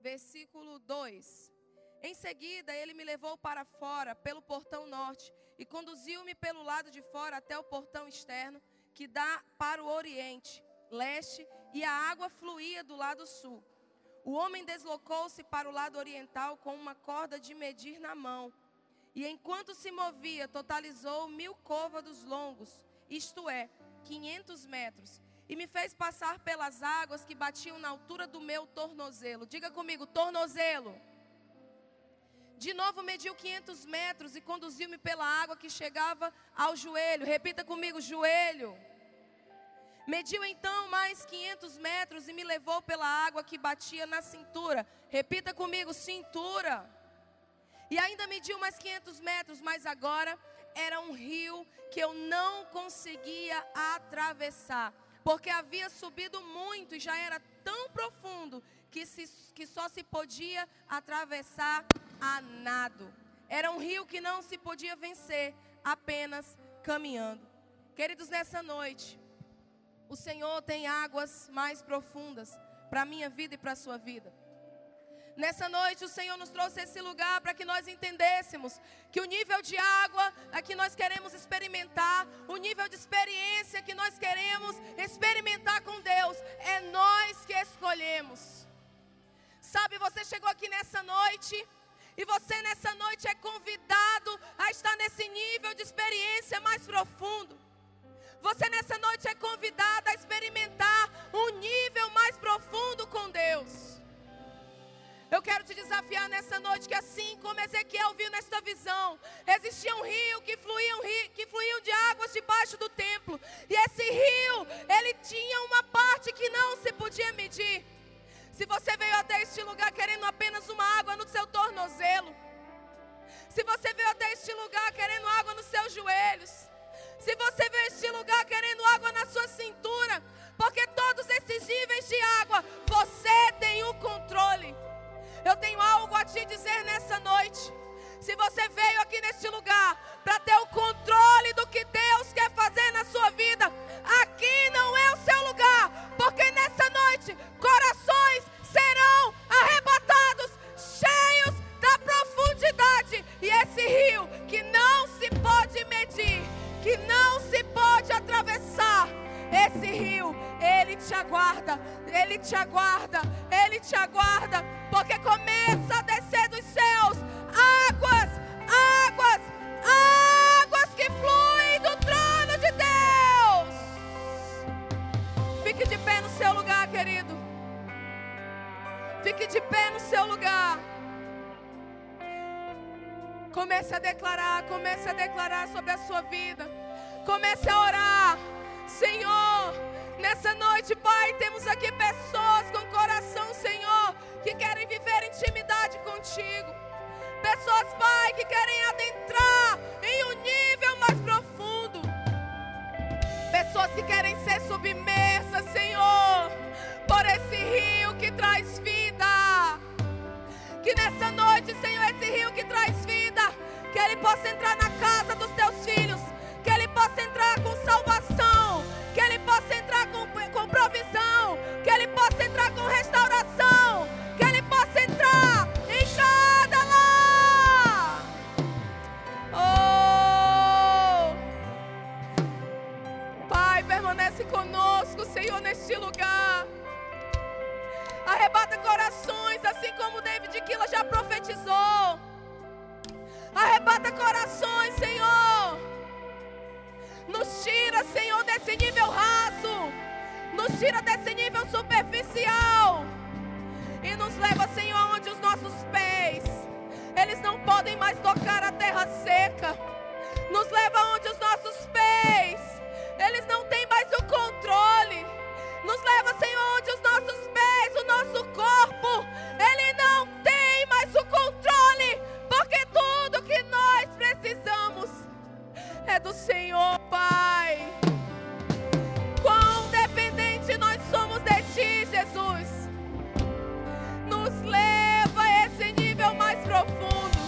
versículo 2. Em seguida, ele me levou para fora, pelo portão norte, e conduziu-me pelo lado de fora até o portão externo, que dá para o oriente, leste, e a água fluía do lado sul. O homem deslocou-se para o lado oriental com uma corda de medir na mão. E enquanto se movia, totalizou mil côvados longos, isto é, 500 metros. E me fez passar pelas águas que batiam na altura do meu tornozelo. Diga comigo, tornozelo. De novo mediu 500 metros e conduziu-me pela água que chegava ao joelho. Repita comigo, joelho. Mediu então mais 500 metros e me levou pela água que batia na cintura. Repita comigo, cintura. E ainda mediu mais 500 metros, mas agora era um rio que eu não conseguia atravessar, porque havia subido muito e já era tão profundo que, se, que só se podia atravessar a nado. Era um rio que não se podia vencer apenas caminhando. Queridos, nessa noite, o Senhor tem águas mais profundas para a minha vida e para a sua vida. Nessa noite, o Senhor nos trouxe esse lugar para que nós entendêssemos que o nível de água a que nós queremos experimentar, o nível de experiência que nós queremos experimentar com Deus, é nós que escolhemos. Sabe, você chegou aqui nessa noite. E você nessa noite é convidado a estar nesse nível de experiência mais profundo. Você nessa noite é convidado a experimentar um nível mais profundo com Deus. Eu quero te desafiar nessa noite que assim como Ezequiel viu nesta visão, existia um rio que fluía um rio, que fluía de águas debaixo do templo. E esse rio, ele tinha uma parte que não se podia medir. Se você veio até este lugar querendo apenas uma água no seu tornozelo, se você veio até este lugar querendo água nos seus joelhos, se você veio este lugar querendo água na sua cintura, porque todos esses níveis de água, você tem o controle. Eu tenho algo a te dizer nessa noite. Se você veio aqui neste lugar para ter o controle do que Deus quer fazer na sua vida, aqui não é o seu lugar, porque nessa noite corações serão arrebatados, cheios da profundidade, e esse rio que não se pode medir que não se pode atravessar. Esse rio, ele te aguarda, ele te aguarda, ele te aguarda, porque começa a descer dos céus águas, águas, águas que fluem do trono de Deus. Fique de pé no seu lugar, querido. Fique de pé no seu lugar. Comece a declarar, comece a declarar sobre a sua vida. Comece a orar. Senhor, nessa noite, Pai, temos aqui pessoas com coração, Senhor, que querem viver intimidade contigo. Pessoas, Pai, que querem adentrar em um nível mais profundo. Pessoas que querem ser submersas, Senhor, por esse rio que traz vida. Que nessa noite, Senhor, esse rio que traz vida, que ele possa entrar na casa dos teus filhos, que ele possa entrar com salvação, que ele possa entrar com, com provisão, que ele possa entrar com restauração, que ele possa entrar em cada lá. Oh, Pai, permanece conosco, Senhor, neste lugar. Arrebata corações, assim como David Kila já profetizou. Arrebata corações, Senhor. Nos tira, Senhor, desse nível raso. Nos tira desse nível superficial. E nos leva, Senhor, onde os nossos pés, eles não podem mais tocar a terra seca. Nos leva onde os nossos pés, eles não têm mais o controle. Nos leva, Senhor, onde os nossos pés, o nosso corpo, ele não tem mais o controle, porque tudo que nós precisamos é do Senhor, Pai. Quão dependente nós somos de Ti, Jesus. Nos leva a esse nível mais profundo.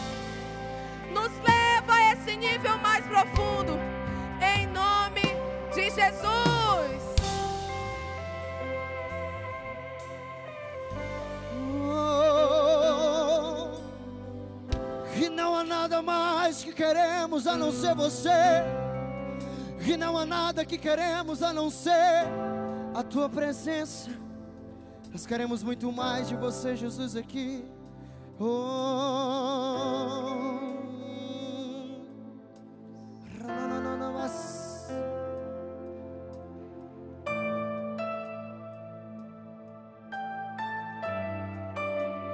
Nos leva a esse nível mais profundo. Em nome de Jesus. Oh não há nada mais que queremos a não ser você. E não há nada que queremos a não ser a tua presença. Nós queremos muito mais de você, Jesus, aqui. Oh.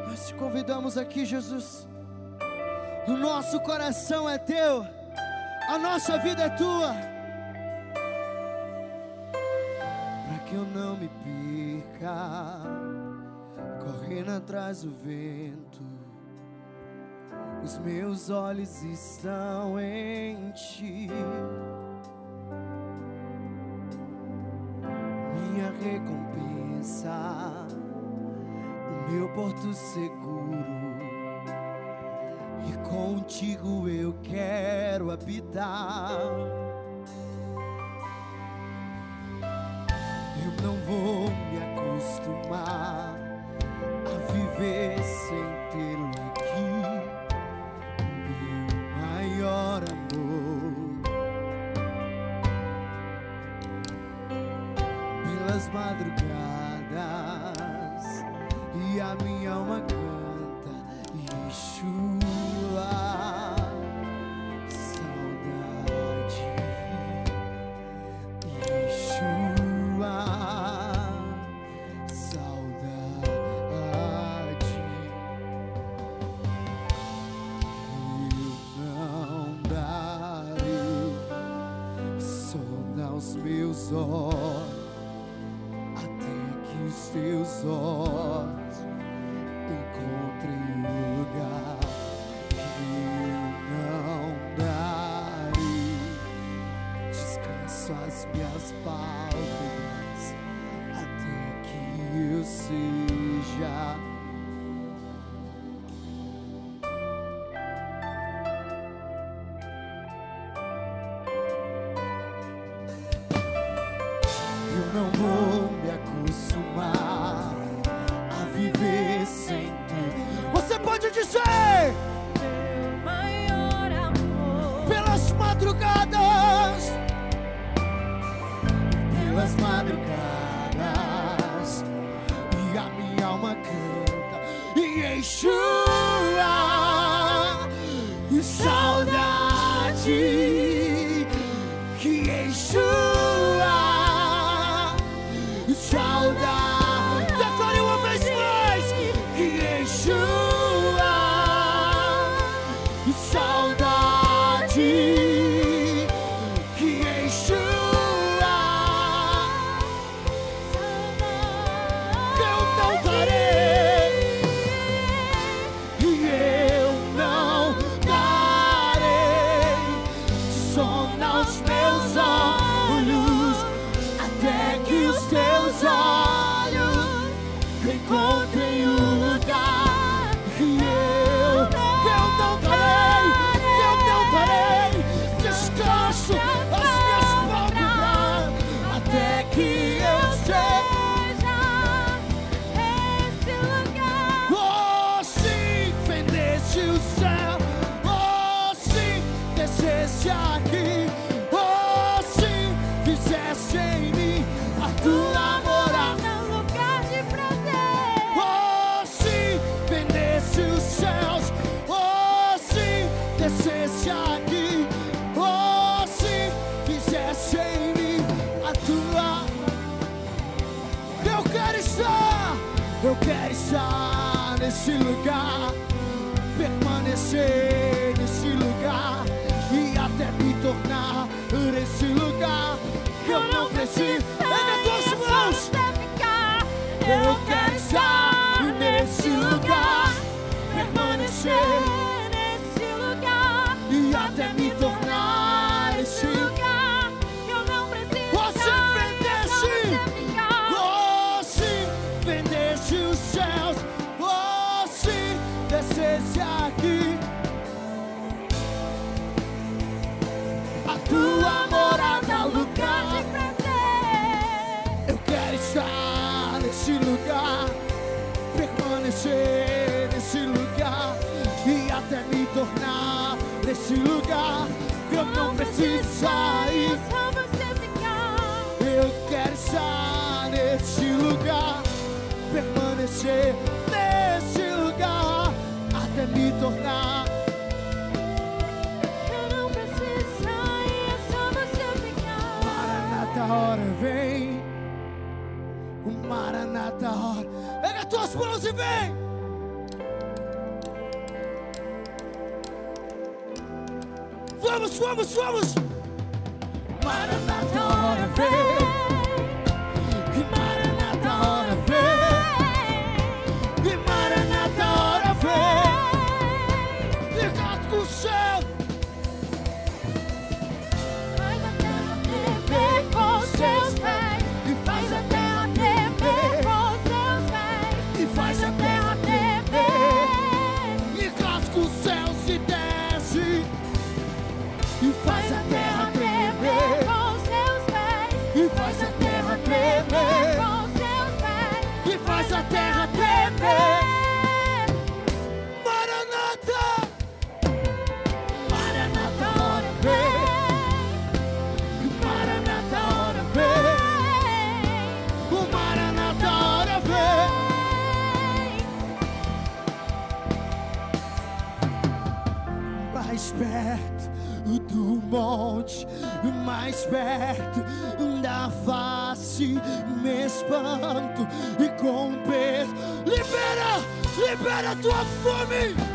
Nós te convidamos aqui, Jesus o nosso coração é teu, a nossa vida é tua. Para que eu não me perca, correndo atrás do vento, os meus olhos estão em ti. Minha recompensa, o meu porto seguro contigo eu quero habitar. Eu não vou me acostumar a viver sem ti. Vamos, vamos, vamos. Maranata, a hora libera a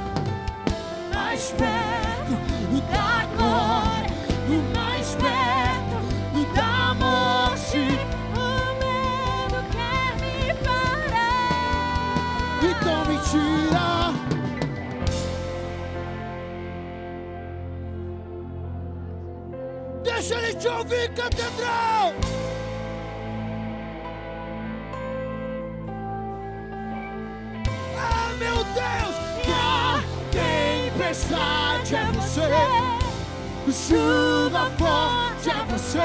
chuva forte é você,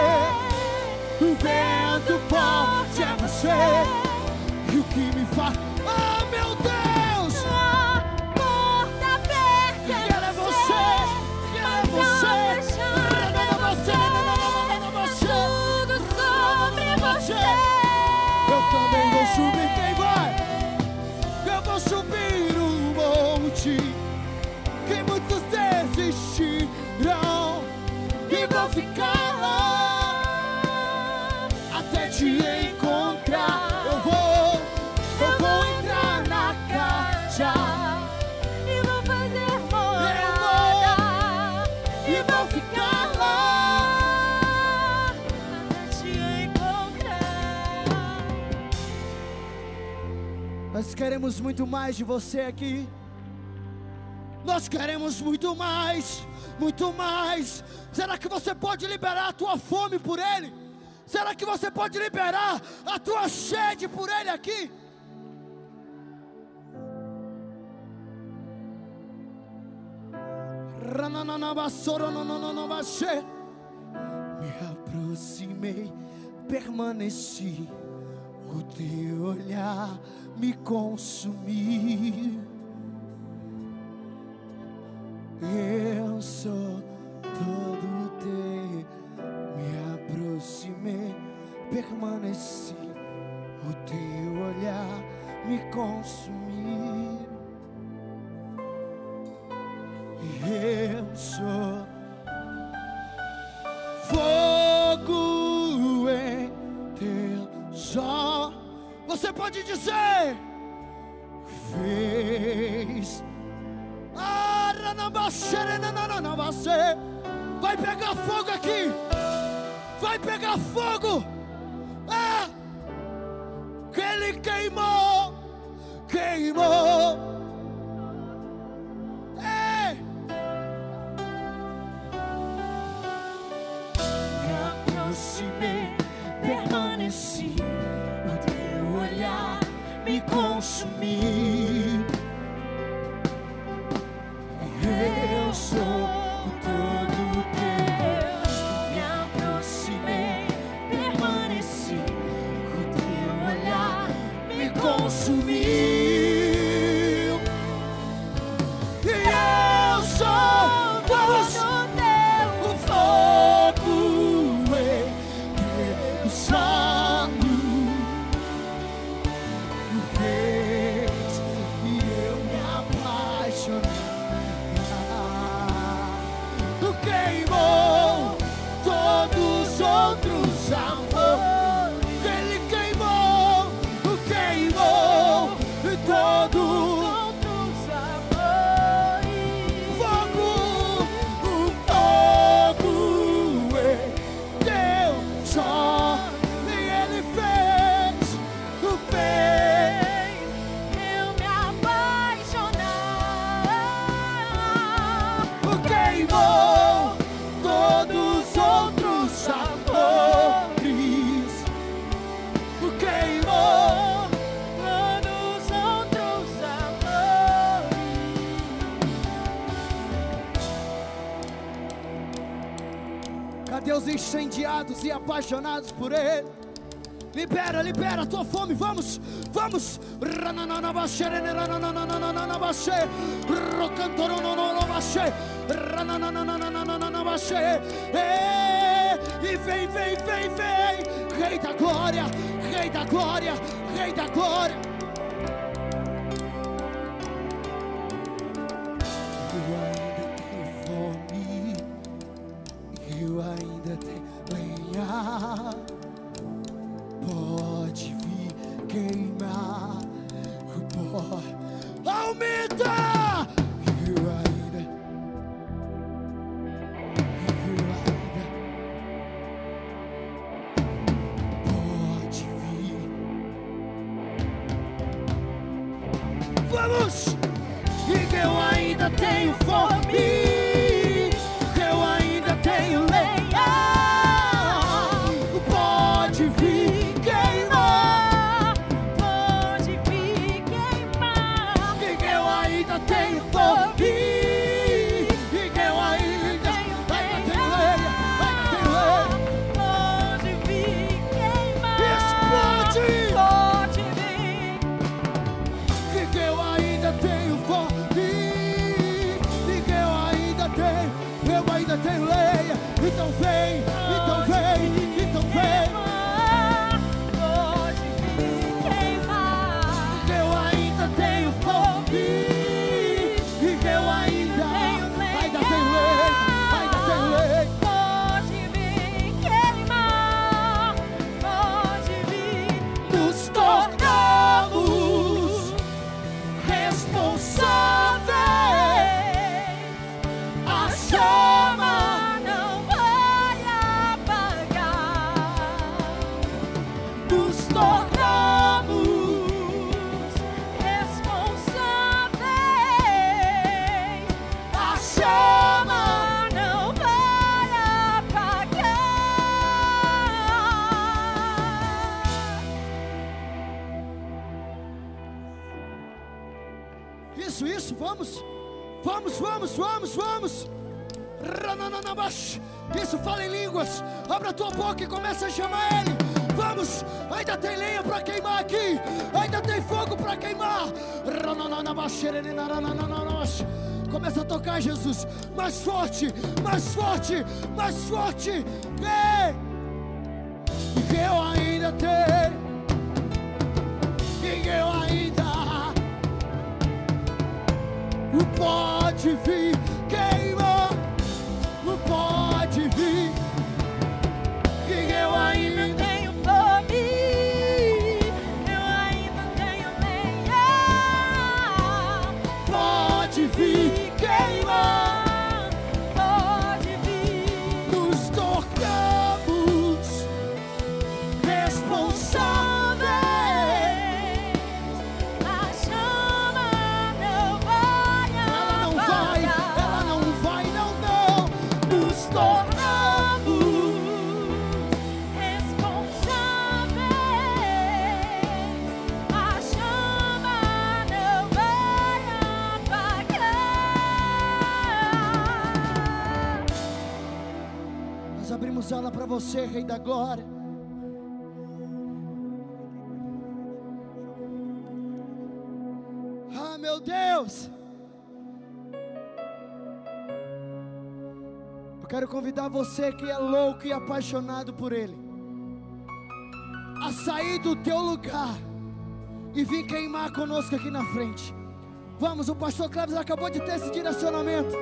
o vento forte é você, e o que me faz. Ficar lá até te encontrar. Eu vou, eu vou entrar na caixa E vou fazer morada. e vou ficar lá. Até te encontrar. Nós queremos muito mais de você aqui. Nós queremos muito mais, muito mais. Será que você pode liberar a tua fome por Ele? Será que você pode liberar a tua sede por Ele aqui? Me aproximei, permaneci. O teu olhar me consumiu. Eu sou todo teu. Me aproximei, permaneci. O teu olhar me consumiu. Eu sou fogo em teus olhos. Você pode dizer: Fez. Vai pegar fogo aqui. Vai pegar fogo. É. Que ele queimou. Queimou. Me aproximei, permaneci. O teu olhar me consumiu. Eu sou incendiados e apaixonados por Ele. Libera, libera a tua fome, vamos, vamos. E vem, vem, vem, vem, Rei da glória, Rei da glória, Rei da glória. mais forte, mais forte, mais forte. Rei da Glória. Ah, meu Deus! Eu quero convidar você que é louco e apaixonado por Ele a sair do teu lugar e vir queimar conosco aqui na frente. Vamos, o pastor Cleves acabou de ter esse direcionamento.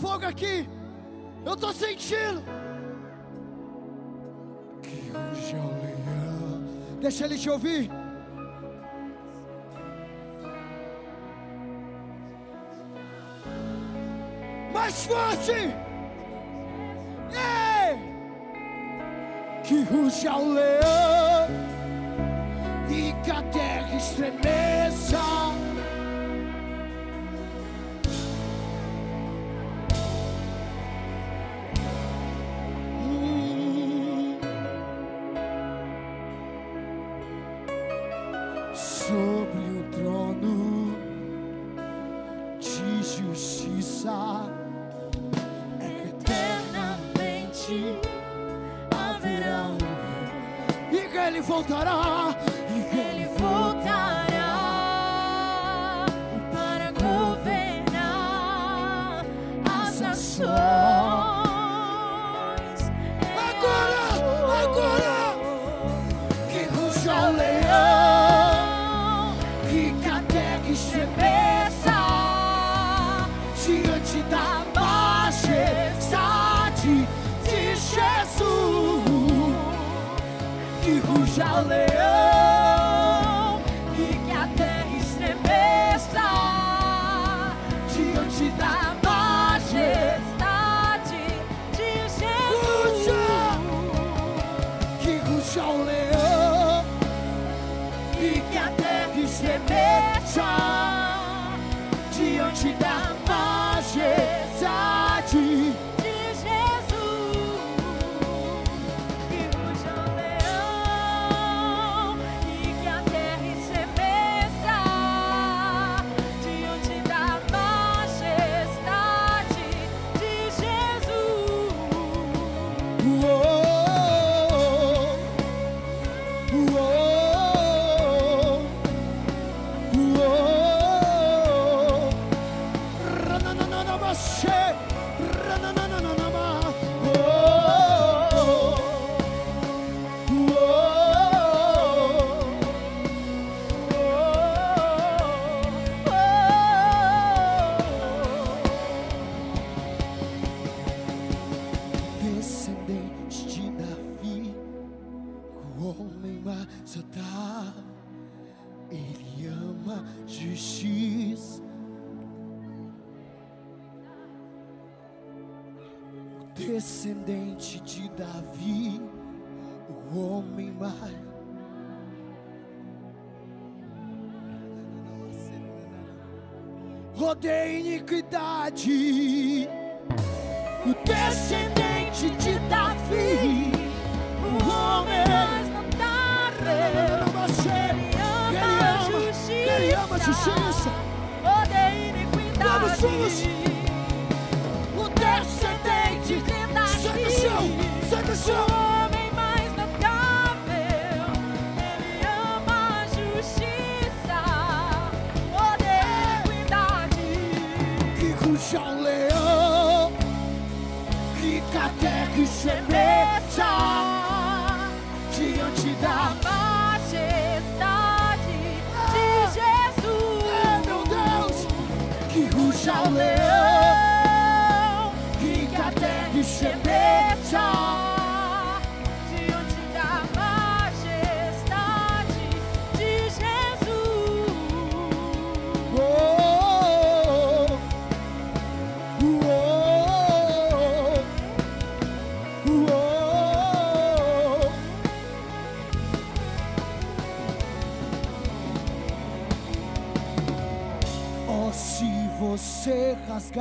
fogo aqui. Eu estou sentindo. Deixa ele te ouvir. Mais forte. Ei. Que ruge ao leão e que a terra estremeça.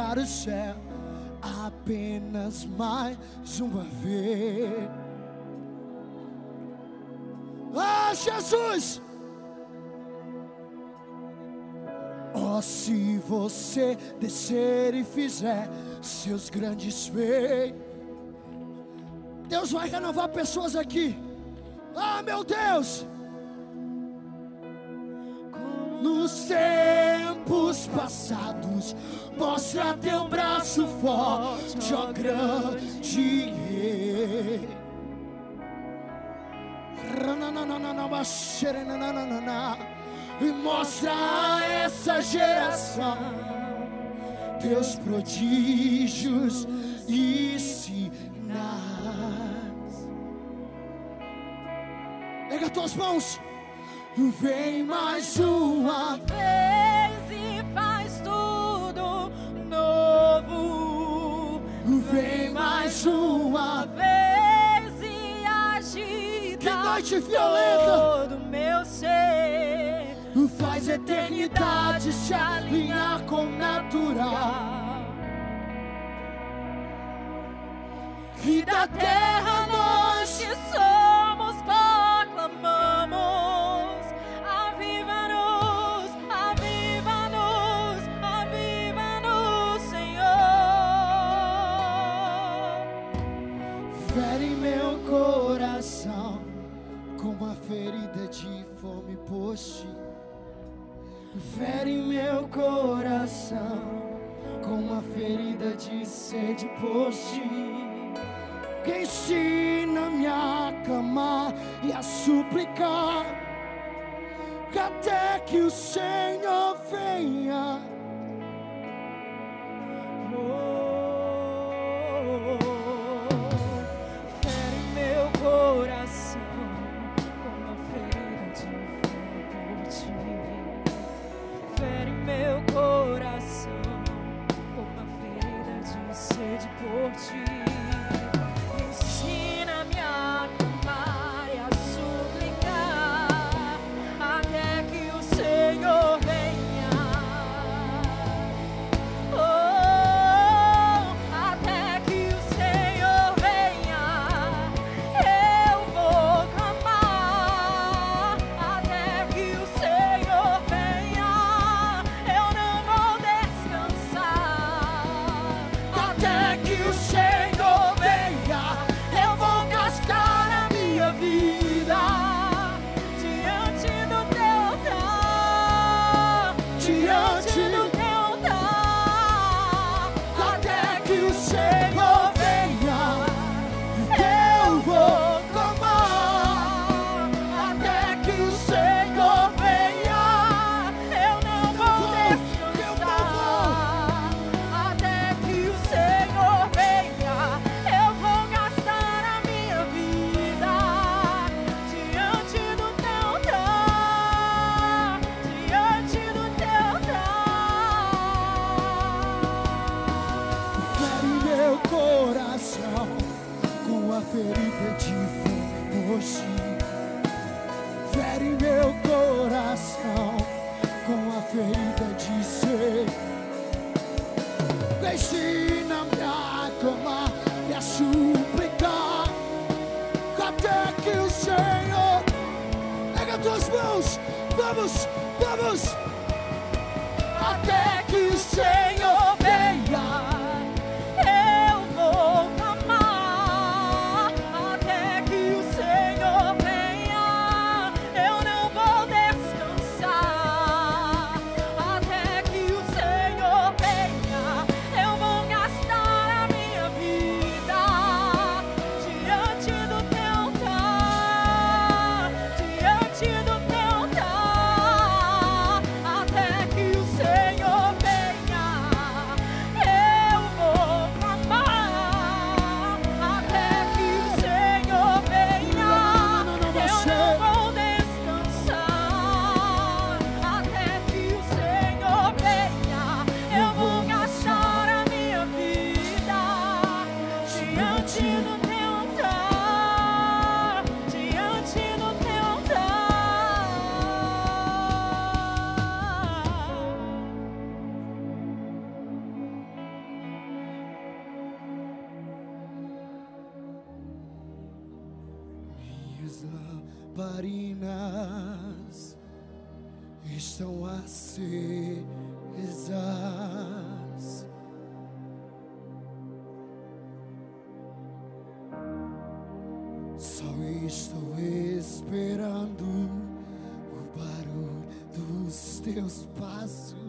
para o céu apenas mais uma vez. Ah, Jesus! Oh, se você descer e fizer seus grandes feitos, Deus vai renovar pessoas aqui. Ah, meu Deus! No céu tempos passados. Mostra teu braço forte, ó grande. E mostra a essa geração teus prodígios e sinais. Pega tuas mãos. Vem mais uma vez e faz tudo novo. Vem mais uma vez e agita que noite violenta. todo meu ser. Faz eternidade se alinhar com o natural. E da terra nova. fere meu coração com uma ferida de sede por ti. Que ensina-me a clamar e a suplicar, que até que o Senhor venha. Oh. true. esperando o barulho dos teus passos.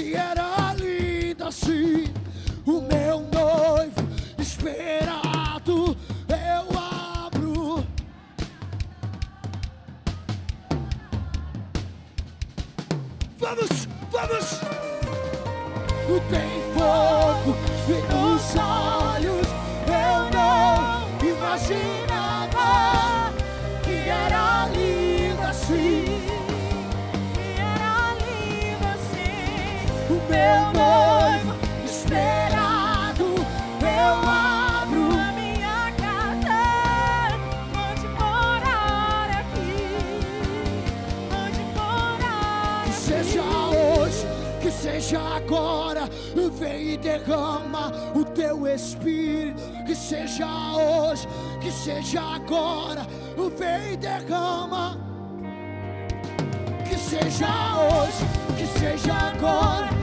Yeah. derrama o teu espírito, que seja hoje, que seja agora, vem derrama, que seja hoje, que seja agora.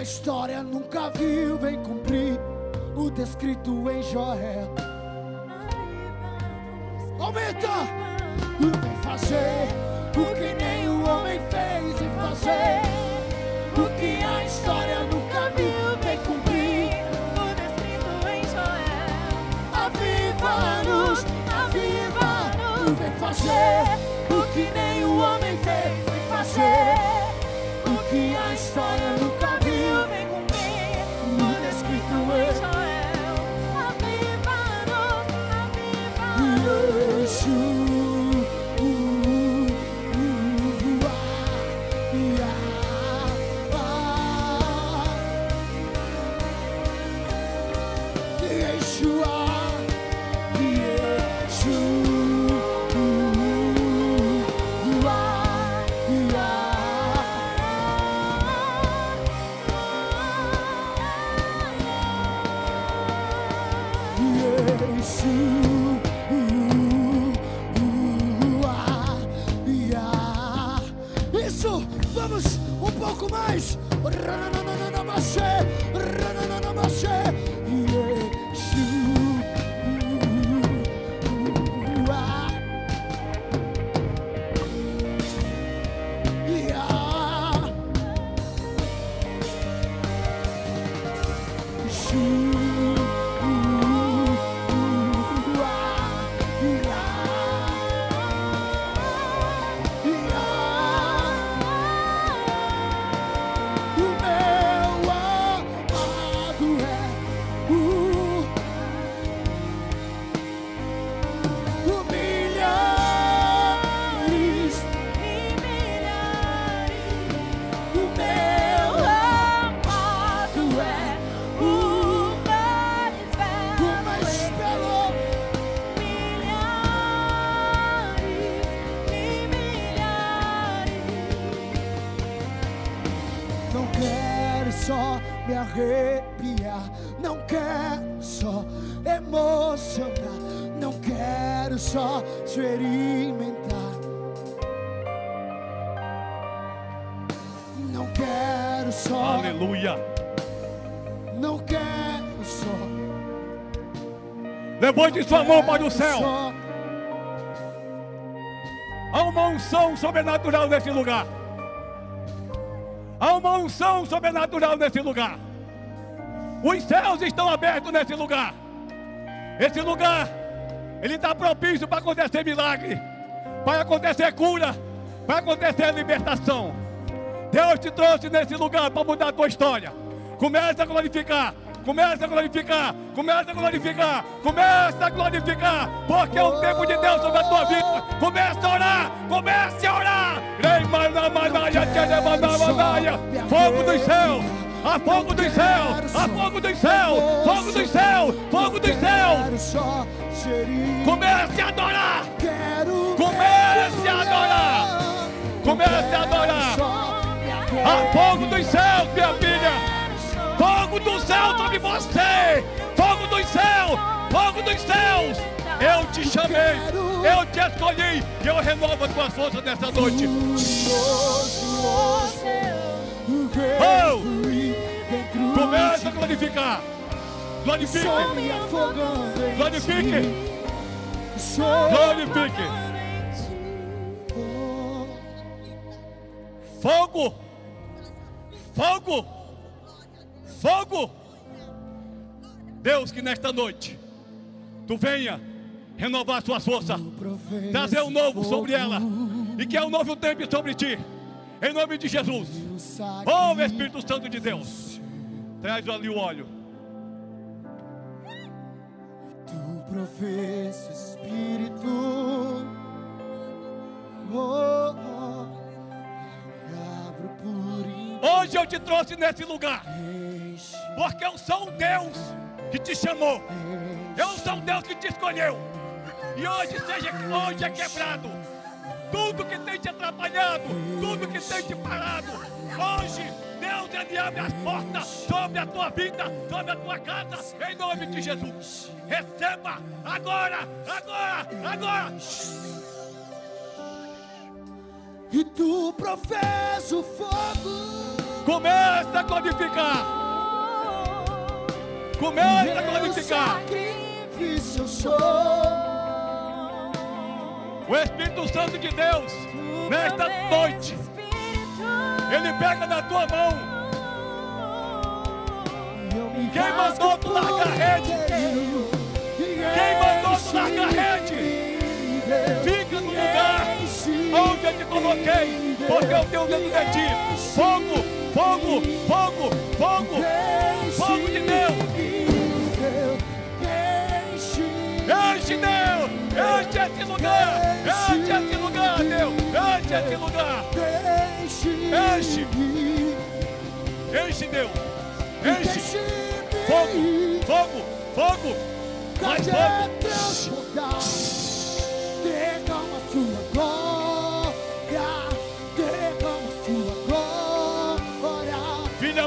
A história nunca viu vem cumprir o descrito em Joel. Aumenta! E vem fazer o que nem o homem fez e fazer o que a história nunca viu vem cumprir. O descrito em Joel. Aviva-nos, aviva-nos. Vem fazer o que nem o homem fez e fazer. quero só. Aleluia. Não quero só. Levante sua mão para o céu. Só. Há uma unção sobrenatural nesse lugar. Há uma unção sobrenatural nesse lugar. Os céus estão abertos nesse lugar. Esse lugar, ele está propício para acontecer milagre, para acontecer cura, para acontecer libertação. Deus te trouxe nesse lugar para mudar a tua história. Começa a glorificar. Começa a glorificar, começa a glorificar, começa a glorificar, porque é o tempo de Deus sobre a tua vida. Começa a orar, comece a orar. Fogo dos céus, a fogo dos céus, a fogo dos céus, fogo dos céus, fogo dos céus. Comece a adorar, comece a adorar, comece a adorar. A fogo dos céus, minha filha. Fogo do céu sobre você! Fogo dos céus! Fogo dos céus! Eu te chamei, eu te escolhi e eu renovo as tuas forças nessa noite. Oh! Começa a glorificar. Glorifique, glorifique, glorifique. Fogo! Fogo! Fogo! Deus, que nesta noite tu venha renovar suas forças, trazer um novo sobre ela e que é um novo tempo sobre ti, em nome de Jesus. Oh Espírito Santo de Deus, traz ali o óleo. Tu Espírito. Oh, oh, e abro por Hoje eu te trouxe nesse lugar, porque eu sou o Deus que te chamou, eu sou o Deus que te escolheu. E hoje seja hoje é quebrado tudo que tem te atrapalhado, tudo que tem te parado. Hoje Deus ele abre as portas sobre a tua vida, sobre a tua casa, em nome de Jesus. Receba agora, agora, agora. E tu professa o fogo. Começa a glorificar, começa a Meu glorificar. sacrifício sou. O Espírito Santo de Deus, nesta noite, ele pega na tua mão. Quem mandou tu largar a rede? Quem mandou tu largar a rede? Onde eu te coloquei, porque eu tenho dentro de ti. Fogo, fogo, fogo, fogo, fogo de Deus. Enche Deus, enche esse lugar, enche esse lugar, Deus, enche esse lugar, Enche. enche Deus, enche, fogo, fogo, fogo, mais fogo. Derrama sua glória,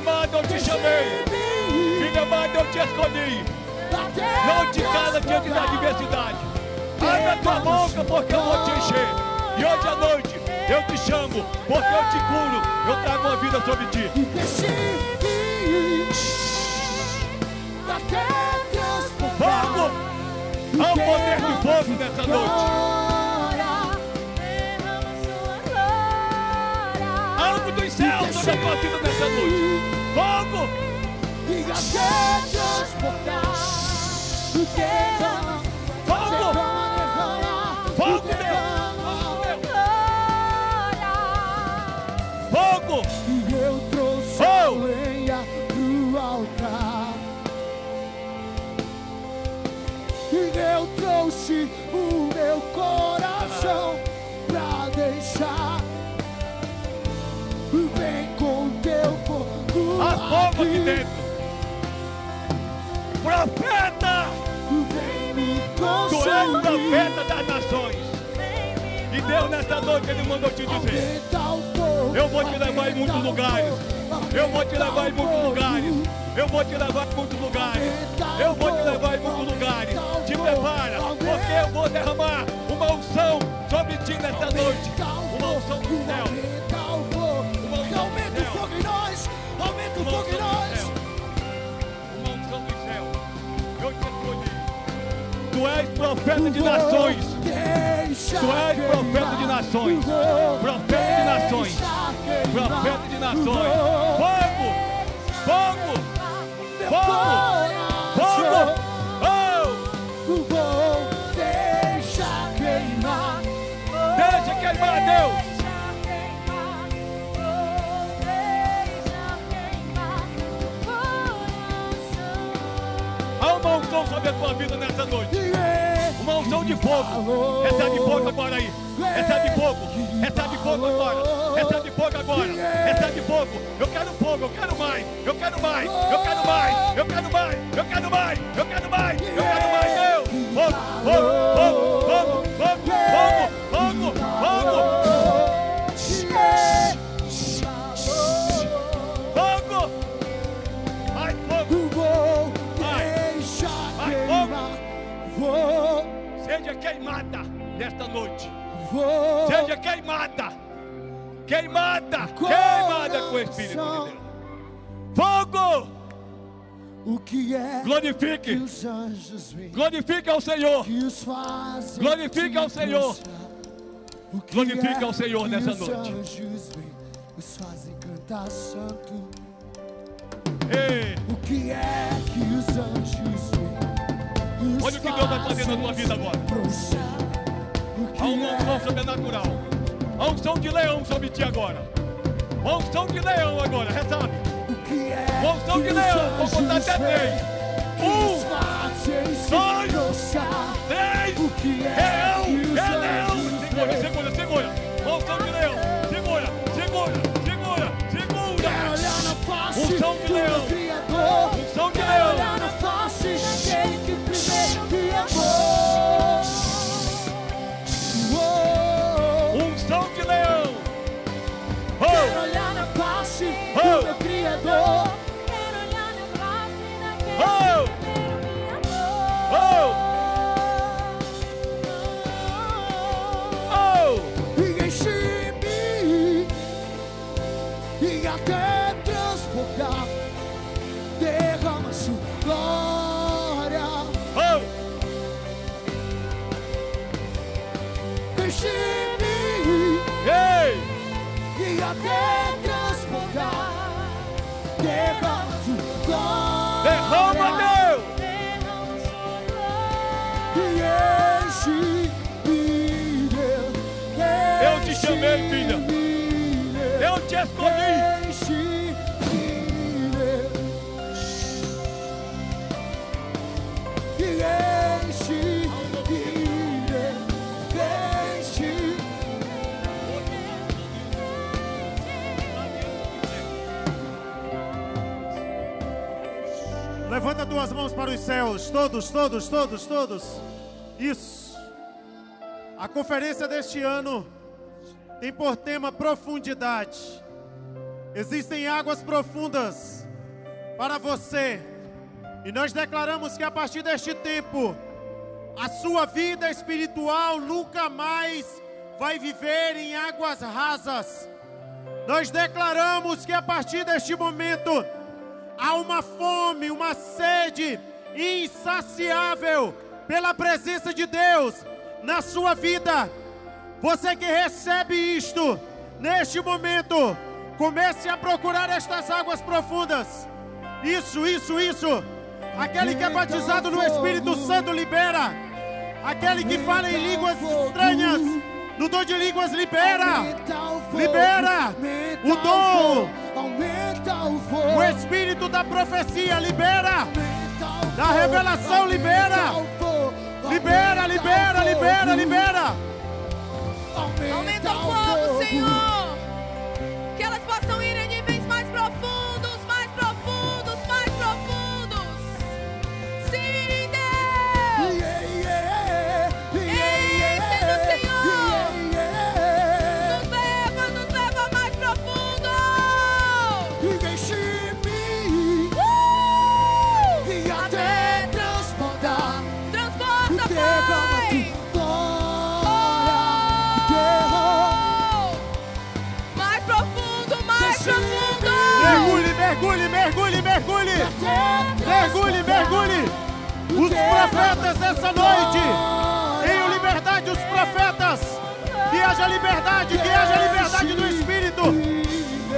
amada, eu te chamei, filha amada, eu te escolhi. Não te cala diante da adversidade. Abre a tua boca, porque eu vou te encher. E hoje à noite eu te chamo, porque eu te curo. Eu trago uma vida sobre ti. Fogo! Há um poder de fogo nessa noite. Algo dos céus sobre a tua vida nessa noite. Fogo! E até transportar. Derrama, Fogo! derrama, derrama. Fogo, Deus! Fogo! E eu trouxe a lenha pro altar. E eu trouxe o meu coração Aqui dentro. Profeta! Tu és consumir. profeta das nações. E Deus nessa noite Ele mandou te dizer. O Eu vou te levar em muitos o lugares. Eu vou te levar em muitos o lugares. Eu vou te levar em muitos lugares. Eu vou te levar em muitos lugares. Te prepara, porque eu vou derramar uma unção sobre ti nessa noite. Uma unção do céu. Tu profeta de nações. Tu és profeta de nações. Profeta de nações. Profeta de nações. Fogo! Fogo! Fogo! Fogo! Oh! Vou deixar queimar. Deixa queimar, Deus! Unção sobre a tua vida nessa noite. Unção de fogo. Recebe fogo agora aí. Recebe fogo. Recebe fogo agora. Recebe fogo agora. Recebe fogo. Eu quero fogo. Eu quero mais. Eu quero mais. Eu quero mais. Eu quero mais. Eu quero mais. Eu quero mais. Eu quero mais. Deus. Fogo. Fogo. Fogo. Fogo. Fogo. Fogo. Fogo. Queimada nesta noite. vou. Seja queimada. Queimada. Queimada com o Espírito de Deus. Fogo. O que é que Glorifique. os anjos veem? Glorifique ao Senhor. Que os fazem Glorifique ao Senhor. O que Glorifique é ao Senhor que nessa os noite. anjos veem? Os fazem cantar santo. Ei, O que é que os anjos veem? Olha o que Deus vai fazer na tua vida agora. há uma unção sobrenatural. Há unção de leão sobre ti agora. Uma unção de leão agora. Recebe. Uma unção de leão. Vou contar até três. Um, dois, três. É Leão, é leão. Segura, segura, segura. Uma unção de leão. Segura, segura, segura, segura. Unção de leão. Unção de leão. oh. meu Criador. Quero olhar na face daquele. Oh. Derrama Deus. Deus. Eu te chamei, filha. Eu te escolhi. Levanta tuas mãos para os céus, todos, todos, todos, todos. Isso. A conferência deste ano tem por tema profundidade. Existem águas profundas para você. E nós declaramos que a partir deste tempo, a sua vida espiritual nunca mais vai viver em águas rasas. Nós declaramos que a partir deste momento há uma fome, uma sede insaciável pela presença de Deus na sua vida. Você que recebe isto, neste momento, comece a procurar estas águas profundas. Isso, isso, isso. Aquele que é batizado no Espírito Santo libera. Aquele que fala em línguas estranhas, no dom de línguas libera. O Libera o dom. o. O espírito da profecia libera. o Da revelação, libera. o Libera, libera, o libera, libera. Aumenta o fogo, Senhor. Que elas possam ir mergulhe, mergulhe. Os profetas dessa noite, tenham liberdade, os profetas. Que haja liberdade, que haja liberdade do Espírito.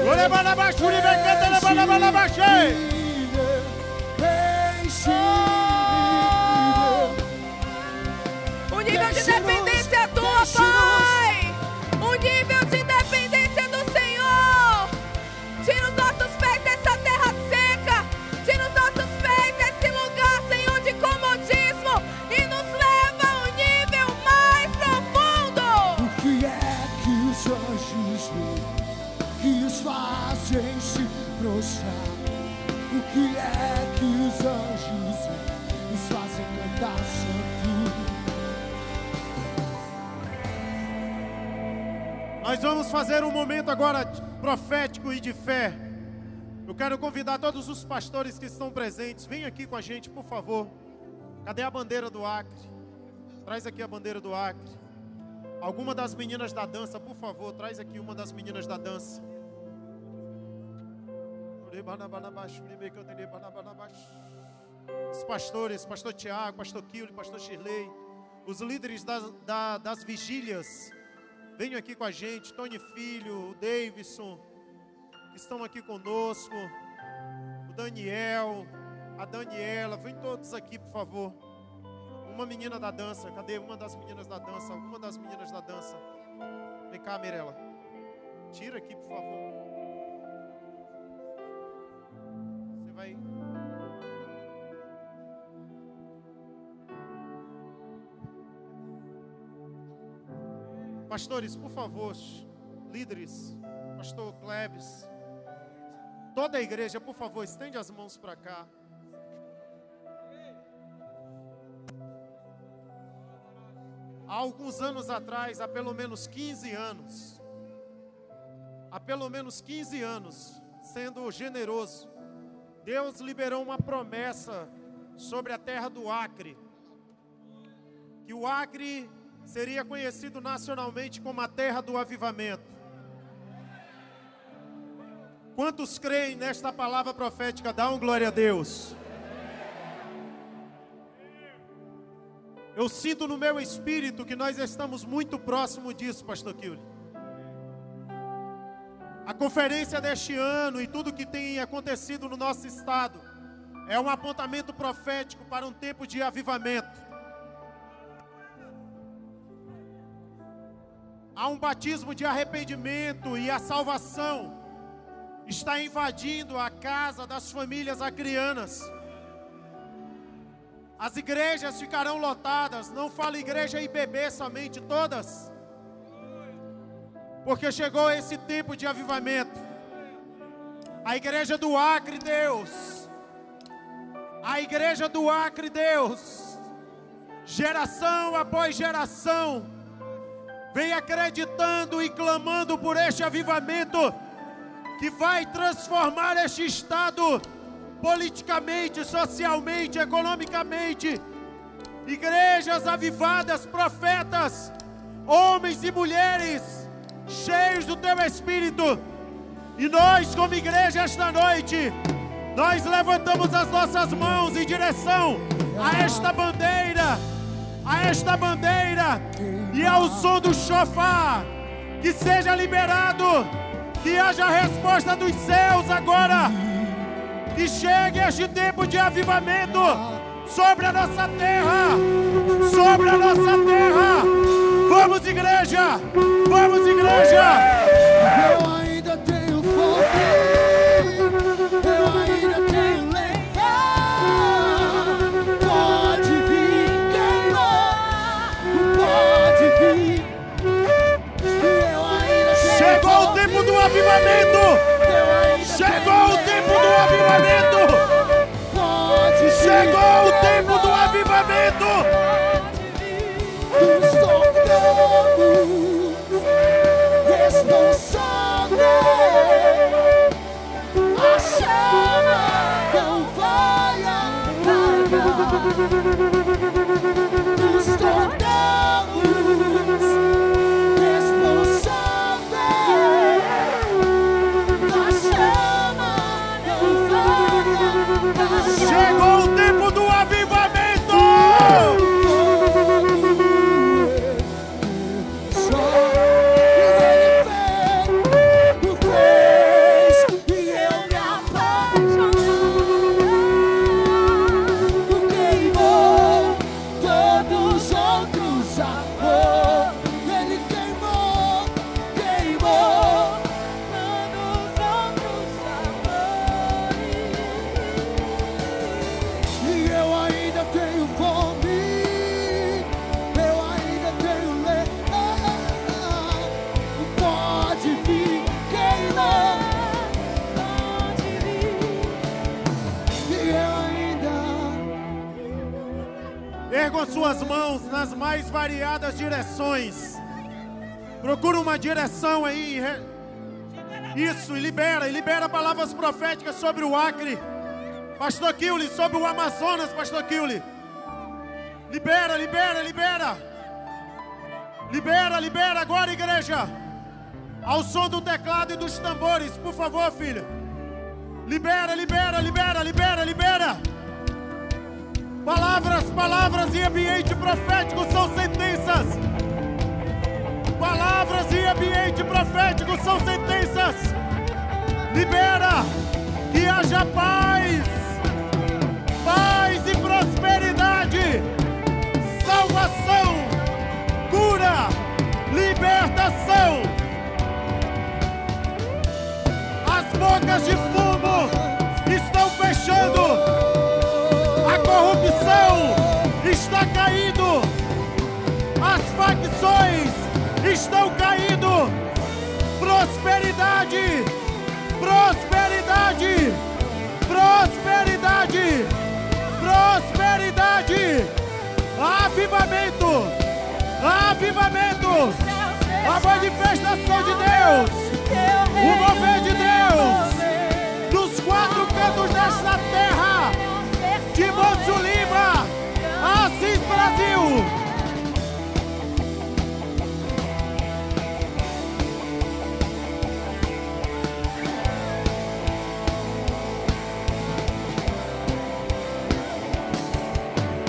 Glória, balabachuri, vai cantando, balabalabachei. Nós vamos fazer um momento agora profético e de fé. Eu quero convidar todos os pastores que estão presentes, venham aqui com a gente, por favor. Cadê a bandeira do Acre? Traz aqui a bandeira do Acre. Alguma das meninas da dança, por favor, traz aqui uma das meninas da dança. Os pastores, pastor Tiago, pastor Killy, pastor Shirley, os líderes das, da- das vigílias, venham aqui com a gente, Tony Filho, o Davidson, que estão aqui conosco, o Daniel, a Daniela, vem todos aqui, por favor. Uma menina da dança, cadê uma das meninas da dança? Alguma das meninas da dança? Vem cá, Mirella. Tira aqui, por favor. Você vai. Pastores, por favor, líderes, pastor Cleves, toda a igreja, por favor, estende as mãos para cá. Há alguns anos atrás, há pelo menos 15 anos, há pelo menos 15 anos, sendo generoso, Deus liberou uma promessa sobre a terra do Acre, que o Acre seria conhecido nacionalmente como a terra do avivamento. Quantos creem nesta palavra profética? Dá um glória a Deus. Eu sinto no meu espírito que nós estamos muito próximo disso, Pastor Kiuli. A conferência deste ano e tudo que tem acontecido no nosso estado é um apontamento profético para um tempo de avivamento. Há um batismo de arrependimento e a salvação está invadindo a casa das famílias acrianas. As igrejas ficarão lotadas, não falo igreja IBB somente, todas. Porque chegou esse tempo de avivamento. A igreja do Acre, Deus. A igreja do Acre, Deus. Geração após geração vem acreditando e clamando por este avivamento que vai transformar este estado politicamente, socialmente, economicamente. Igrejas avivadas, profetas, homens e mulheres cheios do teu espírito. E nós, como igreja, esta noite, nós levantamos as nossas mãos em direção a esta bandeira, a esta bandeira, e ao som do chofar, que seja liberado, que haja resposta dos céus agora, que chegue este tempo de avivamento sobre a nossa terra, sobre a nossa terra. Vamos, igreja, vamos, igreja. Eu ainda tenho fogo, avivamento. Chegou o tempo do avivamento. Chegou o tempo do avivamento. Estou pronto. A chama não vai apagar. Direções. Procura uma direção aí. Isso, e libera, e libera palavras proféticas sobre o Acre. Pastor Kiuli, sobre o Amazonas, Pastor Kiuli. Libera, libera, libera. Libera, libera agora, igreja. Ao som do teclado e dos tambores, por favor, filho. Libera, libera, libera, libera, libera. Palavras, palavras e ambiente profético são sentenças. Palavras e ambiente profético são sentenças. Libera que haja paz, paz e prosperidade, salvação, cura, libertação. As bocas de fumo estão fechando. A corrupção está caindo. As facções estão caindo. Prosperidade, prosperidade, prosperidade, prosperidade. Avivamento, avivamento. A manifestação de Deus, o mover de Deus, dos quatro cantos desta terra Monte Lima, Assis Brasil.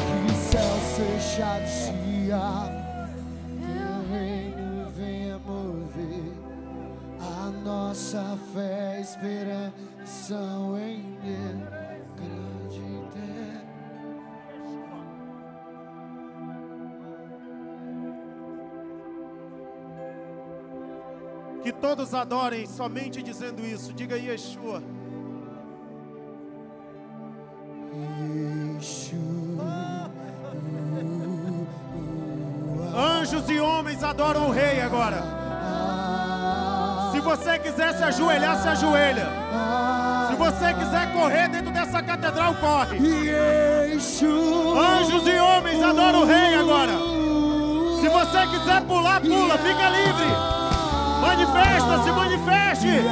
Que fechados se abram, teu reino venha mover. A nossa fé, esperança em Deus, Que todos adorem somente dizendo isso. Diga Yeshua. Anjos e homens adoram o rei agora. Se você quiser se ajoelhar, se ajoelha. Se você quiser correr dentro dessa catedral, corre. Anjos e homens adoram o rei agora. Se você quiser pular, pula, fica livre. Manifesta, se manifeste.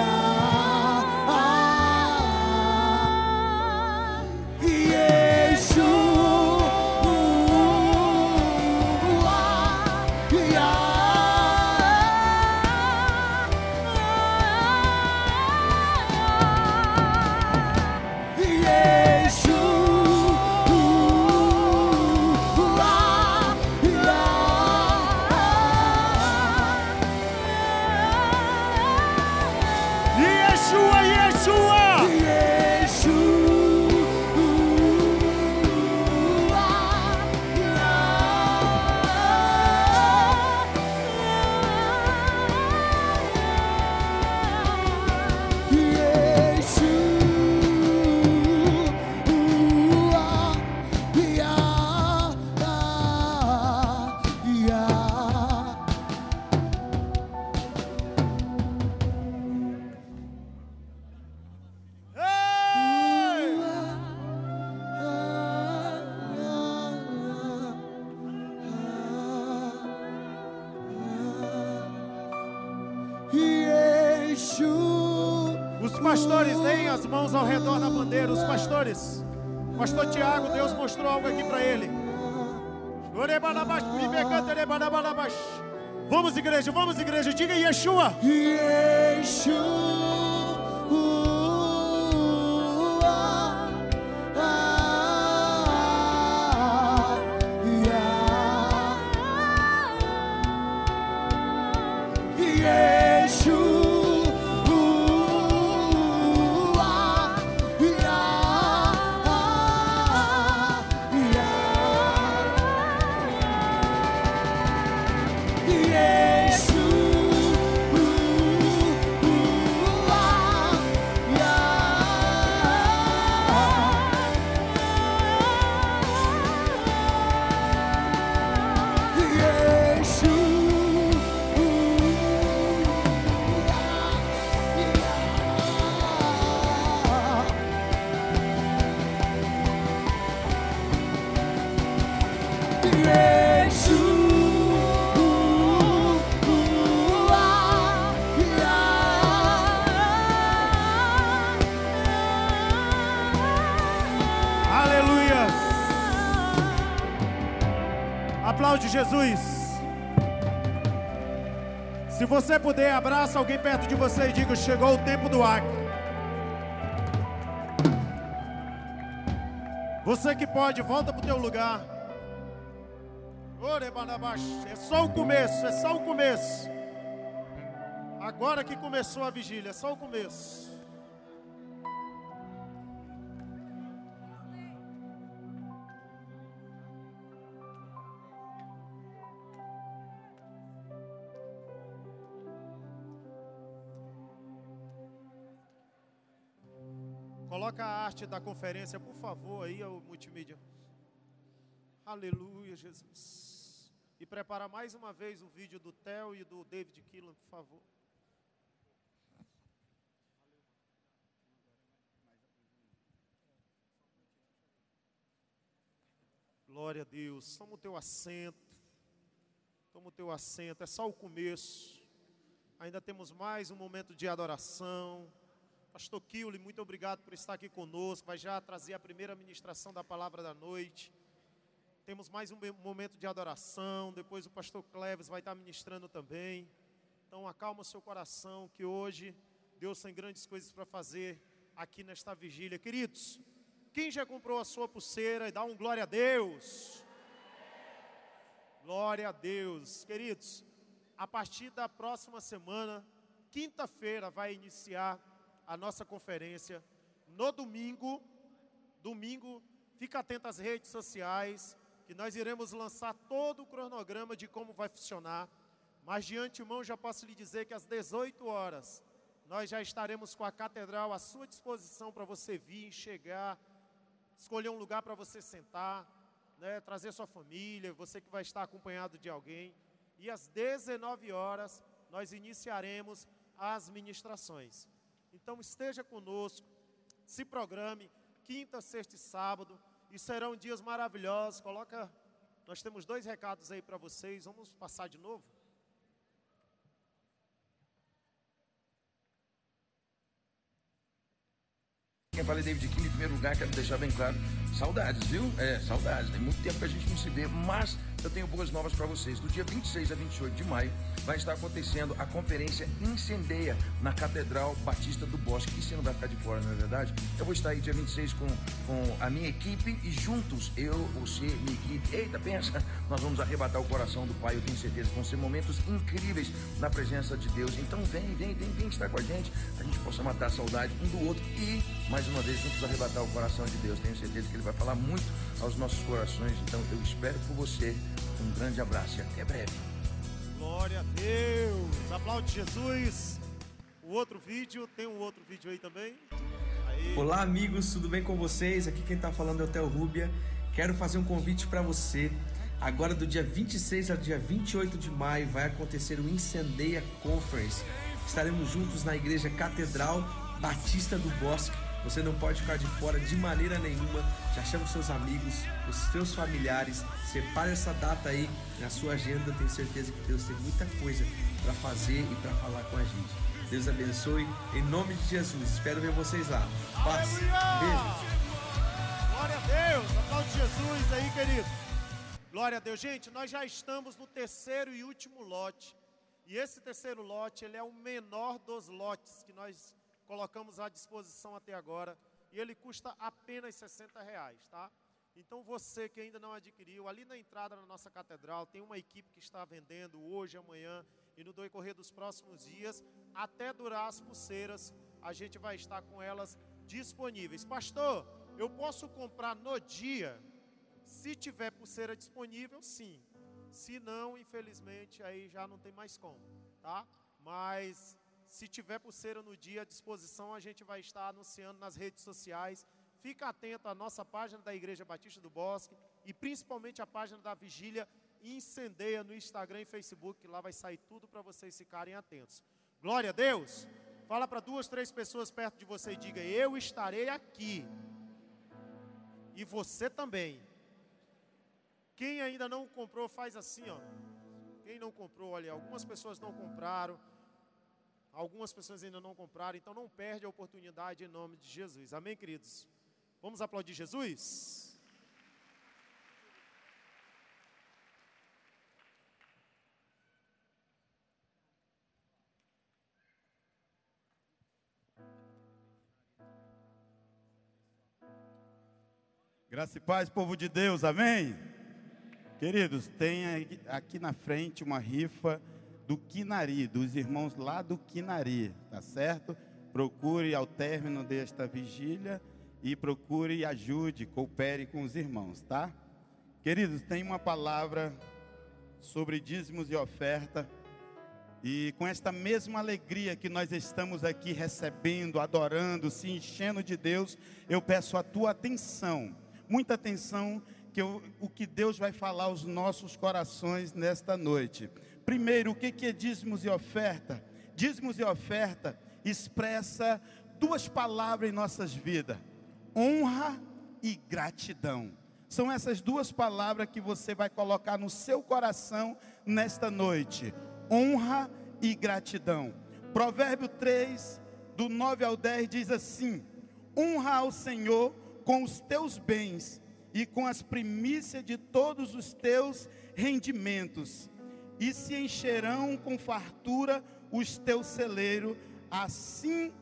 Jesus. Se você puder, abraça alguém perto de você e diga: chegou o tempo do Acre. Você que pode, volta para o teu lugar. É só o começo, é só o começo. Agora que começou a vigília, é só o começo. Coloca a arte da conferência, por favor, aí, o multimídia. Aleluia, Jesus. E prepara mais uma vez o vídeo do Theo e do David Killan, por favor. Glória a Deus. Toma o teu assento. Toma o teu assento. É só o começo. Ainda temos mais um momento de adoração. Pastor Kiuli, muito obrigado por estar aqui conosco. Vai já trazer a primeira ministração da palavra da noite. Temos mais um momento de adoração. Depois o pastor Cleves vai estar ministrando também. Então acalma o seu coração, que hoje Deus tem grandes coisas para fazer aqui nesta vigília. Queridos, quem já comprou a sua pulseira dá um glória a Deus? Glória a Deus. Queridos, a partir da próxima semana, quinta-feira, vai iniciar a nossa conferência. No domingo, domingo, fica atento às redes sociais, que nós iremos lançar todo o cronograma de como vai funcionar. Mas de antemão já posso lhe dizer que às 18 horas nós já estaremos com a catedral à sua disposição para você vir, chegar, escolher um lugar para você sentar, né, trazer sua família, você que vai estar acompanhado de alguém. E às 19 horas nós iniciaremos as ministrações. Então esteja conosco, se programe, quinta, sexta e sábado, e serão dias maravilhosos. Coloca, nós temos dois recados aí para vocês, vamos passar de novo? Quem fala é David King, em primeiro lugar, quero deixar bem claro, saudades, viu? É, saudades, tem muito tempo que a gente não se vê, mas eu tenho boas novas para vocês. Do dia 26 a 28 de maio vai estar acontecendo a conferência Incendeia na Catedral Batista do Bosque. E você não vai ficar de fora, não é verdade? Eu vou estar aí dia 26 com, com a minha equipe e juntos, eu, você, minha equipe, eita, pensa, nós vamos arrebatar o coração do Pai, eu tenho certeza. Vão ser momentos incríveis na presença de Deus. Então vem, vem, vem, vem estar com a gente, a gente possa matar a saudade um do outro e, mais uma vez, juntos arrebatar o coração de Deus. Tenho certeza que Ele vai falar muito aos nossos corações. Então eu espero por você. Um grande abraço e até breve. Glória a Deus. Aplaude Jesus. O outro vídeo, tem um outro vídeo aí também. Aí. Olá, amigos, tudo bem com vocês? Aqui quem tá falando é o Theo Rúbia. Quero fazer um convite para você. Agora, do dia 26 ao dia 28 de maio, vai acontecer o Incendeia Conference. Estaremos juntos na Igreja Catedral Batista do Bosque. Você não pode ficar de fora de maneira nenhuma. Já chama os seus amigos, os seus familiares. Separe essa data aí na sua agenda. Tenho certeza que Deus tem muita coisa para fazer e para falar com a gente. Deus abençoe. Em nome de Jesus. Espero ver vocês lá. Paz. Beijo. Glória a Deus. Aplaude Jesus aí, querido. Glória a Deus. Gente, nós já estamos no terceiro e último lote. E esse terceiro lote, ele é o menor dos lotes que nós colocamos à disposição até agora. E ele custa apenas 60 reais, tá? Então você que ainda não adquiriu, ali na entrada da nossa catedral, tem uma equipe que está vendendo hoje, amanhã e no decorrer dos próximos dias, até durar as pulseiras, a gente vai estar com elas disponíveis. Pastor, eu posso comprar no dia? Se tiver pulseira disponível, sim. Se não, infelizmente, aí já não tem mais como, tá? Mas se tiver pulseira no dia à disposição, a gente vai estar anunciando nas redes sociais. Fica atento à nossa página da Igreja Batista do Bosque e principalmente a página da Vigília Incendeia no Instagram e Facebook, que lá vai sair tudo para vocês ficarem atentos. Glória a Deus! Fala para duas, três pessoas perto de você e diga: Eu estarei aqui. E você também. Quem ainda não comprou, faz assim, ó. Quem não comprou, olha, algumas pessoas não compraram. Algumas pessoas ainda não compraram, então não perde a oportunidade em nome de Jesus. Amém, queridos? Vamos aplaudir Jesus? Graça e paz, povo de Deus, amém? Queridos, tem aqui na frente uma rifa do Quinari, dos irmãos lá do Quinari, tá certo? Procure ao término desta vigília e procure e ajude, coopere com os irmãos, tá? Queridos, tem uma palavra sobre dízimos e oferta. E com esta mesma alegria que nós estamos aqui recebendo, adorando, se enchendo de Deus, eu peço a tua atenção, muita atenção, que eu- o que Deus vai falar aos nossos corações nesta noite. Primeiro, o que é dízimos e oferta? Dízimos e oferta expressa duas palavras em nossas vidas: honra e gratidão. São essas duas palavras que você vai colocar no seu coração nesta noite: honra e gratidão. Provérbio 3, do 9 ao 10 diz assim: Honra ao Senhor com os teus bens e com as primícias de todos os teus rendimentos, e se encherão com fartura os teus celeiros, assim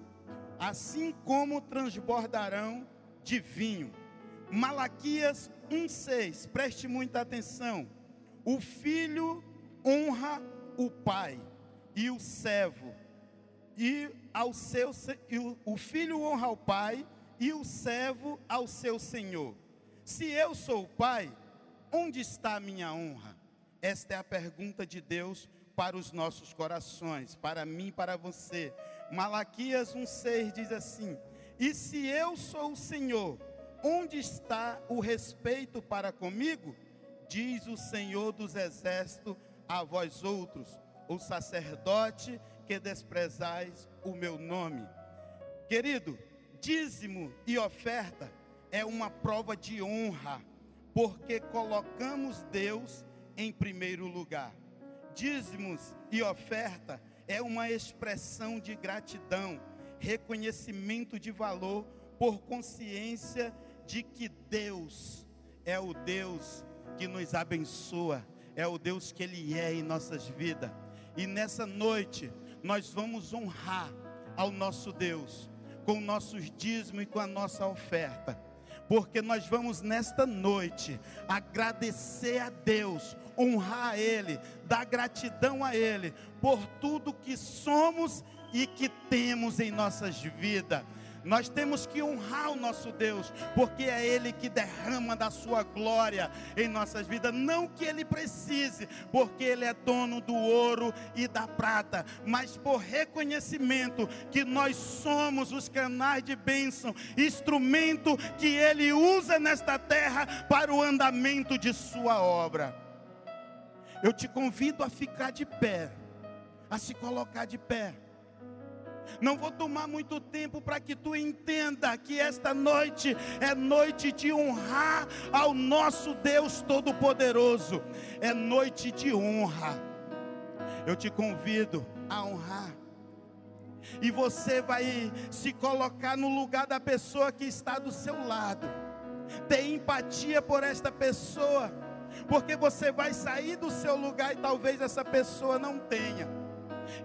assim como transbordarão de vinho. Malaquias 1,6, preste muita atenção. O filho honra o pai e o servo, e ao seu se- e o, o filho honra o pai e o servo ao seu senhor. Se eu sou o pai, onde está a minha honra? Esta é a pergunta de Deus para os nossos corações, para mim e para você. Malaquias 1,6 diz assim: E se eu sou o Senhor, onde está o respeito para comigo? Diz o Senhor dos exércitos a vós outros, o sacerdote que desprezais o meu nome. Querido, dízimo e oferta é uma prova de honra, porque colocamos Deus em primeiro lugar. Dízimos e oferta é uma expressão de gratidão, reconhecimento de valor por consciência de que Deus é o Deus que nos abençoa, é o Deus que Ele é em nossas vidas. E nessa noite nós vamos honrar ao nosso Deus com nossos dízimos e com a nossa oferta porque nós vamos nesta noite agradecer a Deus, honrar a Ele, dar gratidão a Ele por tudo que somos e que temos em nossas vidas. Nós temos que honrar o nosso Deus, porque é Ele que derrama da sua glória em nossas vidas. Não que Ele precise, porque Ele é dono do ouro e da prata, mas por reconhecimento que nós somos os canais de bênção, instrumento que Ele usa nesta terra para o andamento de Sua obra. Eu te convido a ficar de pé, a se colocar de pé. Não vou tomar muito tempo para que tu entenda que esta noite é noite de honrar ao nosso Deus Todo-Poderoso. É noite de honra. Eu te convido a honrar. E você vai se colocar no lugar da pessoa que está do seu lado. Ter empatia por esta pessoa. Porque você vai sair do seu lugar e talvez essa pessoa não tenha.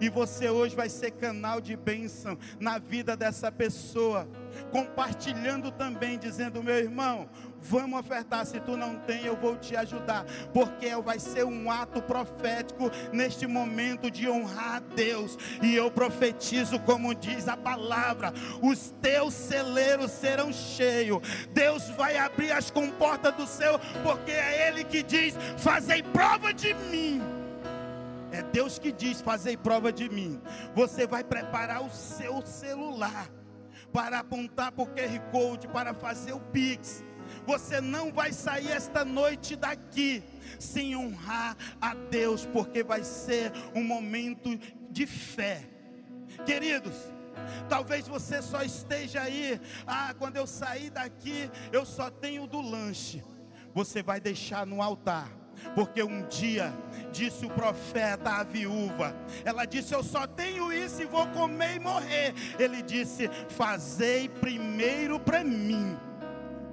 E você hoje vai ser canal de bênção na vida dessa pessoa, compartilhando também, dizendo: meu irmão, vamos ofertar. Se tu não tem, eu vou te ajudar, porque vai ser um ato profético neste momento de honrar a Deus. E eu profetizo, como diz a palavra: os teus celeiros serão cheios. Deus vai abrir as comportas do céu, porque é Ele que diz: fazei prova de mim. É Deus que diz: Fazei prova de mim. Você vai preparar o seu celular para apontar para o QR Code, para fazer o Pix. Você não vai sair esta noite daqui sem honrar a Deus, porque vai ser um momento de fé. Queridos, Talvez você só esteja aí, ah, quando eu sair daqui, eu só tenho do lanche. Você vai deixar no altar. Porque um dia disse o profeta à viúva, ela disse: Eu só tenho isso e vou comer e morrer. Ele disse: Fazei primeiro para mim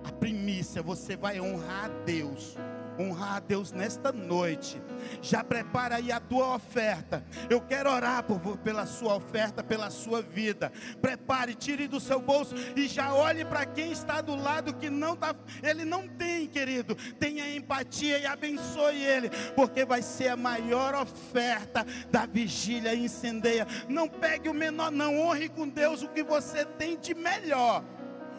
a primícia, você vai honrar a Deus honrar a Deus nesta noite. Já prepara aí a tua oferta. Eu quero orar por, pela sua oferta, pela sua vida. Prepare, tire do seu bolso e já olhe para quem está do lado que não está. Ele não tem, querido. Tenha empatia e abençoe ele, porque vai ser a maior oferta da vigília incendeia. Não pegue o menor, não honre com Deus o que você tem de melhor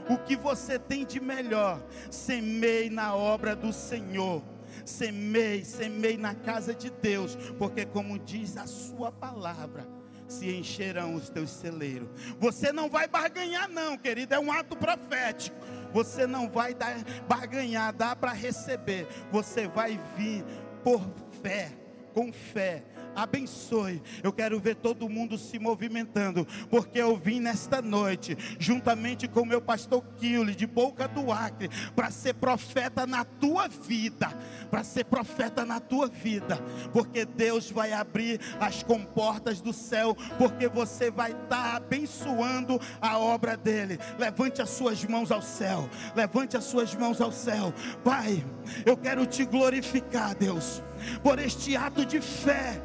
o que você tem de melhor. Semeie na obra do Senhor. Semeie, semeie na casa de Deus, porque como diz a sua palavra, se encherão os teus celeiros. Você não vai barganhar não, querido, é um ato profético. Você não vai dar barganhar, dá para receber. Você vai vir por fé, com fé. Abençoe. Eu quero ver todo mundo se movimentando, porque eu vim nesta noite, juntamente com o meu pastor Kiuli, de Boca do Acre, para ser profeta na tua vida. Para ser profeta na tua vida, porque Deus vai abrir as comportas do céu, porque você vai estar abençoando a obra dele. Levante as suas mãos ao céu, levante as suas mãos ao céu, Pai. Eu quero te glorificar, Deus, por este ato de fé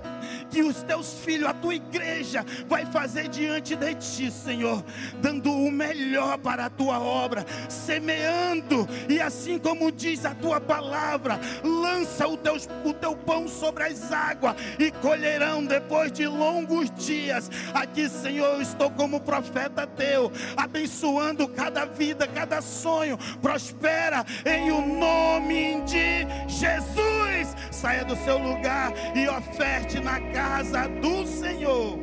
que os teus filhos, a tua igreja, vai fazer diante de ti, Senhor, dando o melhor para a tua obra, semeando, e assim como diz a tua palavra, lança o teu, o teu pão sobre as águas e colherão depois de longos dias. Aqui, Senhor, eu estou como profeta teu, abençoando cada vida, cada sonho, prospera em o nome de Jesus. Saia do seu lugar e oferte na casa do Senhor.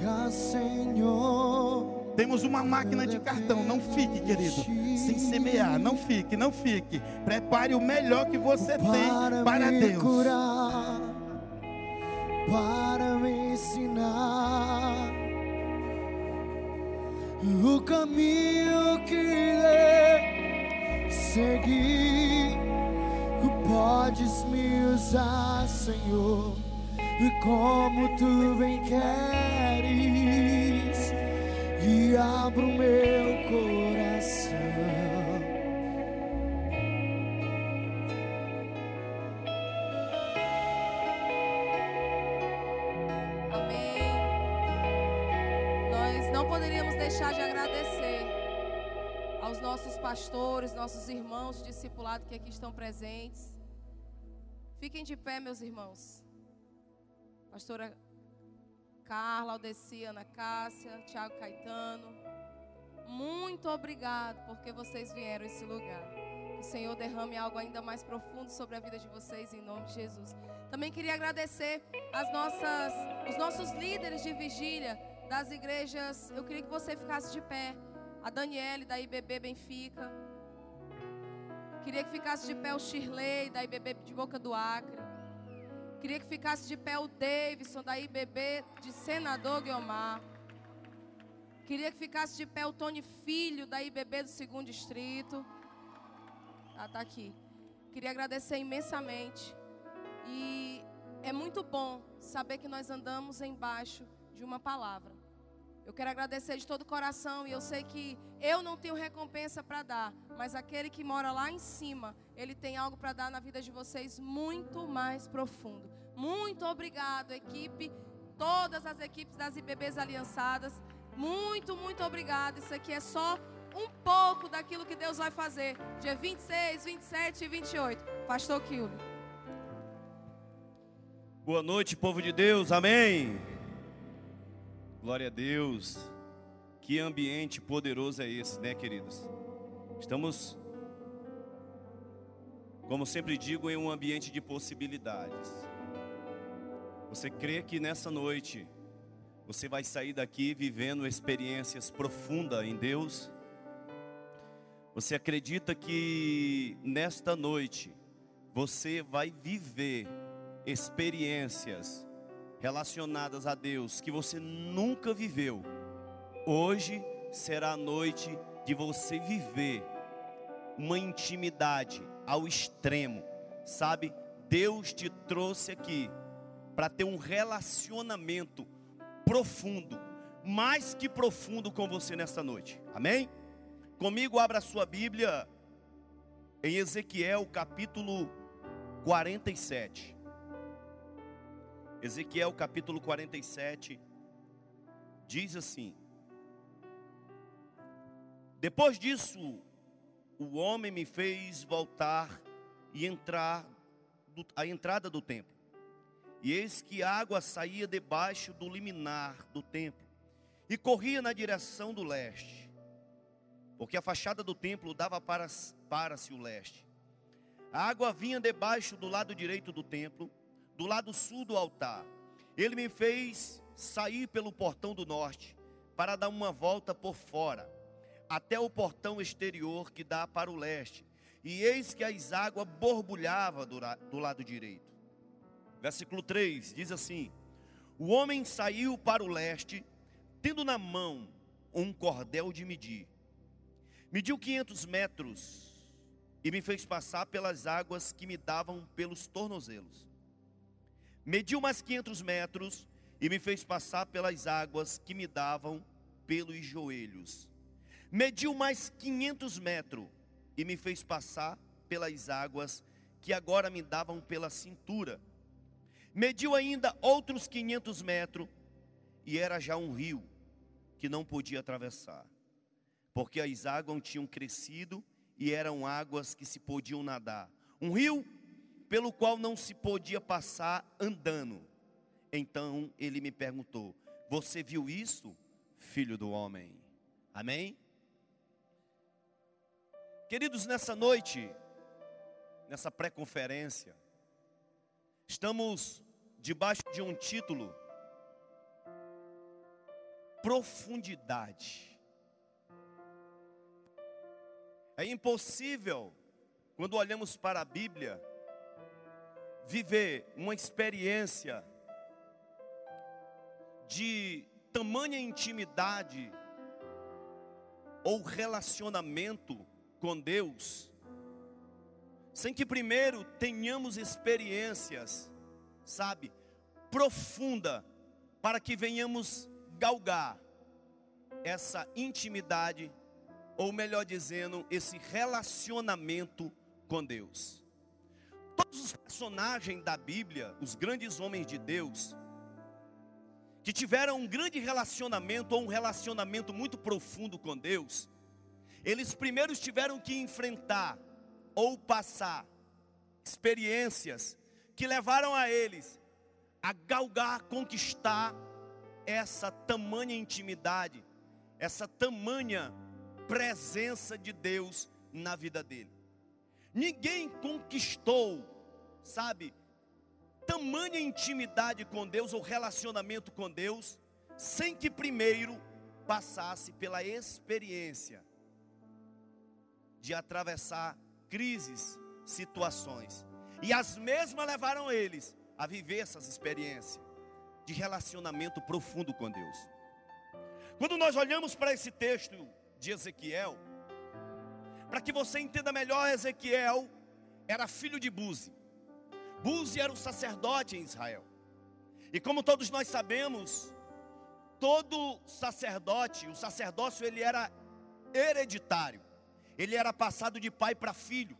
E a Senhor. Temos uma máquina de cartão, não fique, querido, sem semear, não fique, não fique. Prepare o melhor que você tem para Deus. curar, para me ensinar o caminho que devo seguir. Podes me usar, Senhor, e como tu bem queres, e abro meu coração. Amém. Nós não poderíamos deixar de agradecer aos nossos pastores, nossos irmãos de discipulado que aqui estão presentes. Fiquem de pé, meus irmãos. Pastora Carla, Aldecia, Ana Cássia, Tiago Caetano. Muito obrigado porque vocês vieram a esse lugar. Que o Senhor derrame algo ainda mais profundo sobre a vida de vocês em nome de Jesus. Também queria agradecer as nossas, os nossos líderes de vigília das igrejas. Eu queria que você ficasse de pé. A Daniele da IBB Benfica. Queria que ficasse de pé o Shirley da IBB de Boca do Acre. Queria que ficasse de pé o Davidson da IBB de Senador Guiomar. Queria que ficasse de pé o Tony Filho da IBB do Segundo Distrito. Ah, tá aqui. Queria agradecer imensamente. E é muito bom saber que nós andamos embaixo de uma palavra. Eu quero agradecer de todo o coração e eu sei que eu não tenho recompensa para dar, mas aquele que mora lá em cima, ele tem algo para dar na vida de vocês muito mais profundo. Muito obrigado, equipe, todas as equipes das IBBs aliançadas. Muito, muito obrigado. Isso aqui é só um pouco daquilo que Deus vai fazer. Dia 26, 27 e 28. Pastor Killy. Boa noite, povo de Deus, amém. Glória a Deus. Que ambiente poderoso é esse, né, queridos? Estamos, como sempre digo, em um ambiente de possibilidades. Você crê que nessa noite você vai sair daqui vivendo experiências profundas em Deus? Você acredita que nesta noite você vai viver experiências relacionadas a Deus que você nunca viveu. Hoje será a noite de você viver uma intimidade ao extremo, sabe? Deus te trouxe aqui para ter um relacionamento profundo, mais que profundo com você nesta noite. Amém? Comigo abra sua Bíblia em Ezequiel capítulo 47. Ezequiel capítulo 47 diz assim: Depois disso, o homem me fez voltar e entrar a entrada do templo. E eis que água saía debaixo do liminar do templo e corria na direção do leste, porque a fachada do templo dava para, para se o leste. A água vinha debaixo do lado direito do templo, do lado sul do altar. Ele me fez sair pelo portão do norte para dar uma volta por fora, até o portão exterior que dá para o leste. E eis que as águas borbulhavam do, la- do lado direito. Versículo 3 diz assim: O homem saiu para o leste, tendo na mão um cordel de medir. Mediu 500 metros e me fez passar pelas águas que me davam pelos tornozelos. Mediu mais 500 metros e me fez passar pelas águas que me davam pelos joelhos. Mediu mais 500 metros e me fez passar pelas águas que agora me davam pela cintura. Mediu ainda outros 500 metros e era já um rio que não podia atravessar, porque as águas tinham crescido e eram águas que se podiam nadar. Um rio pelo qual não se podia passar andando. Então ele me perguntou: Você viu isso, filho do homem? Amém? Queridos, nessa noite, nessa pré-conferência, estamos debaixo de um título: Profundidade. É impossível, quando olhamos para a Bíblia, viver uma experiência de tamanha intimidade ou relacionamento com Deus, sem que primeiro tenhamos experiências, sabe, profunda, para que venhamos galgar essa intimidade, ou melhor dizendo, esse relacionamento com Deus. Todos os personagens da Bíblia, os grandes homens de Deus, que tiveram um grande relacionamento ou um relacionamento muito profundo com Deus, eles primeiro tiveram que enfrentar ou passar experiências que levaram a eles a galgar, conquistar essa tamanha intimidade, essa tamanha presença de Deus na vida dele. Ninguém conquistou, sabe, tamanha intimidade com Deus ou relacionamento com Deus, sem que primeiro passasse pela experiência de atravessar crises, situações. E as mesmas levaram eles a viver essas experiências de relacionamento profundo com Deus. Quando nós olhamos para esse texto de Ezequiel, para que você entenda melhor, Ezequiel era filho de Buzi. Buzi era o sacerdote em Israel. E como todos nós sabemos, todo sacerdote, o sacerdócio ele era hereditário. Ele era passado de pai para filho.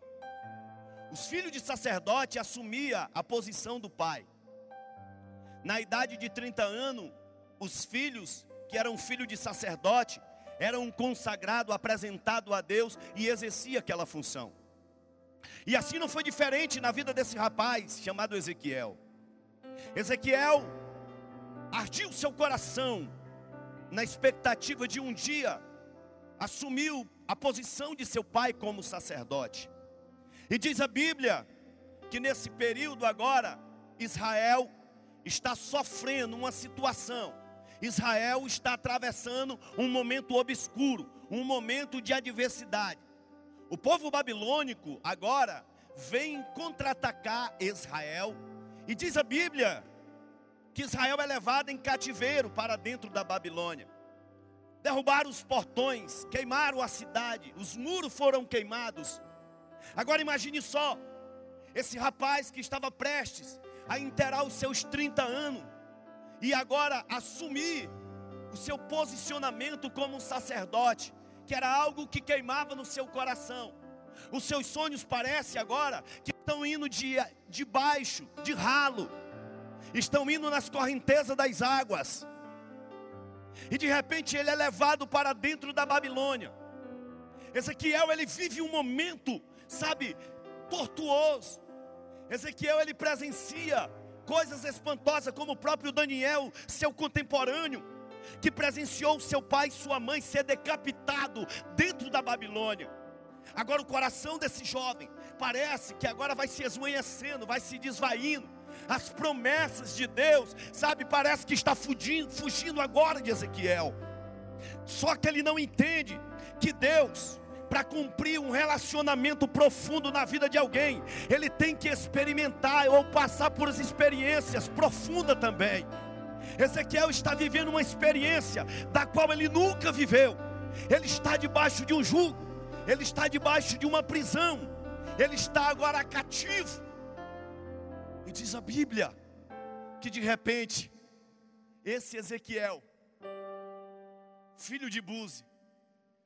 Os filhos de sacerdote assumia a posição do pai. Na idade de 30 anos, os filhos que eram filhos de sacerdote eram consagrado, apresentado a Deus e exercia aquela função. E assim não foi diferente na vida desse rapaz chamado Ezequiel. Ezequiel ardiu seu coração na expectativa de um dia assumir a posição de seu pai como sacerdote. E diz a Bíblia que nesse período agora Israel está sofrendo uma situação. Israel está atravessando um momento obscuro, um momento de adversidade. O povo babilônico agora vem contra-atacar Israel. E diz a Bíblia que Israel é levado em cativeiro para dentro da Babilônia. Derrubaram os portões, queimaram a cidade, os muros foram queimados. Agora imagine só, esse rapaz que estava prestes a inteirar os seus 30 anos e agora assumir o seu posicionamento como um sacerdote, que era algo que queimava no seu coração. Os seus sonhos parecem agora que estão indo de, de baixo, de ralo, estão indo nas correntezas das águas. E de repente ele é levado para dentro da Babilônia. Ezequiel ele vive um momento, sabe, tortuoso. Ezequiel ele presencia coisas espantosas, como o próprio Daniel, seu contemporâneo, que presenciou seu pai e sua mãe ser decapitado dentro da Babilônia. Agora o coração desse jovem parece que agora vai se esmanhecendo, vai se desvaindo. As promessas de Deus, sabe, parece que está fugindo, fugindo agora de Ezequiel. Só que ele não entende que Deus, para cumprir um relacionamento profundo na vida de alguém, ele tem que experimentar ou passar por experiências profundas também. Ezequiel está vivendo uma experiência da qual ele nunca viveu. Ele está debaixo de um jugo, ele está debaixo de uma prisão, ele está agora cativo. E diz a Bíblia que de repente, esse Ezequiel, filho de Buzi,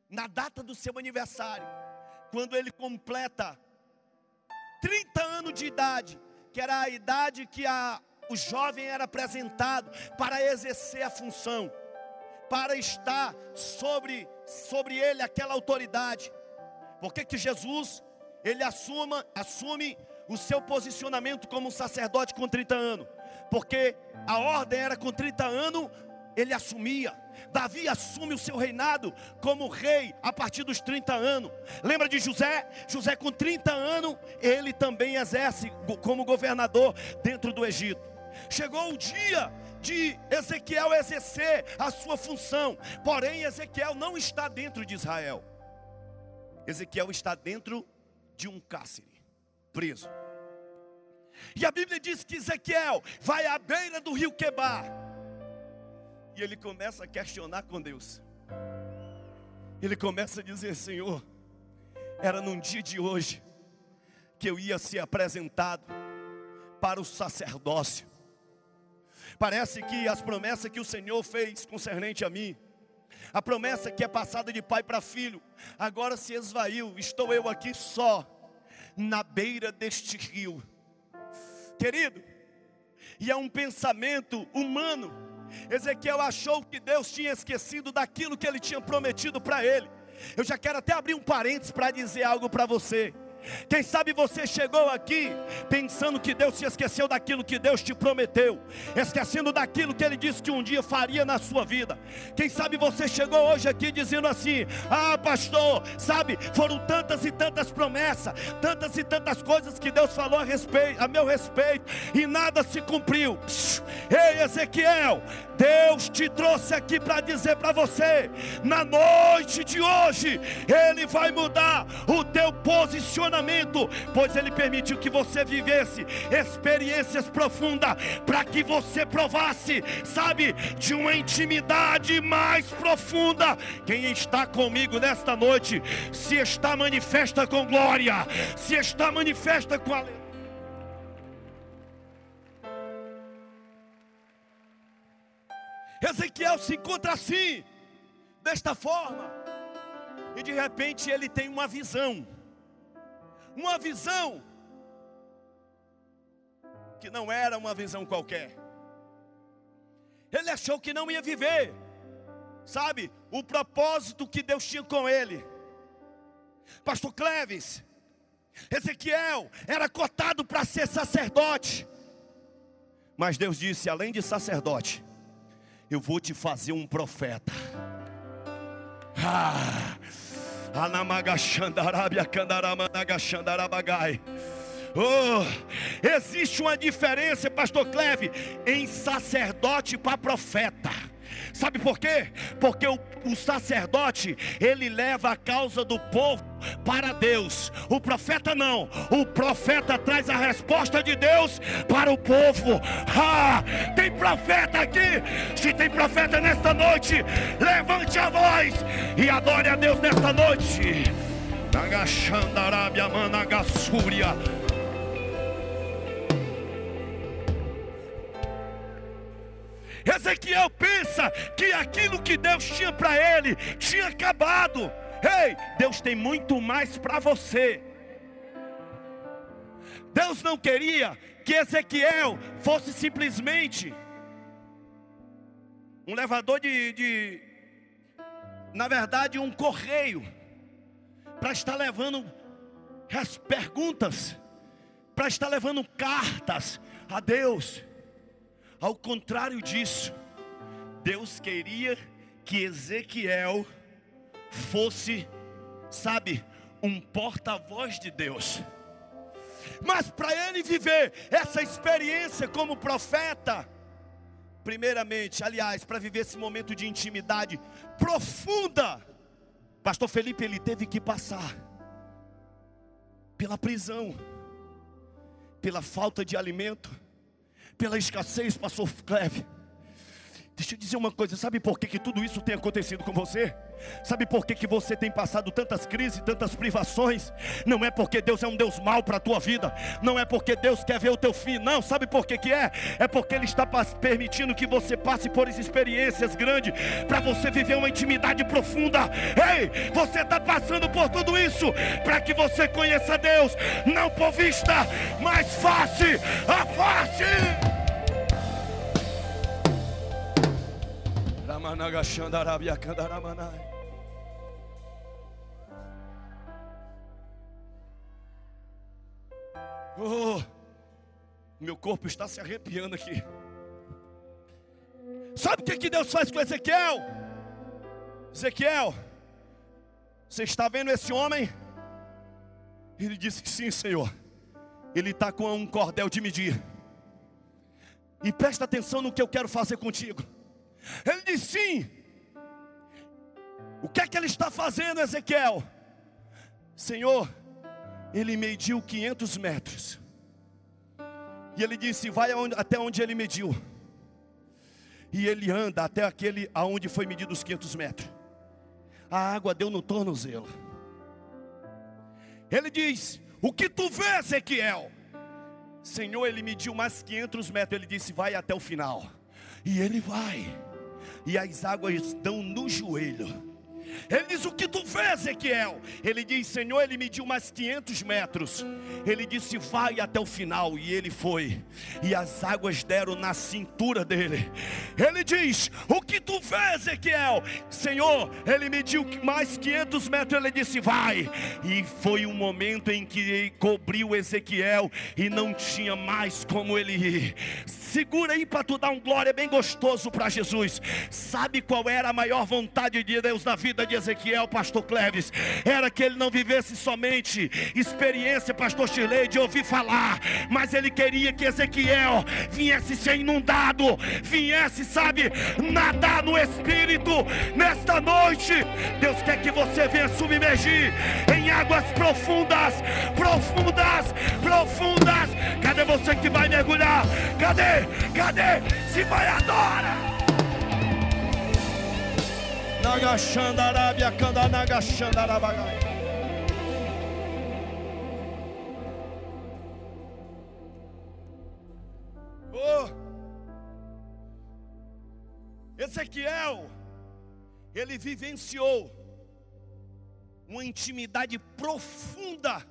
na data do seu aniversário, quando ele completa 30 anos de idade, que era a idade que a, o jovem era apresentado para exercer a função, para estar sobre, sobre ele aquela autoridade. Por que, que Jesus ele assuma, assume o seu posicionamento como sacerdote com 30 anos? Porque a ordem era com 30 anos, ele assumia. Davi assume o seu reinado como rei a partir dos 30 anos. Lembra de José? José, com 30 anos, ele também exerce como governador dentro do Egito. Chegou o dia de Ezequiel exercer a sua função, porém, Ezequiel não está dentro de Israel. Ezequiel está dentro de um cárcere, preso. E a Bíblia diz que Ezequiel vai à beira do rio Quebar. E ele começa a questionar com Deus. Ele começa a dizer: Senhor, era num dia de hoje que eu ia ser apresentado para o sacerdócio. Parece que as promessas que o Senhor fez concernente a mim, a promessa que é passada de pai para filho, agora se esvaiu. Estou eu aqui só, na beira deste rio. Querido, e é um pensamento humano. Ezequiel achou que Deus tinha esquecido daquilo que ele tinha prometido para ele. Eu já quero até abrir um parênteses para dizer algo para você. Quem sabe você chegou aqui pensando que Deus se esqueceu daquilo que Deus te prometeu, esquecendo daquilo que Ele disse que um dia faria na sua vida. Quem sabe você chegou hoje aqui dizendo assim: Ah, pastor, sabe, foram tantas e tantas promessas, tantas e tantas coisas que Deus falou a, respeito, a meu respeito e nada se cumpriu. Psh, ei, Ezequiel, Deus te trouxe aqui para dizer para você, na noite de hoje, Ele vai mudar o teu posicionamento, pois Ele permitiu que você vivesse experiências profundas, para que você provasse, sabe, de uma intimidade mais profunda. Quem está comigo nesta noite, se está manifesta com glória, se está manifesta com alegria. Ezequiel se encontra assim, desta forma, e de repente ele tem uma visão, uma visão que não era uma visão qualquer. Ele achou que não ia viver, sabe, o propósito que Deus tinha com ele. Pastor Cleves, Ezequiel era cotado para ser sacerdote, mas Deus disse: além de sacerdote, eu vou te fazer um profeta. Ah, Anamagashandarabia Kandaramanagashandarabagai. Oh, existe uma diferença, pastor Cleve, em sacerdote para profeta. Sabe por quê? Porque o, o, sacerdote, ele leva a causa do povo para Deus. O profeta não. O profeta traz a resposta de Deus para o povo. Ah, tem profeta aqui? Se tem profeta nesta noite, levante a voz e adore a Deus nesta noite. Nagashandarabia managassúria. Ezequiel pensa que aquilo que Deus tinha para ele tinha acabado. Ei, Deus tem muito mais para você. Deus não queria que Ezequiel fosse simplesmente um levador de, de na verdade, um correio para estar levando as perguntas, para estar levando cartas a Deus. Ao contrário disso, Deus queria que Ezequiel fosse, sabe, um porta-voz de Deus. Mas para ele viver essa experiência como profeta, primeiramente, aliás, para viver esse momento de intimidade profunda, Pastor Felipe ele teve que passar pela prisão, pela falta de alimento, pela escassez, Pastor Cleve Deixa eu dizer uma coisa, sabe por que, que tudo isso tem acontecido com você? Sabe por que, que você tem passado tantas crises, tantas privações? Não é porque Deus é um Deus mau para a tua vida, não é porque Deus quer ver o teu fim, não. Sabe por que, que é? É porque Ele está permitindo que você passe por experiências grandes, para você viver uma intimidade profunda. Ei, você está passando por tudo isso para que você conheça Deus, não por vista, mas face a face. Oh, meu corpo está se arrepiando aqui. Sabe o que, que Deus faz com Ezequiel? Ezequiel, você está vendo esse homem? Ele disse que sim, Senhor. Ele está com um cordel de medir. E presta atenção no que eu quero fazer contigo. Ele disse sim. O que é que ele está fazendo, Ezequiel? Senhor, ele mediu 500 metros. E ele disse: Vai até onde ele mediu. E ele anda até aquele aonde foi medido os 500 metros. A água deu no tornozelo. Ele diz: O que tu vê, Ezequiel? Senhor, ele mediu mais 500 metros. Ele disse: Vai até o final. E ele vai e as águas dão no joelho. Ele diz: O que tu vês, Ezequiel? Ele diz: Senhor, ele mediu mais 500 metros. Ele disse: Vai até o final. E ele foi. E as águas deram na cintura dele. Ele diz: O que tu vês, Ezequiel? Senhor, ele mediu mais 500 metros. Ele disse: Vai. E foi um momento em que cobriu Ezequiel. E não tinha mais como ele ir. Segura aí para tu dar um glória bem gostoso para Jesus. Sabe qual era a maior vontade de Deus na vida de Ezequiel, pastor Cleves? Era que ele não vivesse somente experiência, pastor Chile, de ouvir falar, mas ele queria que Ezequiel viesse ser inundado, viesse, sabe, nadar no Espírito. Nesta noite, Deus quer que você venha submergir em águas profundas, profundas, profundas. Cadê você que vai mergulhar? Cadê? Cadê? Se vai, adora! Nagashandarabia, Kandanagashandarabagai. Oh! Ezequiel, ele vivenciou uma intimidade profunda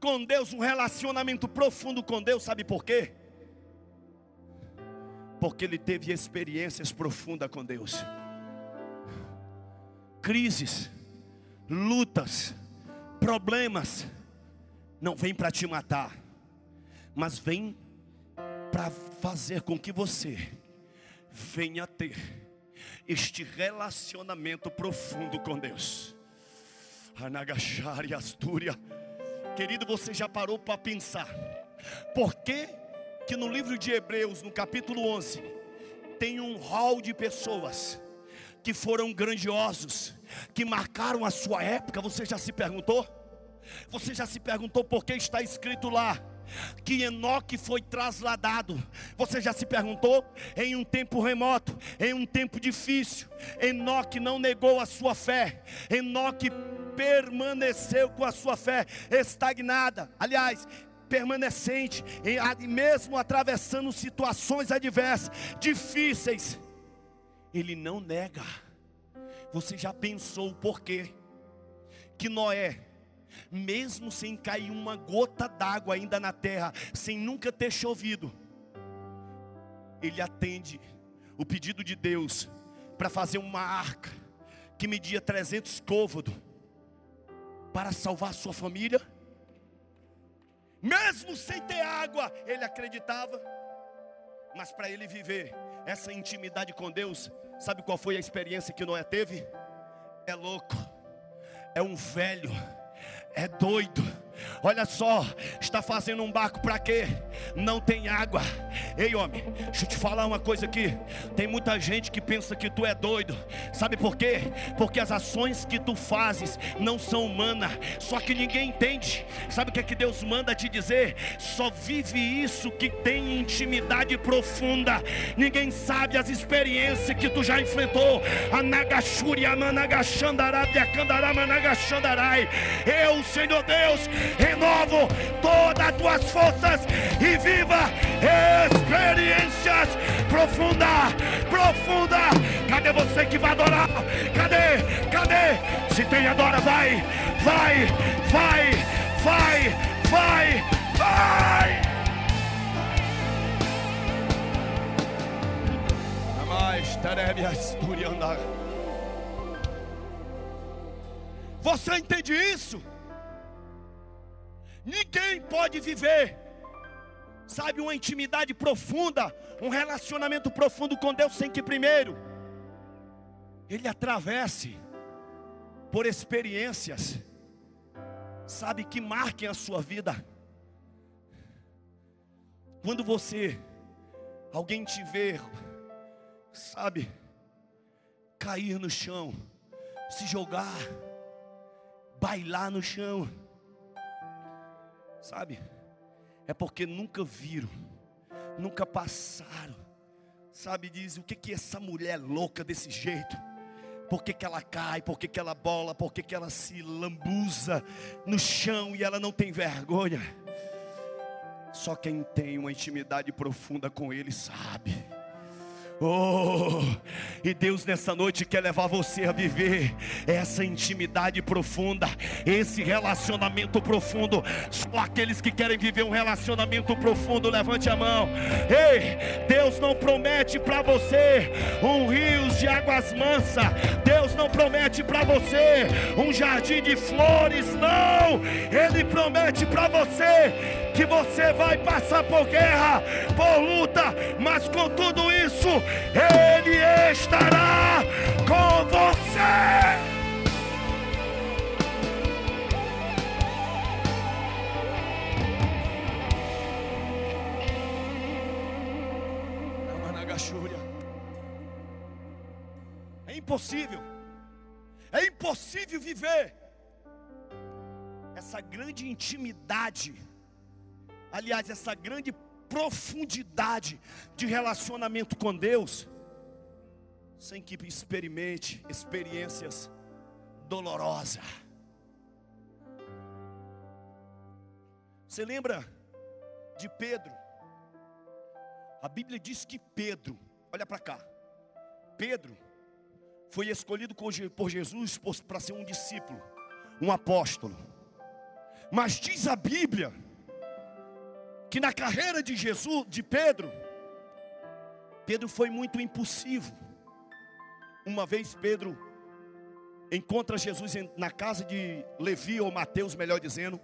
com Deus, um relacionamento profundo com Deus, sabe por quê? Porque ele teve experiências profundas com Deus. Crises, lutas, problemas não vêm para te matar, mas vem para fazer com que você venha ter este relacionamento profundo com Deus. Anagachari Astúria. Querido, você já parou para pensar? Por que que no livro de Hebreus, no capítulo 11, tem um hall de pessoas que foram grandiosos, que marcaram a sua época? Você já se perguntou? Você já se perguntou por que está escrito lá? que Enoque foi trasladado. Você já se perguntou? Em um tempo remoto, em um tempo difícil, Enoque não negou a sua fé. Enoque permaneceu com a sua fé estagnada. Aliás, permanecente, e mesmo atravessando situações adversas, difíceis, ele não nega. Você já pensou por quê? que Noé, mesmo sem cair uma gota d'água ainda na terra, sem nunca ter chovido, ele atende o pedido de Deus para fazer uma arca que media 300 côvados para salvar sua família. Mesmo sem ter água, ele acreditava. Mas para ele viver essa intimidade com Deus, sabe qual foi a experiência que Noé teve? É louco, é um velho, é doido. Olha só, está fazendo um barco para quê? Não tem água. Ei, homem, deixa eu te falar uma coisa aqui. Tem muita gente que pensa que tu é doido. Sabe por quê? Porque as ações que tu fazes não são humanas. Só que ninguém entende. Sabe o que é que Deus manda te dizer? Só vive isso que tem intimidade profunda. Ninguém sabe as experiências que tu já enfrentou. A Nagashuri, a Managashandarai, a Kandaramanagashandarai. Eu, Senhor Deus, renovo todas as tuas forças e viva experiências profunda, profunda. Cadê você que vai adorar? Cadê? Cadê? Se tem adora, vai, vai, vai, vai, vai, vai. Você entende isso? Ninguém pode viver, sabe, uma intimidade profunda, um relacionamento profundo com Deus sem que primeiro ele atravesse por experiências, sabe, que marquem a sua vida. Quando você, alguém te ver, sabe, cair no chão, se jogar, bailar no chão, sabe? É porque nunca viram, nunca passaram, sabe? Diz o que que essa mulher louca desse jeito? Por que, que ela cai? Por que, que ela bola? Por que, que ela se lambuza no chão e ela não tem vergonha? Só quem tem uma intimidade profunda com Ele sabe. Oh, e Deus nessa noite quer levar você a viver essa intimidade profunda, esse relacionamento profundo. Só aqueles que querem viver um relacionamento profundo, levante a mão. Ei, Deus não promete para você um rio de águas mansas. Deus não promete para você um jardim de flores, não. Ele promete para você que você vai passar por guerra, por luta, mas com tudo isso, Ele estará com você. É impossível, é impossível viver essa grande intimidade. Aliás, essa grande profundidade de relacionamento com Deus, sem que experimente experiências dolorosas. Você lembra de Pedro? A Bíblia diz que Pedro, olha para cá, Pedro foi escolhido por Jesus para ser um discípulo, um apóstolo. Mas diz a Bíblia que na carreira de Jesus, de Pedro, Pedro foi muito impulsivo. Uma vez Pedro encontra Jesus na casa de Levi ou Mateus, melhor dizendo.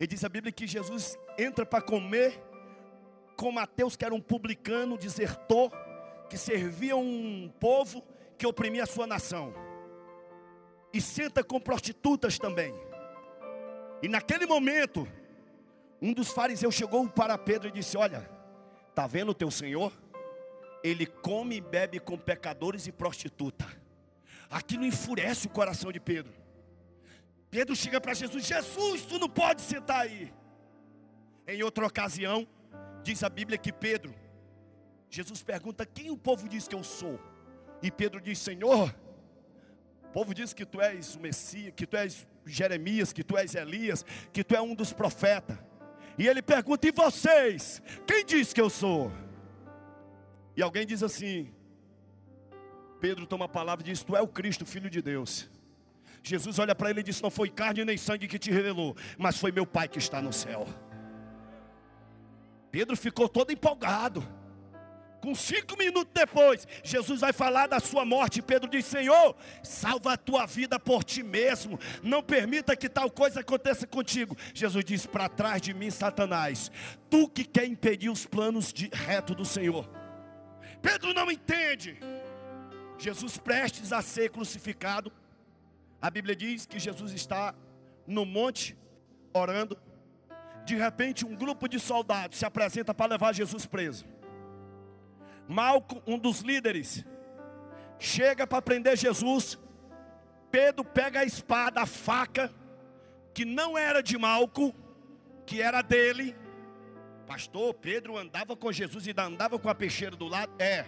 E diz a Bíblia que Jesus entra para comer com Mateus, que era um publicano, desertor, que servia um povo que oprimia a sua nação. E senta com prostitutas também. E naquele momento, um dos fariseus chegou para Pedro e disse: Olha, está vendo o teu Senhor? Ele come e bebe com pecadores e prostituta. Aquilo enfurece o coração de Pedro. Pedro chega para Jesus: Jesus, tu não pode sentar aí. Em outra ocasião, diz a Bíblia que Pedro, Jesus pergunta: Quem o povo diz que eu sou? E Pedro diz: Senhor, o povo diz que tu és o Messias, que tu és Jeremias, que tu és Elias, que tu é um dos profetas. E ele pergunta: E vocês? Quem diz que eu sou? E alguém diz assim: Pedro toma a palavra e diz: Tu é o Cristo, filho de Deus. Jesus olha para ele e diz: Não foi carne nem sangue que te revelou, mas foi meu Pai que está no céu. Pedro ficou todo empolgado. Com cinco minutos depois, Jesus vai falar da sua morte. Pedro diz: Senhor, salva a tua vida por ti mesmo. Não permita que tal coisa aconteça contigo. Jesus diz: Para trás de mim, Satanás, tu que quer impedir os planos de reto do Senhor. Pedro não entende. Jesus prestes a ser crucificado. A Bíblia diz que Jesus está no monte orando. De repente, um grupo de soldados se apresenta para levar Jesus preso. Malco, um dos líderes, chega para prender Jesus. Pedro pega a espada, a faca, que não era de Malco, que era dele. Pastor, Pedro andava com Jesus e andava com a peixeira do lado? É,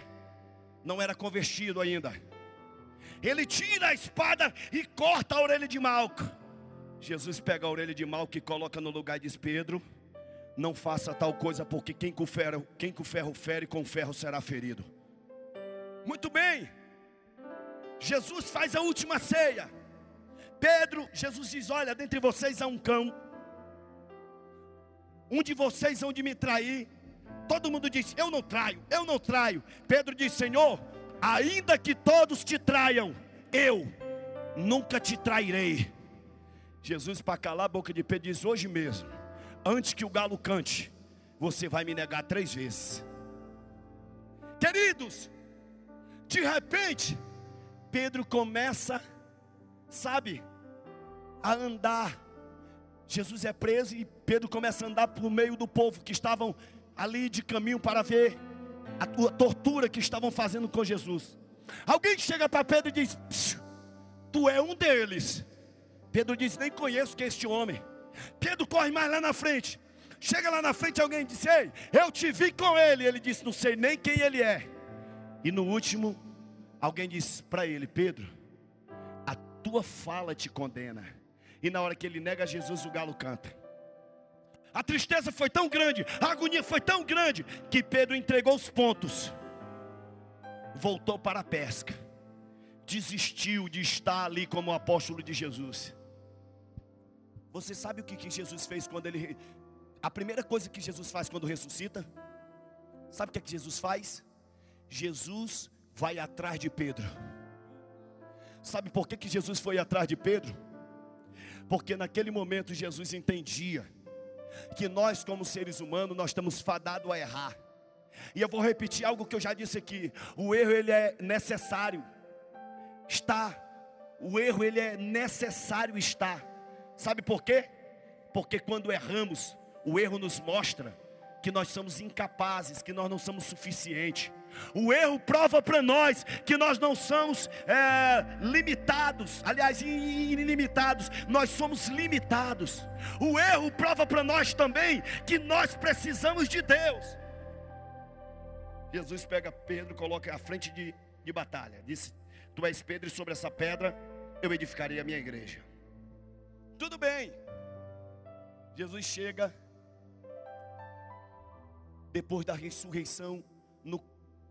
não era convertido ainda. Ele tira a espada e corta a orelha de Malco. Jesus pega a orelha de Malco e coloca no lugar e diz: Pedro, não faça tal coisa, porque quem com ferro, quem com ferro fere, com ferro será ferido. Muito bem. Jesus faz a última ceia. Pedro, Jesus diz: Olha, dentre vocês há um cão. Um de vocês hão de me trair. Todo mundo diz: Eu não traio, eu não traio. Pedro diz: Senhor, ainda que todos te traiam, eu nunca te trairei. Jesus, para calar a boca de Pedro, diz: Hoje mesmo antes que o galo cante, você vai me negar três vezes. Queridos, de repente, Pedro começa, sabe, a andar. Jesus é preso e Pedro começa a andar por meio do povo que estavam ali de caminho para ver a tortura que estavam fazendo com Jesus. Alguém chega para Pedro e diz: Tu é um deles. Pedro diz: Nem conheço que é este homem. Pedro corre mais lá na frente. Chega lá na frente, alguém diz: Ei, eu te vi com ele. Ele disse: Não sei nem quem ele é. E no último, alguém disse para ele: Pedro, a tua fala te condena. E na hora que ele nega Jesus, o galo canta. A tristeza foi tão grande, a agonia foi tão grande, que Pedro entregou os pontos, voltou para a pesca, desistiu de estar ali como apóstolo de Jesus. Você sabe o que, que Jesus fez quando ele. A primeira coisa que Jesus faz quando ressuscita? Sabe o que, é que Jesus faz? Jesus vai atrás de Pedro. Sabe por que, que Jesus foi atrás de Pedro? Porque naquele momento Jesus entendia que nós, como seres humanos, nós estamos fadados a errar. E eu vou repetir algo que eu já disse aqui: o erro ele é necessário. Está. O erro ele é necessário estar. Sabe por quê? Porque quando erramos, o erro nos mostra que nós somos incapazes, que nós não somos suficientes. O erro prova para nós que nós não somos é, limitados, aliás, ilimitados, nós somos limitados. O erro prova para nós também que nós precisamos de Deus. Jesus pega Pedro, coloca à frente de, de batalha, disse: Tu és Pedro, e sobre essa pedra eu edificarei a minha igreja. Tudo bem. Jesus chega depois da ressurreição, no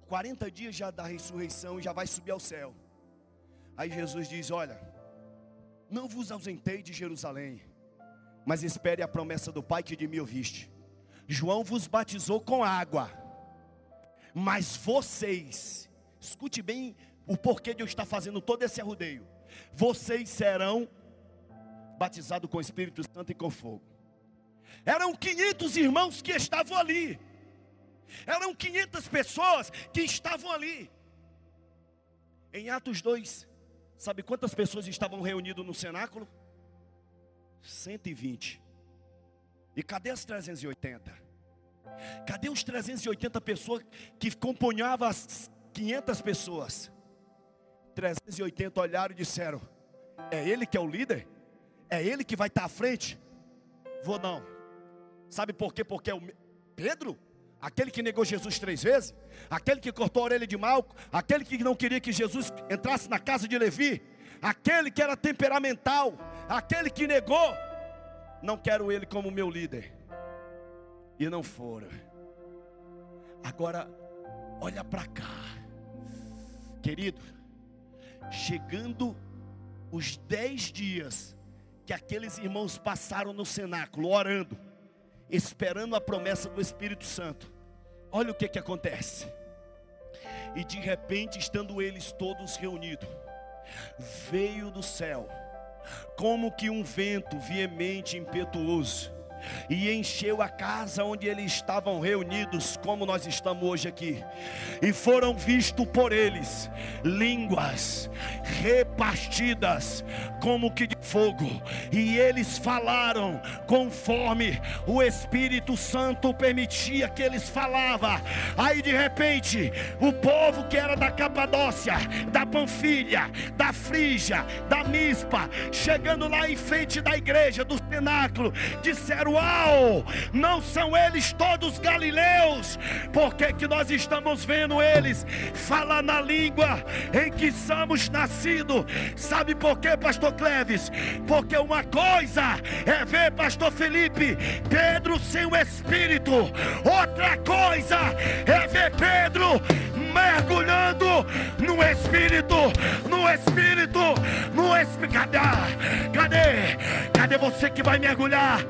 40 dias já da ressurreição, e já vai subir ao céu. Aí Jesus diz: Olha, não vos ausentei de Jerusalém, mas espere a promessa do Pai que de mim ouviste. João vos batizou com água, mas vocês, escute bem o porquê de eu estar fazendo todo esse arrudeio. Vocês serão batizado com o Espírito Santo e com fogo. Eram 500 irmãos que estavam ali. Eram 500 pessoas que estavam ali. Em Atos 2, sabe quantas pessoas estavam reunidas no cenáculo? 120. E cadê as 380? Cadê os 380 pessoas que compunhavam as 500 pessoas? 380 olharam e disseram: É ele que é o líder? É ele que vai estar à frente? Vou não. Sabe por quê? Porque é o Pedro, aquele que negou Jesus três vezes, aquele que cortou a orelha de Malco, aquele que não queria que Jesus entrasse na casa de Levi, aquele que era temperamental, aquele que negou, não quero ele como meu líder. E não foram. Agora, olha para cá, querido, chegando os dez dias que aqueles irmãos passaram no cenáculo, orando, esperando a promessa do Espírito Santo, olha o que que acontece. E de repente, estando eles todos reunidos, veio do céu, como que um vento veemente, impetuoso, e encheu a casa onde eles estavam reunidos, como nós estamos hoje aqui, e foram vistos por eles línguas repartidas como que de fogo, e eles falaram conforme o Espírito Santo permitia que eles falavam. Aí de repente, o povo que era da Capadócia, da Panfilha, da Frígia, da Mispa, chegando lá em frente da igreja do cenáculo, disseram: Uau, não são eles todos galileus, porque que nós estamos vendo eles falar na língua em que somos nascidos? Sabe por quê, Pastor Cleves? Porque uma coisa é ver, Pastor Felipe, Pedro sem o Espírito, outra coisa é ver Pedro mergulhando no Espírito, no Espírito, no Espírito. Cadê? Cadê? Cadê você que vai mergulhar?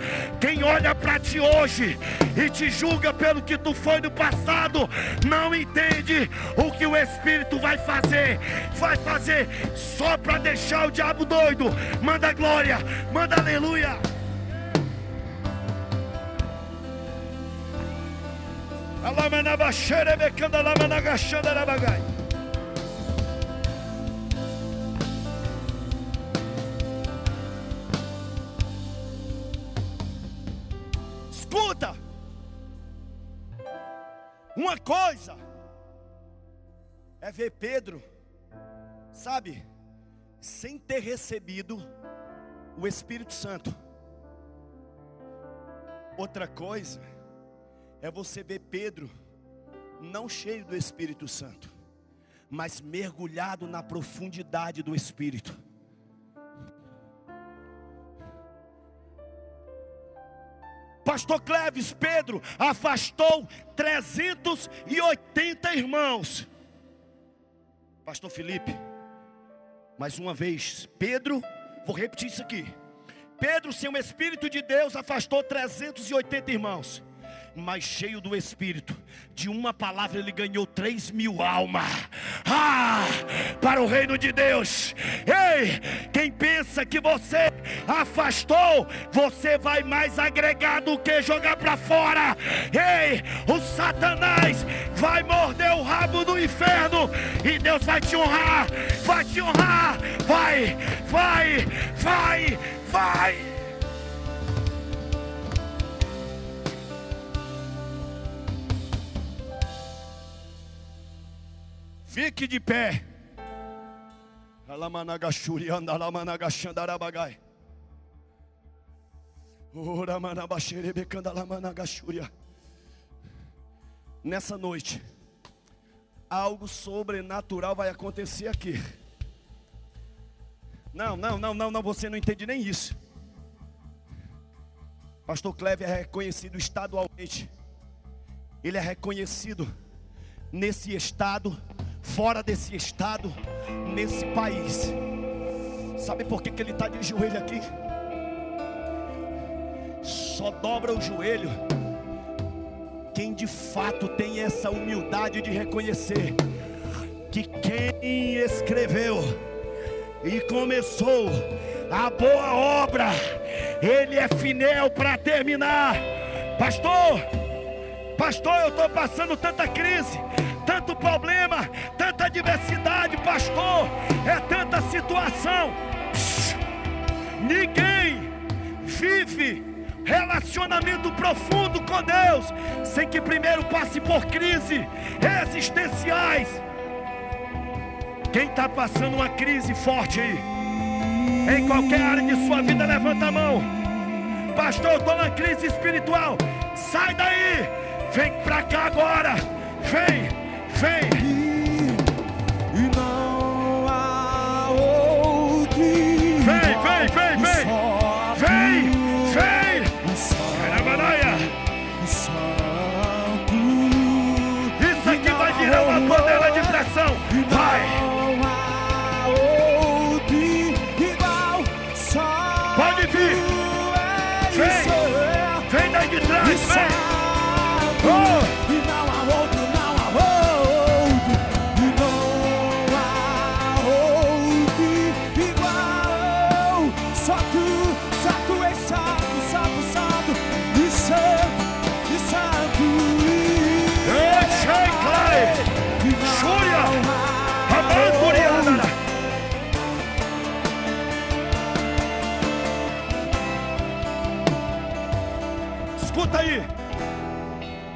Quem olha para ti hoje e te julga pelo que tu foi no passado, não entende o que o Espírito vai fazer. Vai fazer só para deixar o diabo doido. Manda glória, manda aleluia. Escuta. Uma coisa é ver Pedro, sabe, sem ter recebido o Espírito Santo. Outra coisa é você ver Pedro não cheio do Espírito Santo, mas mergulhado na profundidade do Espírito. Pastor Cleves, Pedro afastou 380 irmãos. Pastor Felipe, mais uma vez, Pedro, vou repetir isso aqui. Pedro, sem o Espírito de Deus, afastou 380 irmãos mas cheio do Espírito, de uma palavra ele ganhou três mil almas. Ah, para o reino de Deus. Ei, quem pensa que você afastou, você vai mais agregar do que jogar para fora. Ei, o Satanás vai morder o rabo do inferno e Deus vai te honrar, vai te honrar, vai, vai, vai, vai. Fique de pé. Nessa noite, algo sobrenatural vai acontecer aqui. Não, não, não, não, não, você não entende nem isso. Pastor Clever é reconhecido estadualmente. Ele é reconhecido nesse estado fora desse estado, nesse país. Sabe por que, que ele está de joelho aqui? Só dobra o joelho quem de fato tem essa humildade de reconhecer que quem escreveu e começou a boa obra, ele é fiel para terminar. Pastor, pastor, eu estou passando tanta crise, tanto problema, tanta adversidade, pastor, é tanta situação. Ninguém vive relacionamento profundo com Deus sem que primeiro passe por crise existenciais. Quem está passando uma crise forte aí, em qualquer área de sua vida, levanta a mão. Pastor, estou na crise espiritual. Sai daí, vem para cá agora. Vem, Vem!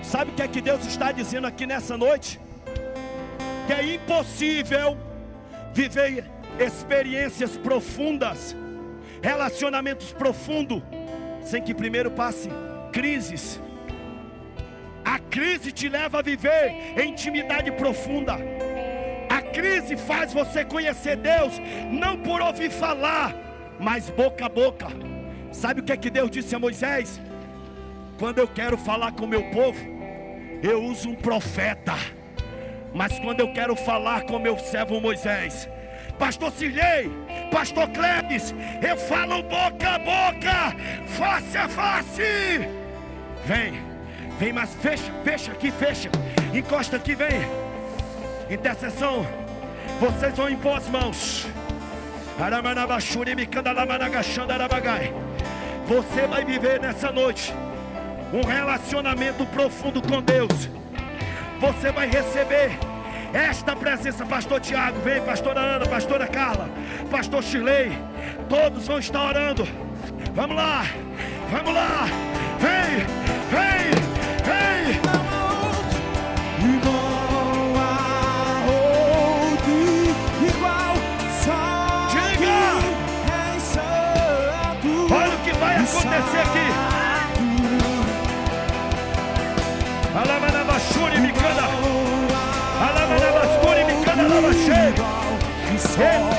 Sabe o que é que Deus está dizendo aqui nessa noite? Que é impossível viver experiências profundas, relacionamentos profundos, sem que primeiro passe crises. A crise te leva a viver em intimidade profunda. A crise faz você conhecer Deus, não por ouvir falar, mas boca a boca. Sabe o que é que Deus disse a Moisés? Quando eu quero falar com o meu povo, eu uso um profeta. Mas quando eu quero falar com meu servo Moisés, Pastor Cirlei, Pastor Cleves, eu falo boca a boca, face a face. Vem, vem, mas fecha, fecha aqui, fecha, encosta aqui, vem. Intercessão, vocês vão impor as mãos. Você vai viver nessa noite um relacionamento profundo com Deus. Você vai receber esta presença, Pastor Tiago, vem, Pastora Ana, Pastora Carla, Pastor Shirley, todos vão estar orando. Vamos lá, vamos lá, vem, vem, vem. Não há outro igual. Só Diga! Olha o que vai acontecer aqui. Alamanabashuri Mikanda, Alamanabashuri Mikanda Labashe.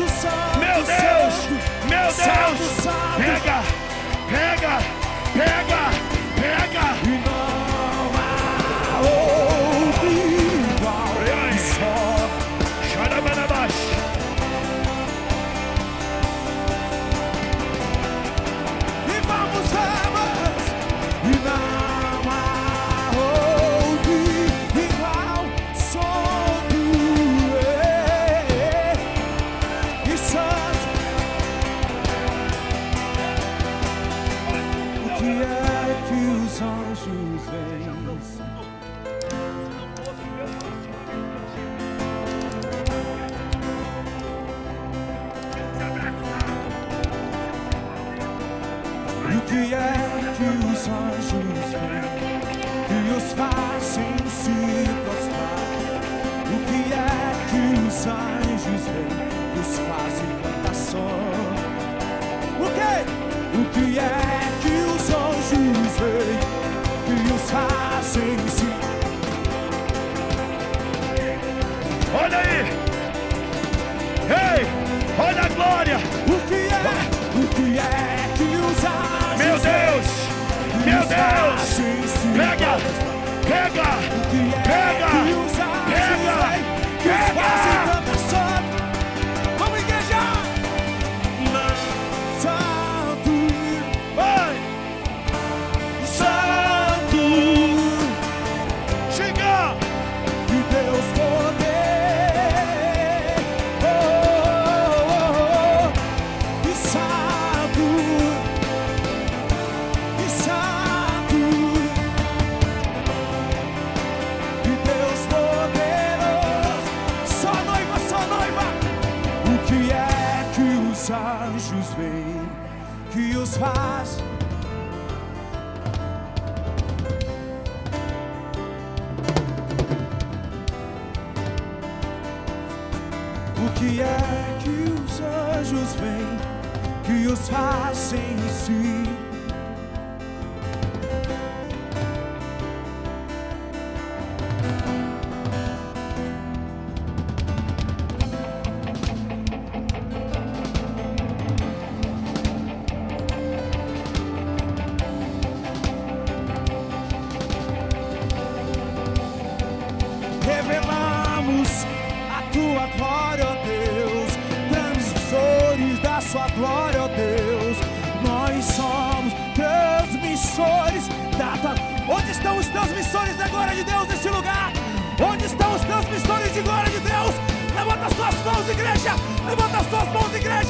Santo, santo, meu Deus, santo, meu Deus. santo. Pega, pega, pega. O que é? O que é que os anjos Meu Deus, meu Deus. Pega, pega, é pega, pega, pega.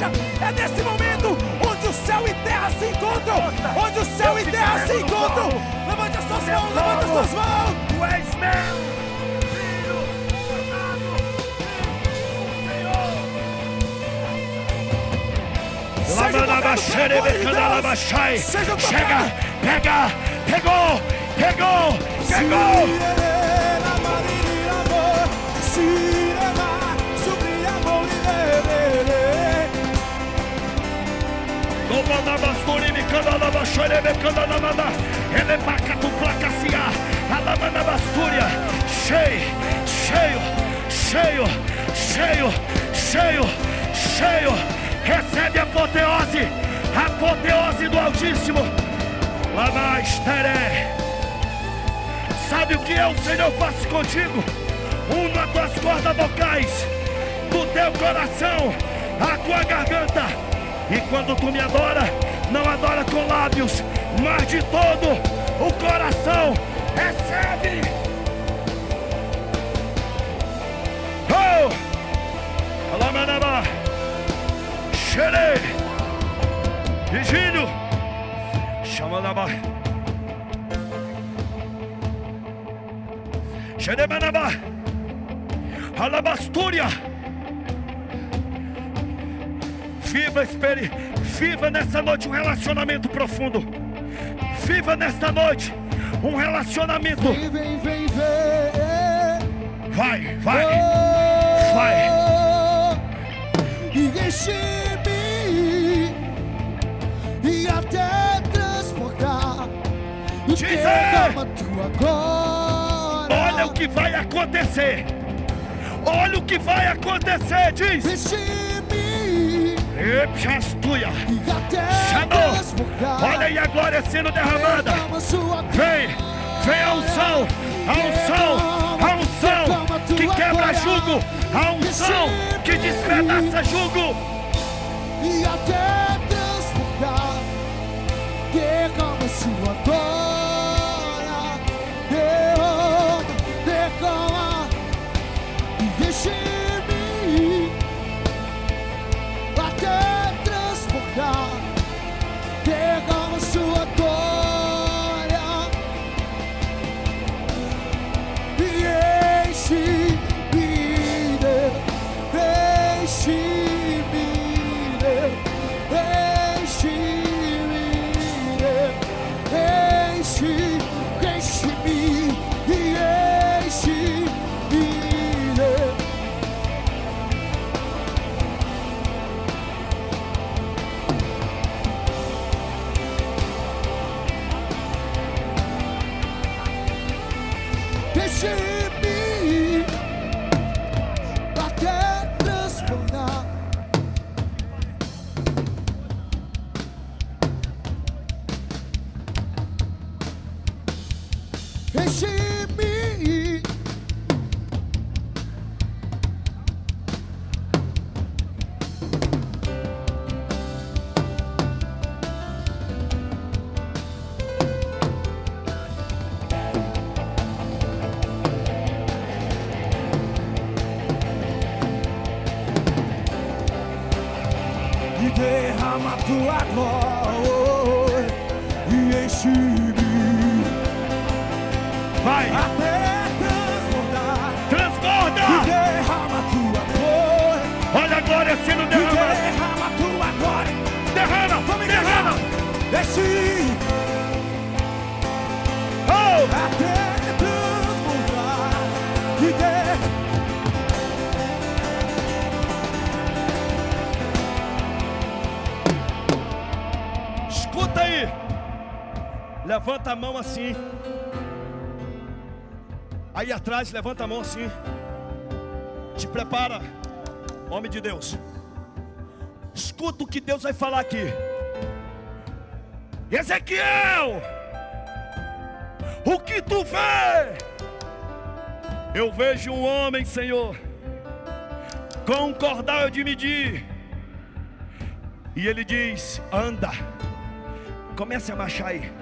Igreja! É nesse momento onde o céu e terra se encontram! Onde o céu e terra se encontram! Levante as suas mãos, levante as suas mãos! Tu és meu. Chega, pega, pegou, pegou, pegou. Cheio, cheio, cheio, cheio, cheio, cheio, recebe a apoteose, a apoteose do Altíssimo, Lamastere. Sabe o que é o Senhor faz contigo? Uma das cordas vocais do teu coração, a tua garganta. E quando tu me adora, não adora com lábios, mas de todo o coração. Recebe. Oh! Alamanaba. Xerei. Vigílio. Chamanaba. Xeremanaba. Alabastúria. Viva, espere, viva nessa noite um relacionamento profundo. Viva nesta noite um relacionamento. Vem, vem, vem, vem. Vai, vai, vai. E enche-me e até transportar. Diz aí. derrama tua glória. Olha o que vai acontecer. Olha o que vai acontecer, diz. Epchastuia. transportar. Olha aí a glória sendo derramada. Vem, vem a unção, a unção, a unção que quebra jugo, a unção que despedaça jugo. e até transportar. Derrama sua glória, Levanta a mão assim. Aí atrás, levanta a mão assim. Te prepara, homem de Deus. Escuta o que Deus vai falar aqui. Ezequiel, o que tu vê? Eu vejo um homem, Senhor, com um cordal de medir, E ele diz: anda, comece a marchar aí.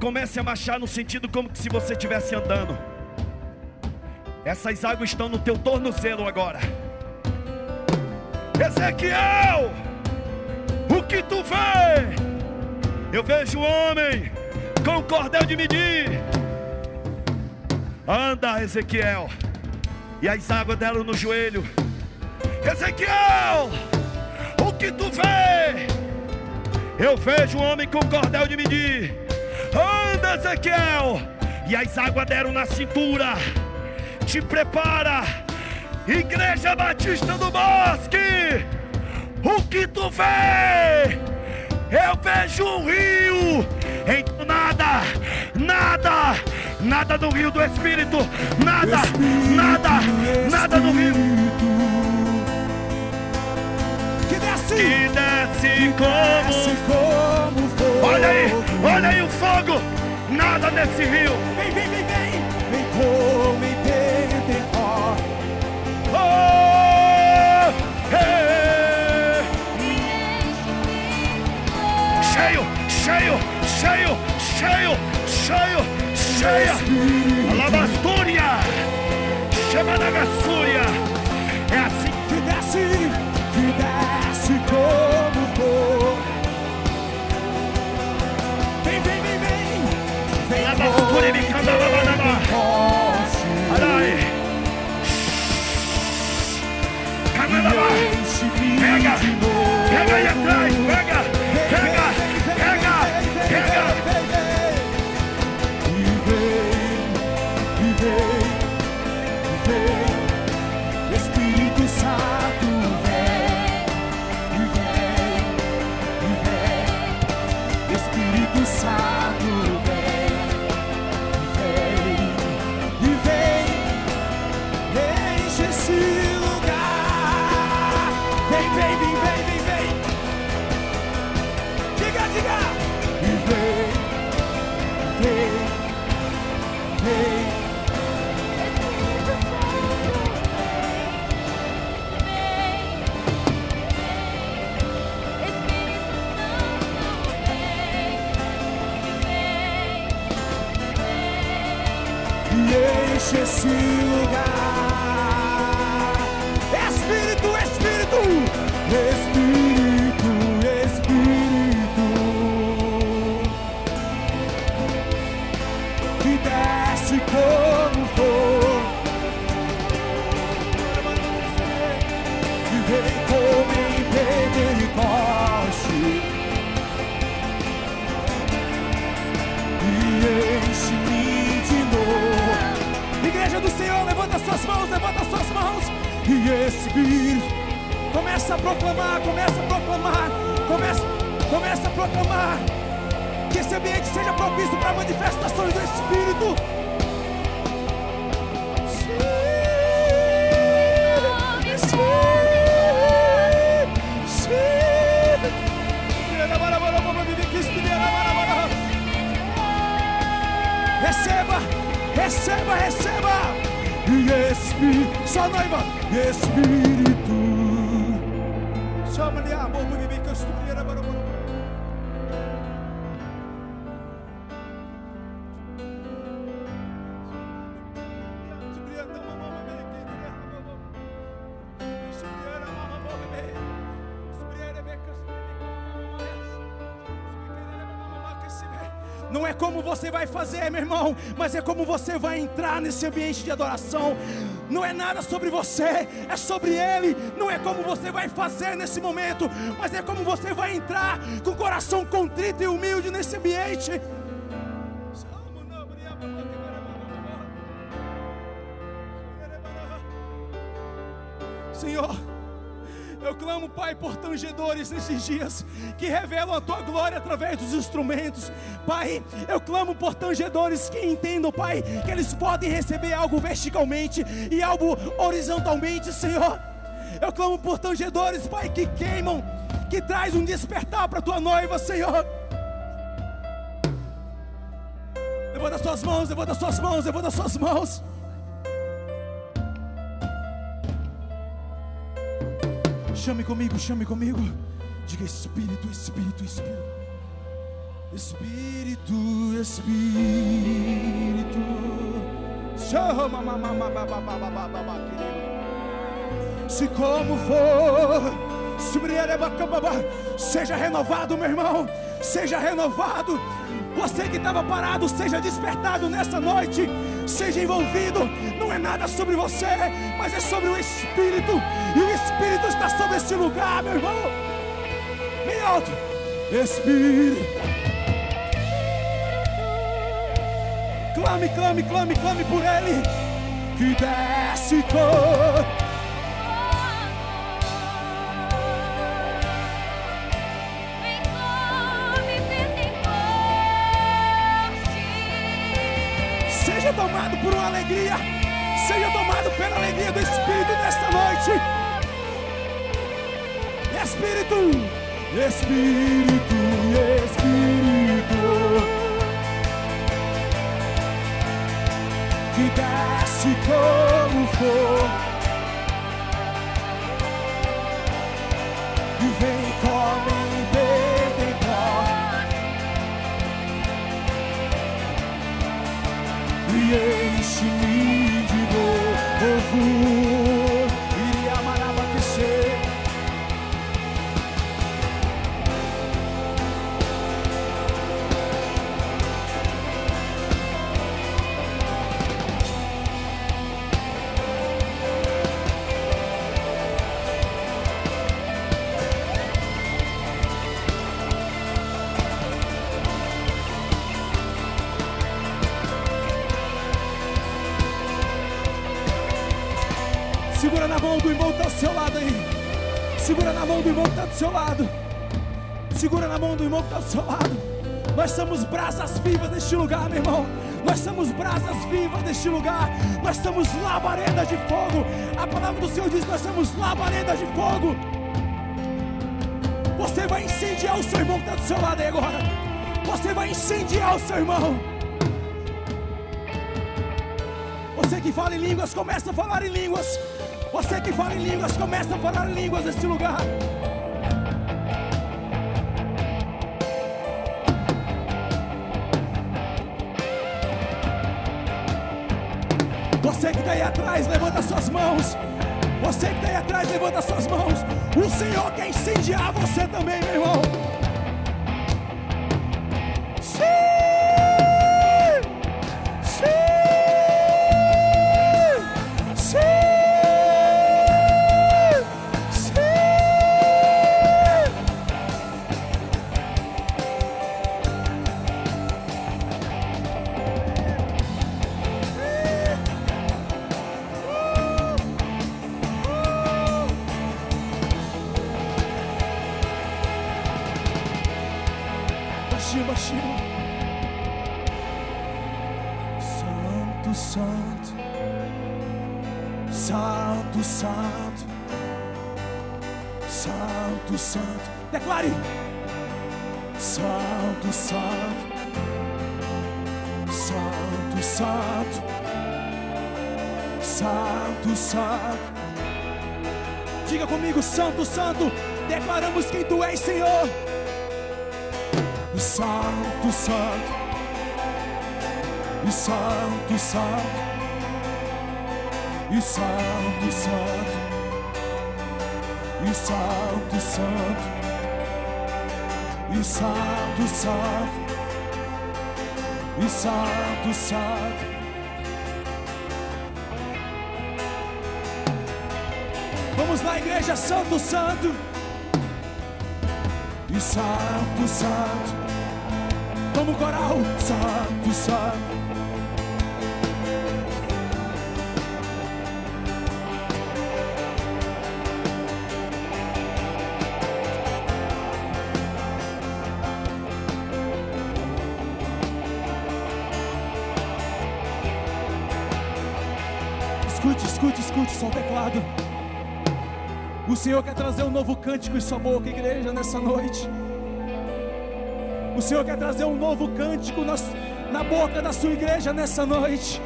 Comece a marchar no sentido como se você estivesse andando. Essas águas estão no teu tornozelo agora. Ezequiel, o que tu vê? Eu vejo um homem com um cordel de medir. Anda, Ezequiel. E as águas deram no joelho. Ezequiel, o que tu vê? Eu vejo um homem com cordel de medir. Anda, Ezequiel. E as águas deram na cintura. Te prepara. Igreja Batista do Bosque. O que tu vê? Eu vejo um rio. Então nada, nada, nada no rio do Espírito. Nada, nada, nada no rio. Que desce, Que desce como. como. Olha aí, olha aí o fogo. Nada nesse rio. Vem, vem, vem, vem. Vem como em Pentecostes. Oh, hey. Cheio, cheio, cheio, cheio, cheio, cheia. Alabastúria. Chama na. É assim. Yeah. Proclamar, começa a proclamar, começa, começa a proclamar. Que esse ambiente seja propício para manifestações do Espírito. Receba, receba, receba. E Espírito, só noiva, Espírito. Não é como você vai fazer, meu irmão, mas é como você vai entrar nesse ambiente de adoração. Não é nada sobre você, é sobre Ele. É como você vai fazer nesse momento, mas é como você vai entrar com o coração contrito e humilde nesse ambiente. Senhor, eu clamo, Pai, por tangedores nesses dias que revelam a tua glória através dos instrumentos. Pai, eu clamo por tangedores que entendam, Pai, que eles podem receber algo verticalmente e algo horizontalmente, Senhor. Eu clamo por tangedores, Pai, que queimam, que traz um despertar para tua noiva, Senhor. Levanta as suas mãos, levanta as suas mãos, levanta as suas mãos. Chame comigo, chame comigo, Diga Espírito, Espírito, Espírito. Espírito, Espírito. Chama, mamá, mamá, babá, babá, babá, querido. Se como for, seja renovado, meu irmão, seja renovado. Você que estava parado, seja despertado nessa noite, seja envolvido. Não é nada sobre você, mas é sobre o Espírito, e o Espírito está sobre esse lugar, meu irmão. Bem alto, Espírito. Clame, clame, clame, clame por Ele, que desce cor. Tomado pela alegria do Espírito nesta noite. Espírito, Espírito, Espírito, que desce como fogo, neste lugar, meu irmão. Nós somos brasas vivas neste lugar. Nós somos labaredas de fogo. A palavra do Senhor diz: Nós somos labaredas de fogo. Você vai incendiar o seu irmão que está do seu lado aí agora. Você vai incendiar o seu irmão. Você que fala em línguas, começa a falar em línguas. Você que fala em línguas, começa a falar em línguas nesse lugar. Mãos. Você que está aí atrás, levanta suas mãos. O Senhor quer incendiar você também, meu irmão. Santo, Santo. E Santo, Santo. E Santo, Santo. E Santo, Santo. Vamos lá, igreja, Santo, Santo. E Santo, Santo. Vamos coral, Santo, Santo. Senhor quer trazer um novo cântico em sua boca, igreja, nessa noite. O Senhor quer trazer um novo cântico nas- na boca da sua igreja nessa noite.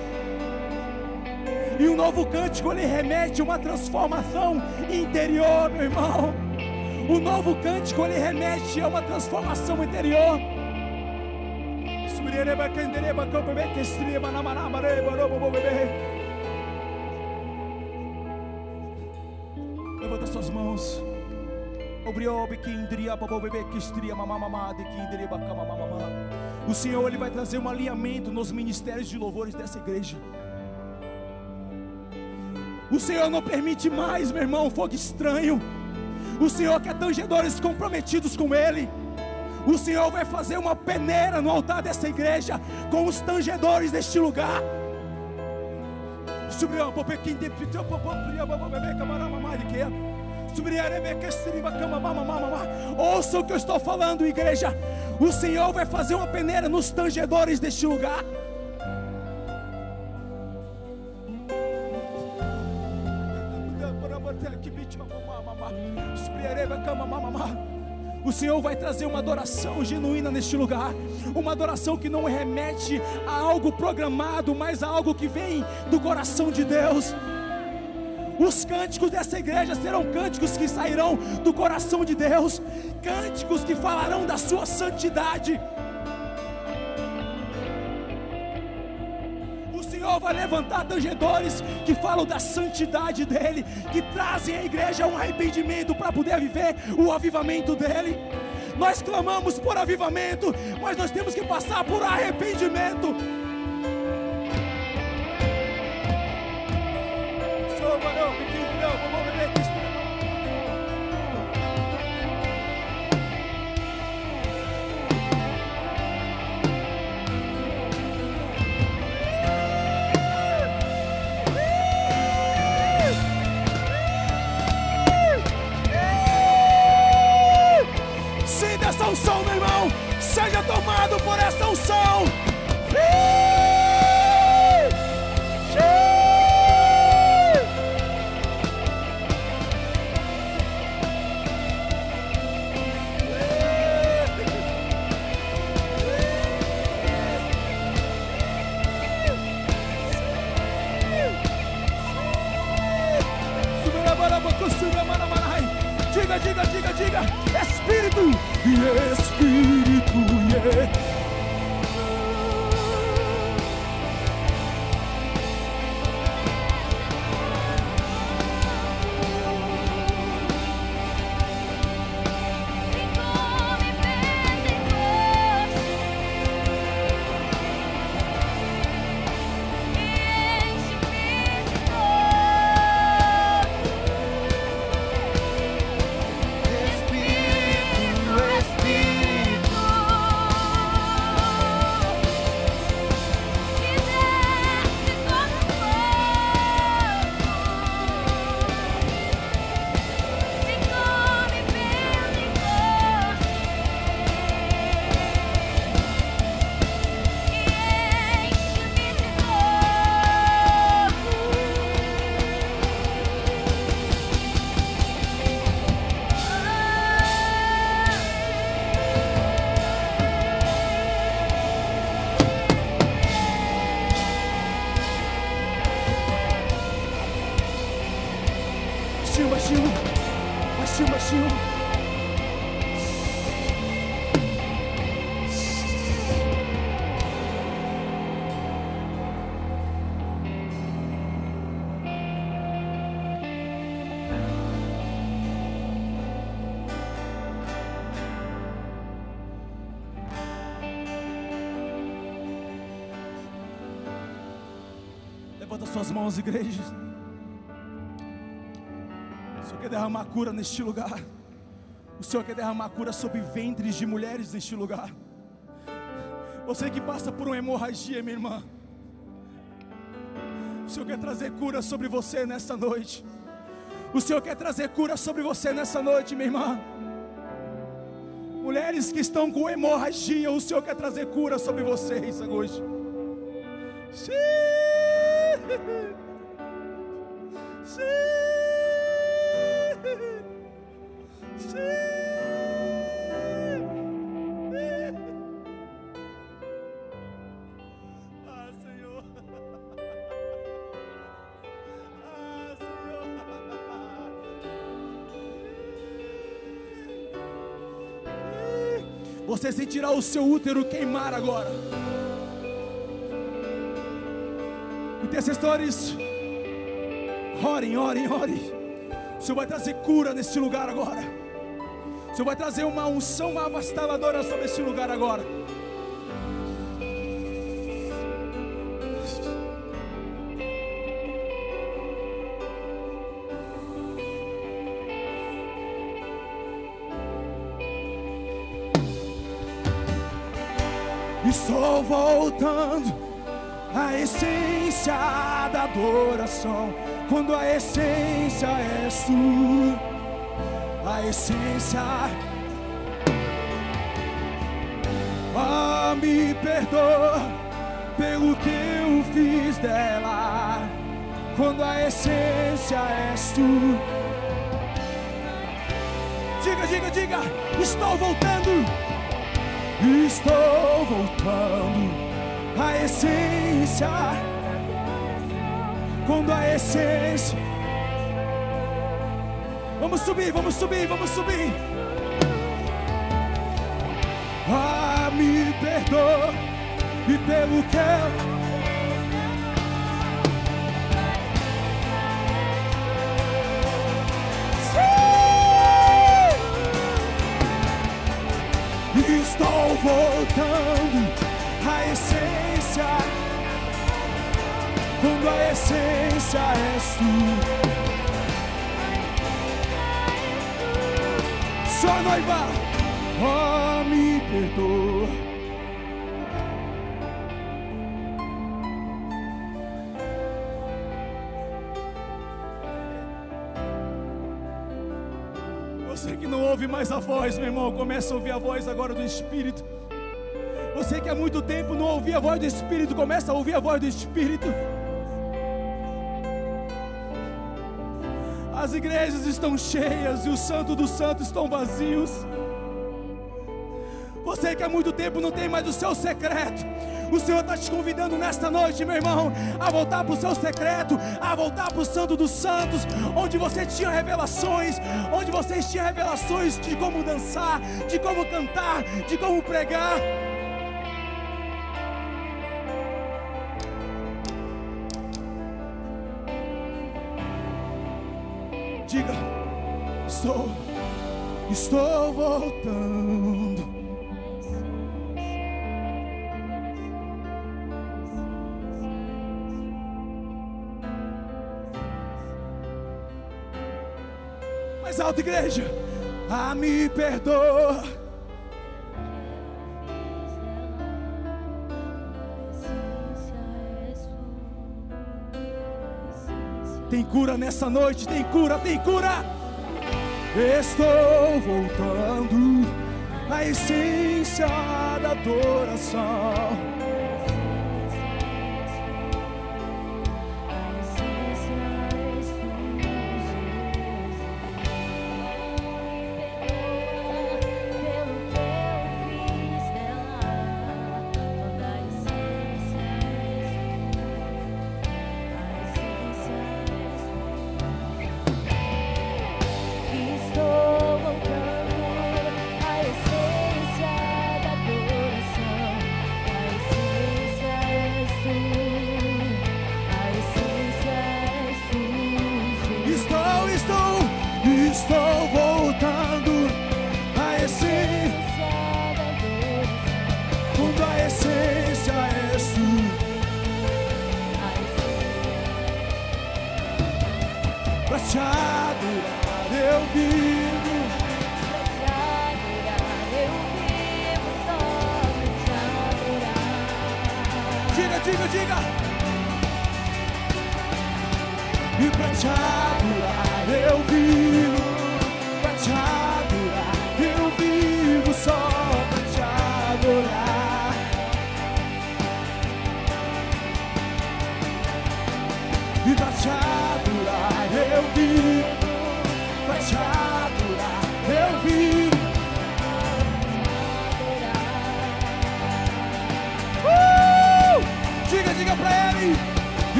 E um novo cântico ele remete a uma transformação interior, meu irmão. O novo cântico ele remete a uma transformação interior. Subirereba, candereba, copebe, que estriba, namanamareba, robo, bebê. O Senhor ele vai trazer um alinhamento nos ministérios de louvores dessa igreja. O Senhor não permite mais, meu irmão, fogo estranho. O Senhor quer tangedores comprometidos com Ele. O Senhor vai fazer uma peneira no altar dessa igreja com os tangedores deste lugar. Subiu, Ouça o que eu estou falando, igreja. O Senhor vai fazer uma peneira nos tangedores deste lugar. O Senhor vai trazer uma adoração genuína neste lugar, uma adoração que não remete a algo programado, mas a algo que vem do coração de Deus. Os cânticos dessa igreja serão cânticos que sairão do coração de Deus, cânticos que falarão da sua santidade. O Senhor vai levantar tangedores que falam da santidade dEle, que trazem à igreja um arrependimento para poder viver o avivamento dEle. Nós clamamos por avivamento, mas nós temos que passar por arrependimento. Mãos, igreja. O Senhor quer derramar cura neste lugar. O Senhor quer derramar cura sobre ventres de mulheres neste lugar. Você que passa por uma hemorragia, minha irmã. O Senhor quer trazer cura sobre você nessa noite. O Senhor quer trazer cura sobre você nessa noite, minha irmã. Mulheres que estão com hemorragia, o Senhor quer trazer cura sobre vocês hoje. Sim. Você sentirá o seu útero queimar agora. Intercessores, orem, orem, orem. O Senhor vai trazer cura neste lugar agora. O Senhor vai trazer uma unção avastadora sobre este lugar agora. Voltando à essência da adoração. Quando a essência és tu, a essência. Ah, me perdoa pelo que eu fiz dela. Quando a essência és tu. Diga, diga, diga, estou voltando. Estou voltando à essência. Quando a essência. Vamos subir, vamos subir, vamos subir. Ah, me perdoa e pelo que eu. Voltando à essência. Quando a essência és tu. Só noiva, oh, me perdoa. Você que não ouve mais a voz, meu irmão, começa a ouvir a voz agora do Espírito. Você que há muito tempo não ouvia a voz do Espírito, começa a ouvir a voz do Espírito. As igrejas estão cheias e os santos dos santos estão vazios. Você que há muito tempo não tem mais o seu secreto. O Senhor está te convidando nesta noite, meu irmão, a voltar para o seu secreto, a voltar para o Santo dos Santos, onde você tinha revelações, onde você tinha revelações de como dançar, de como cantar, de como pregar. Estou voltando. Mais alto, igreja. Ah, me perdoa. Tem cura nessa noite, tem cura, tem cura. Estou voltando à essência da adoração.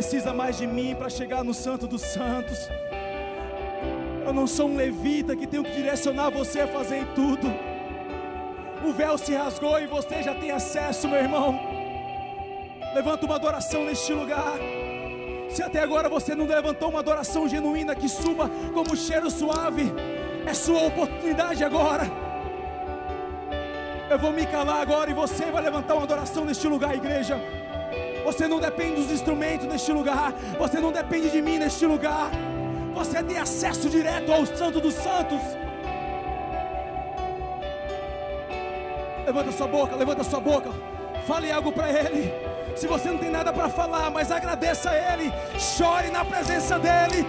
Precisa mais de mim para chegar no Santo dos Santos. Eu não sou um levita que tenho que direcionar você a fazer tudo. O véu se rasgou e você já tem acesso, meu irmão. Levanta uma adoração neste lugar. Se até agora você não levantou uma adoração genuína que suba como cheiro suave, é sua oportunidade agora. Eu vou me calar agora e você vai levantar uma adoração neste lugar, igreja. Você não depende dos instrumentos neste lugar. Você não depende de mim neste lugar. Você tem acesso direto ao Santo dos Santos. Levanta sua boca, levanta sua boca. Fale algo para Ele. Se você não tem nada para falar, mas agradeça a Ele. Chore na presença dEle.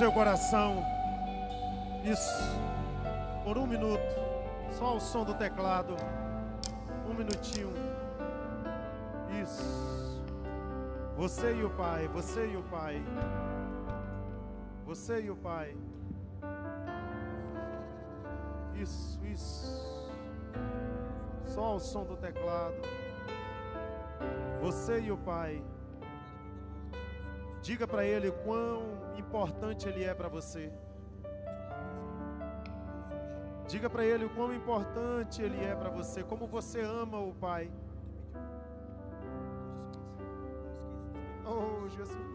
Seu coração. Isso. Por um minuto. Só o som do teclado. Um minutinho. Isso. Você e o Pai. Você e o Pai. Você e o Pai. Isso, isso. Só o som do teclado. Você e o Pai. Diga para ele quão importante ele é para você. Diga para ele o quão importante ele é para você, como você ama o Pai. Oh, Jesus.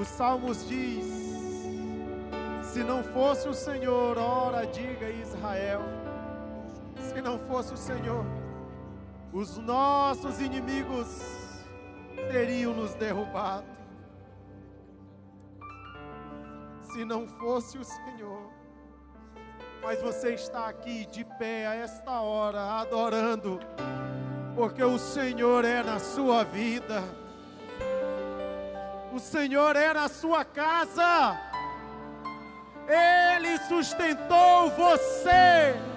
Os Salmos diz: Se não fosse o Senhor, ora diga Israel. Se não fosse o Senhor, os nossos inimigos teriam nos derrubado. Se não fosse o Senhor, mas você está aqui de pé a esta hora, adorando, porque o Senhor é na sua vida, o Senhor é na sua casa, Ele sustentou você.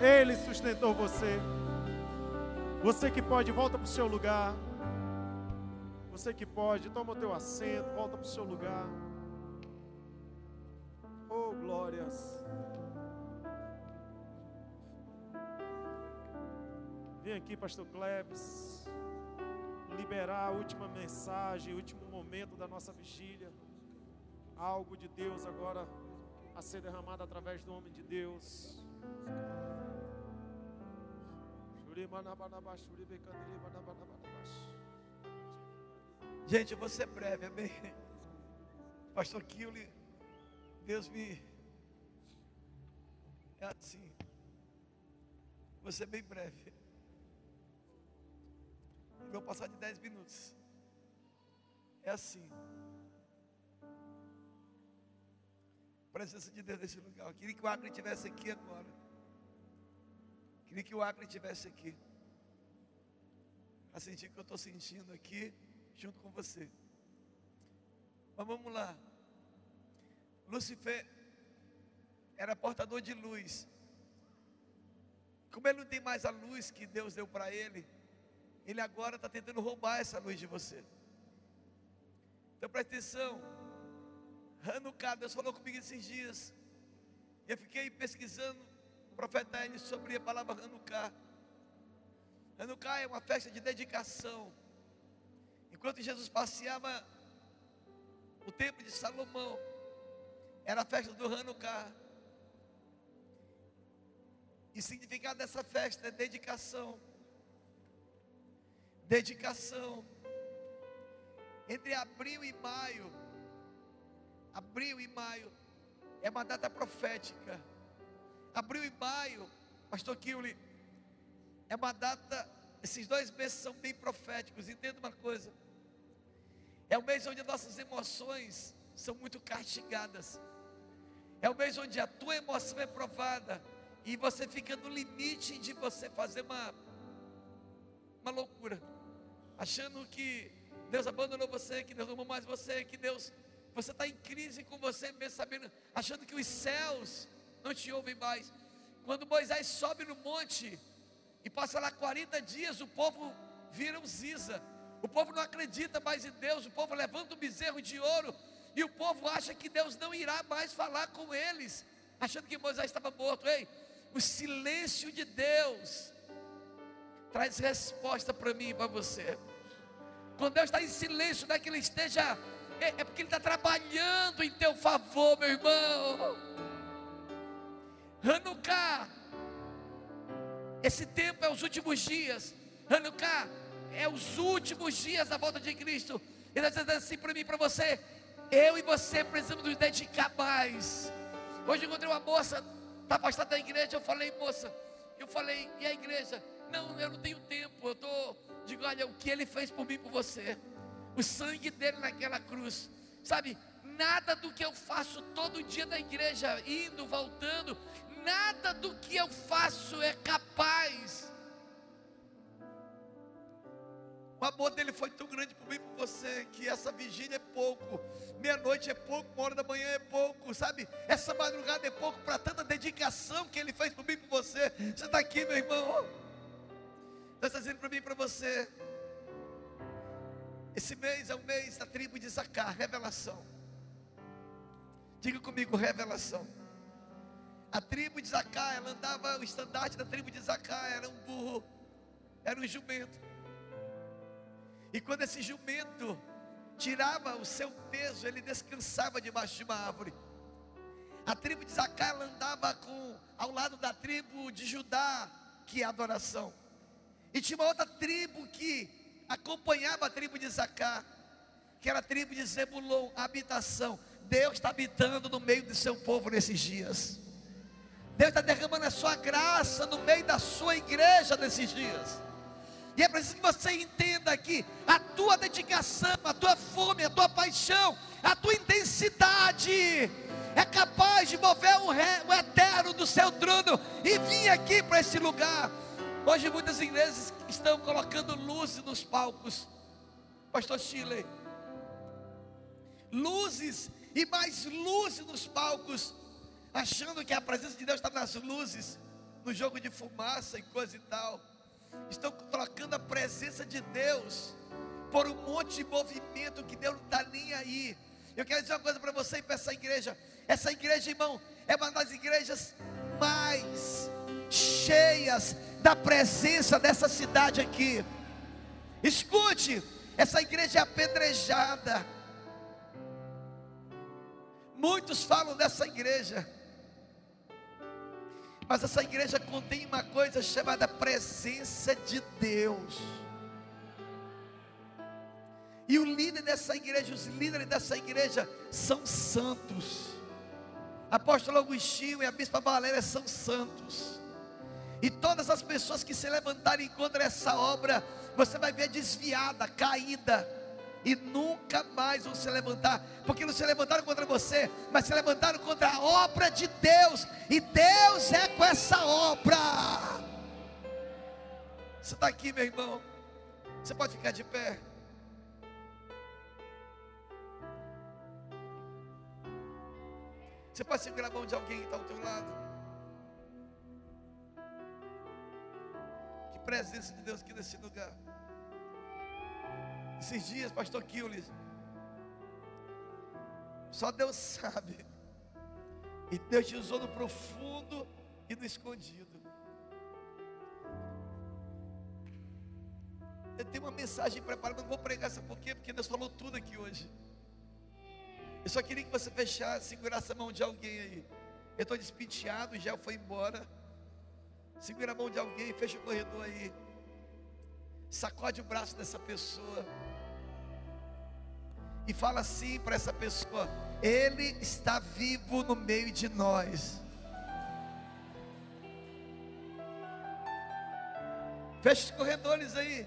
Ele sustentou você. Você que pode, volta para o seu lugar. Você que pode, toma o teu assento, volta para o seu lugar. Oh, glórias. Vem aqui, pastor Cleves. liberar a última mensagem, o último momento da nossa vigília. Algo de Deus agora a ser derramado através do homem de Deus. Gente, eu vou ser breve, amém? Pastor Kiuli, Deus me. É assim. Vou ser bem breve. Vou passar de 10 minutos. É assim. Presença de Deus nesse lugar. Eu queria que o Acre estivesse aqui agora. Queria que o Acre estivesse aqui. A sentir o que eu estou sentindo aqui, junto com você. Mas vamos lá. Lucifer era portador de luz. Como ele não tem mais a luz que Deus deu para ele, ele agora está tentando roubar essa luz de você. Então presta atenção. Hanukkah, Deus falou comigo esses dias. Eu fiquei pesquisando profeta Enes sobre a palavra Hanukkah. Hanukkah é uma festa de dedicação. Enquanto Jesus passeava o templo de Salomão, era a festa do Hanukkah. E o significado dessa festa é dedicação. Dedicação. Entre abril e maio, abril e maio, é uma data profética. Abril e maio, Pastor Kiuli, é uma data, esses dois meses são bem proféticos. Entenda uma coisa: é o mês onde nossas emoções são muito castigadas, é o mês onde a tua emoção é provada, e você fica no limite de você fazer uma, uma loucura, achando que Deus abandonou você, que Deus não amou mais você, que Deus, você está em crise com você mesmo, sabendo, achando que os céus não te ouvem mais. Quando Moisés sobe no monte e passa lá 40 dias, o povo vira um ziza. O povo não acredita mais em Deus, o povo levanta um bezerro de ouro e o povo acha que Deus não irá mais falar com eles, achando que Moisés estava morto. Ei, o silêncio de Deus traz resposta para mim e para você. Quando Deus está em silêncio, não é que Ele esteja, é, é porque Ele está trabalhando em teu favor, meu irmão. Hanukkah, esse tempo é os últimos dias. Hanukkah é os últimos dias da volta de Cristo. Ele está dizendo assim para mim para você: eu e você precisamos nos dedicar mais. Hoje encontrei uma moça, está afastada da igreja. Eu falei, moça, eu falei, e a igreja? Não, eu não tenho tempo. Eu estou, digo, olha, o que ele fez por mim por você, o sangue dele naquela cruz, sabe? Nada do que eu faço todo dia na igreja, indo, voltando, nada do que eu faço é capaz. O amor dele foi tão grande por mim e por você que essa vigília é pouco, meia-noite é pouco, uma hora da manhã é pouco, sabe? Essa madrugada é pouco para tanta dedicação que ele fez por mim e por você. Você está aqui, meu irmão? Deus está dizendo para mim e para você. Esse mês é o mês da tribo de Zacar, revelação. Diga comigo, revelação. A tribo de Zacar, ela andava, o estandarte da tribo de Zacar era um burro, era um jumento. E quando esse jumento tirava o seu peso, ele descansava debaixo de uma árvore. A tribo de Zacar ela andava com, ao lado da tribo de Judá, que é adoração. E tinha uma outra tribo que acompanhava a tribo de Zacar, que era a tribo de Zebulon, habitação. Deus está habitando no meio do seu povo nesses dias. Deus está derramando a sua graça no meio da sua igreja nesses dias. E é preciso que você entenda que a tua dedicação, a tua fome, a tua paixão, a tua intensidade é capaz de mover o, ré, o eterno do seu trono e vir aqui para esse lugar. Hoje muitas igrejas estão colocando luzes nos palcos. Pastor Chile. Luzes e mais luzes nos palcos, achando que a presença de Deus está nas luzes, no jogo de fumaça e coisa e tal. Estão trocando a presença de Deus por um monte de movimento que Deus não está nem aí. Eu quero dizer uma coisa para você e para essa igreja. Essa igreja, irmão, é uma das igrejas mais cheias da presença dessa cidade aqui. Escute, essa igreja é apedrejada. Muitos falam dessa igreja, mas essa igreja contém uma coisa chamada presença de Deus. E o líder dessa igreja, os líderes dessa igreja são santos. Apóstolo Agostinho e a Bispa Valéria são santos. E todas as pessoas que se levantarem contra essa obra, você vai ver desviada, caída, e nunca mais vão se levantar, porque não se levantaram contra você, mas se levantaram contra a obra de Deus, e Deus é com essa obra. Você está aqui, meu irmão, você pode ficar de pé. Você pode segurar a mão de alguém que está ao teu lado. Que presença de Deus aqui nesse lugar. Esses dias, pastor Kiulis, só Deus sabe. E Deus te usou no profundo e no escondido. Eu tenho uma mensagem preparada, não vou pregar essa por quê? Porque Deus falou tudo aqui hoje. Eu só queria que você fechasse, segurasse a mão de alguém aí. Eu estou despenteado, já foi embora. Segura a mão de alguém, fecha o corredor aí. Sacode o braço dessa pessoa. E fala assim para essa pessoa: Ele está vivo no meio de nós. Fecha os corredores aí.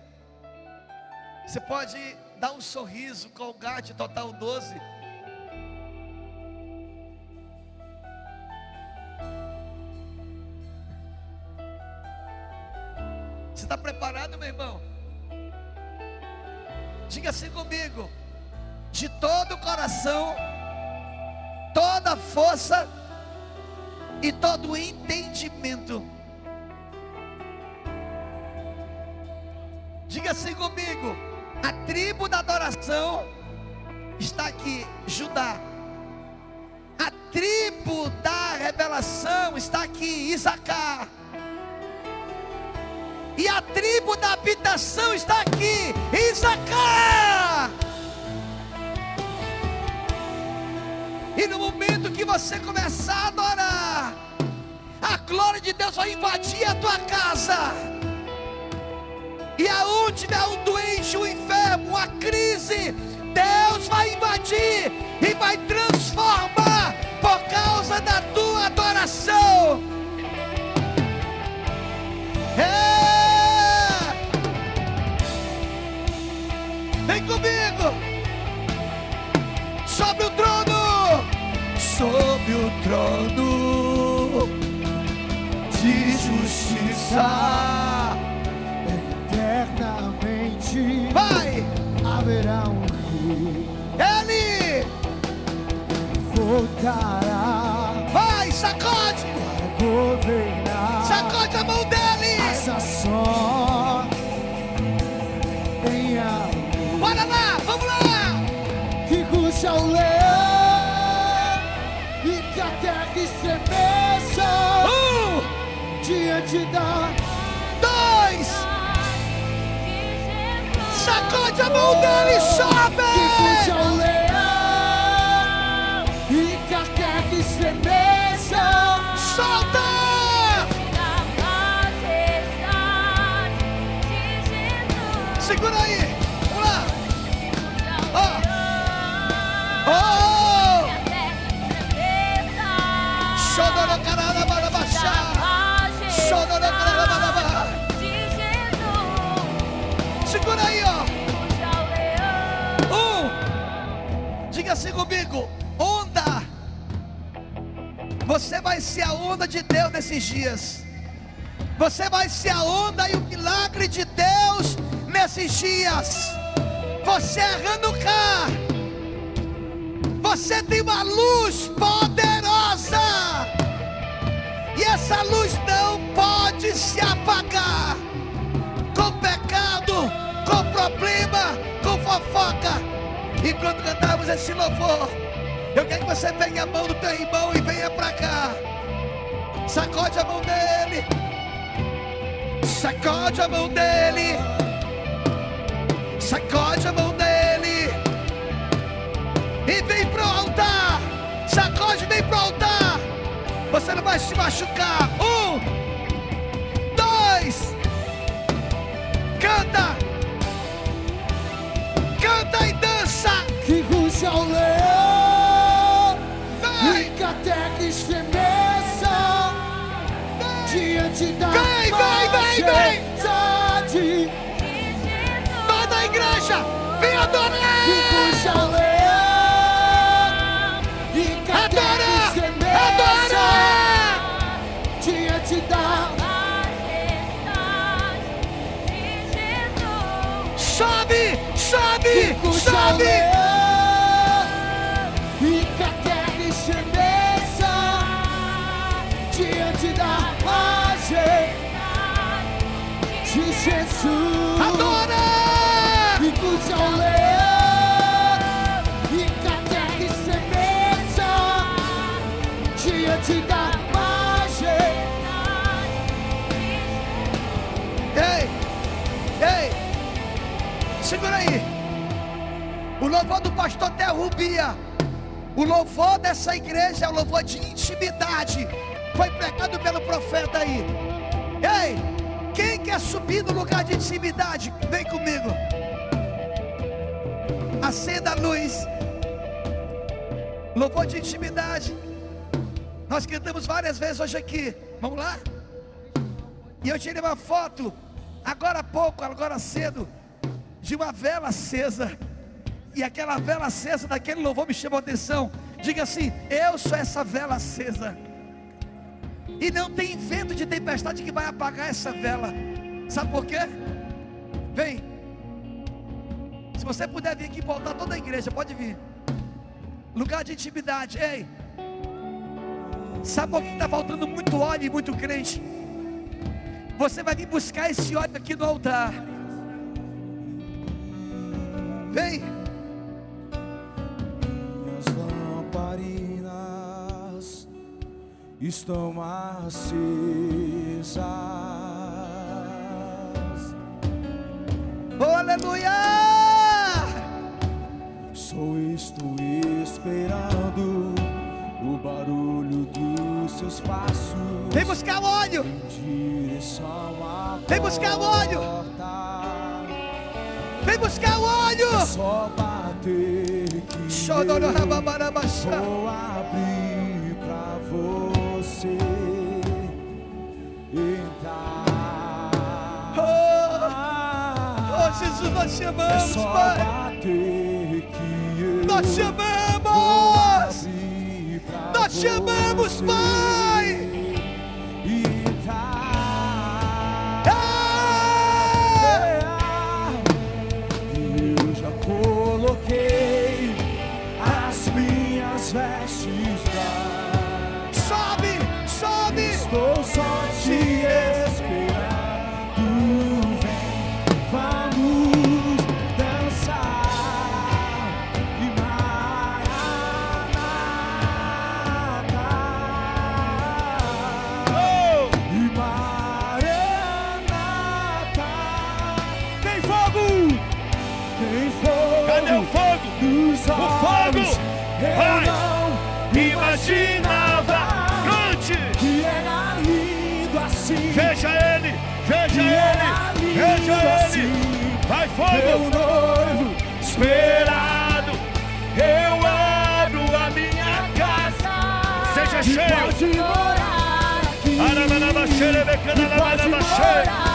Você pode dar um sorriso, Colgate Total 12. Você está preparado, meu irmão? Diga assim comigo: de todo o coração, toda a força e todo o entendimento. Diga assim comigo: a tribo da adoração está aqui, Judá. A tribo da revelação está aqui, Isacar. E a tribo da habitação está aqui, Isacar. No momento que você começar a adorar, a glória de Deus vai invadir a tua casa. E aonde tiver um doente, um enfermo, uma crise, Deus vai invadir e vai transformar por causa da tua adoração. É! Vem comigo sobre o trono, sobre o trono de justiça. Eternamente Vai, haverá um rei, ele voltará vai, sacode, para governar sacode a mão dele. essa só em amor Bora lá, vamos lá. que ruja o leão sacode a mão dele, que assim comigo: onda. Você vai ser a onda de Deus nesses dias. Você vai ser a onda e o milagre de Deus nesses dias. Você é Hanukkah. Você tem uma luz poderosa. E essa luz não pode se apagar com pecado, com problema, com fofoca. Enquanto cantarmos esse louvor, eu quero que você pegue a mão do teu irmão e venha para cá. Sacode a mão dele. Sacode a mão dele. Sacode a mão dele. E vem pro altar. Sacode, vem pro altar. Você não vai se machucar. Um, dois, canta. Ruja o leão e que até que estremeça diante da Vem, vem, vem, vem. majestade. Vai da igreja, vem adorar. Que ruja o leão e até que estremeça diante da Sobe, sobe, que ruja o sobe. Louvor do pastor Terrubia. O louvor dessa igreja é o louvor de intimidade. Foi pregado pelo profeta aí. Ei, quem quer subir no lugar de intimidade? Vem comigo. Acenda a luz. Louvor de intimidade. Nós cantamos várias vezes hoje aqui. Vamos lá? E eu tirei uma foto, agora há pouco, agora cedo, de uma vela acesa. E aquela vela acesa daquele louvor me chamou a atenção. Diga assim: Eu sou essa vela acesa. E não tem vento de tempestade que vai apagar essa vela. Sabe por quê? Vem. Se você puder vir aqui voltar toda a igreja, pode vir. Lugar de intimidade. Ei. Sabe por que está faltando muito óleo e muito crente? Você vai vir buscar esse óleo aqui no altar. Vem. Estão acesas. Aleluia! Só estou esperando o barulho dos seus passos. Vem buscar o óleo. Em direção à Vem buscar o óleo. porta. Vem buscar o óleo. Só bater vou abrir entrar. Oh, Jesus, nós te É amamos, só Pai. Nós te amamos. Nós te amamos, Pai. Imaginava! Cante! que era lindo assim. Veja ele! Veja ele! Veja ele! assim. Vai Meu fogo! noivo Esperado! Eu abro a minha casa! Seja cheio! pode morar aqui. Pode morar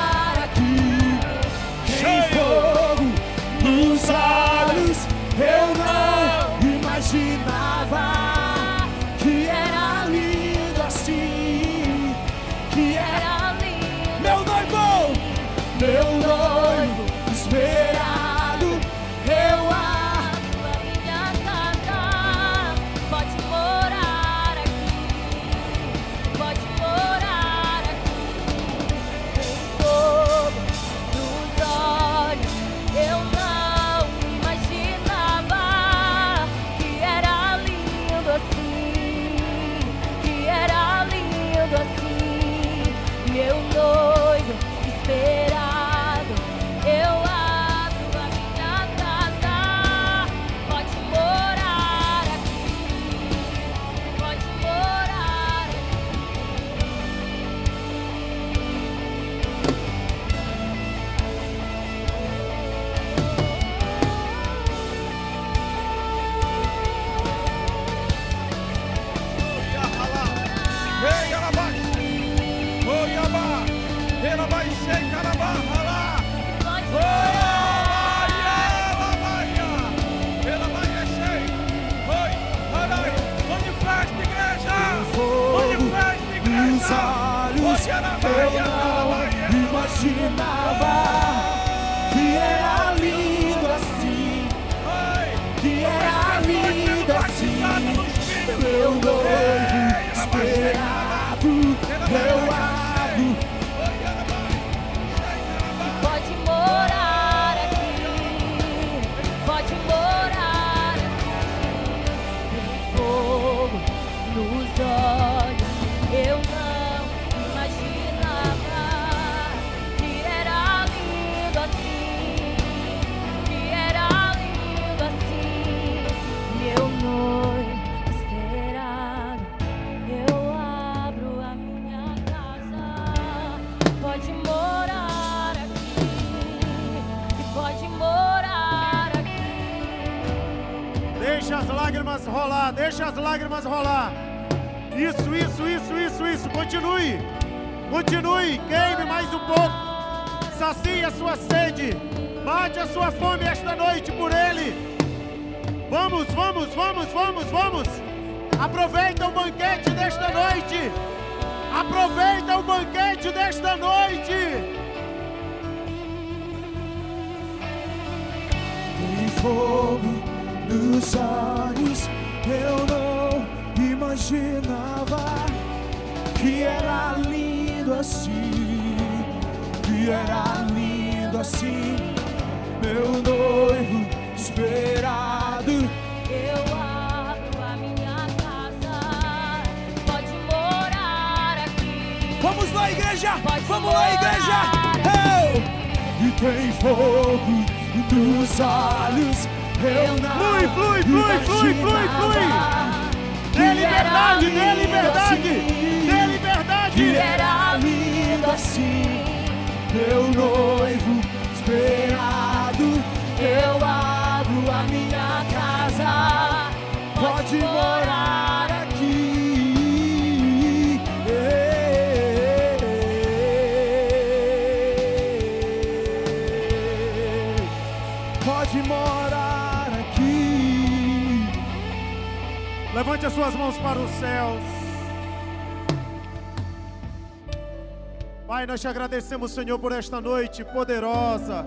nós te agradecemos, Senhor, por esta noite poderosa,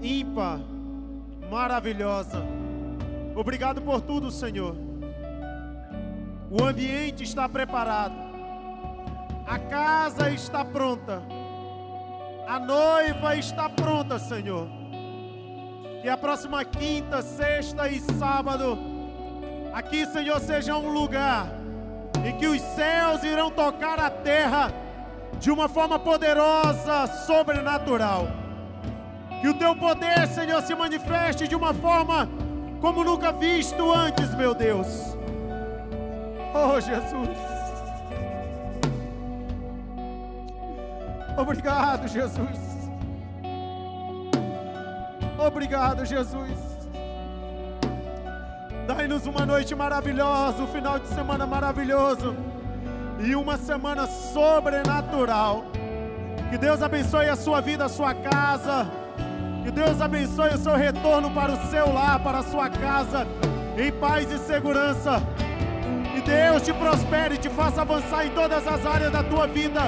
ímpar, maravilhosa. Obrigado por tudo, Senhor. O ambiente está preparado. A casa está pronta. A noiva está pronta, Senhor. Que a próxima quinta, sexta e sábado Aqui, Senhor, seja um lugar em que os céus irão tocar a terra de uma forma poderosa, sobrenatural. Que o teu poder, Senhor, se manifeste de uma forma como nunca visto antes, meu Deus. Oh, Jesus. Obrigado, Jesus. Obrigado, Jesus. Dai-nos uma noite maravilhosa, um final de semana maravilhoso e uma semana sobrenatural. Que Deus abençoe a sua vida, a sua casa. Que Deus abençoe o seu retorno para o seu lar, para a sua casa, em paz e segurança. Que Deus te prospere e te faça avançar em todas as áreas da tua vida.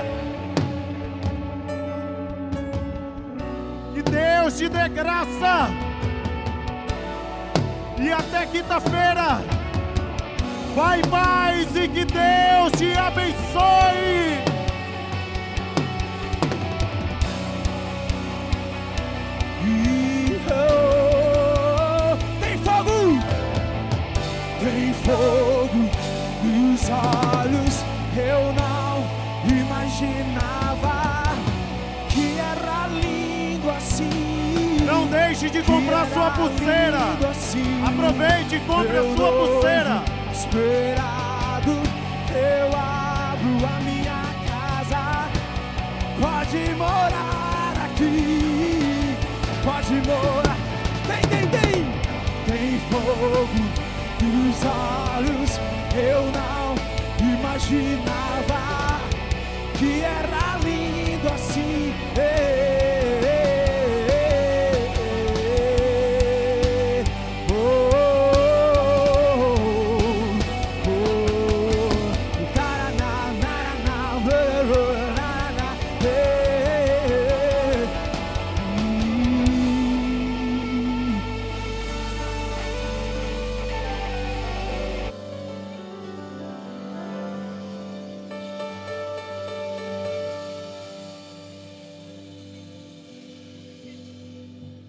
Que Deus te dê graça. E até quinta-feira. Vai mais e que Deus te abençoe. Tem fogo, tem fogo nos olhos. Eu não imaginava que era lindo assim. Não deixe de comprar sua pulseira. assim. Aproveite e compre a sua pulseira. Esperado, eu abro a minha casa. Pode morar aqui, pode morar. Tem, tem, tem, tem fogo nos olhos. Eu não imaginava que era lindo assim. Ei,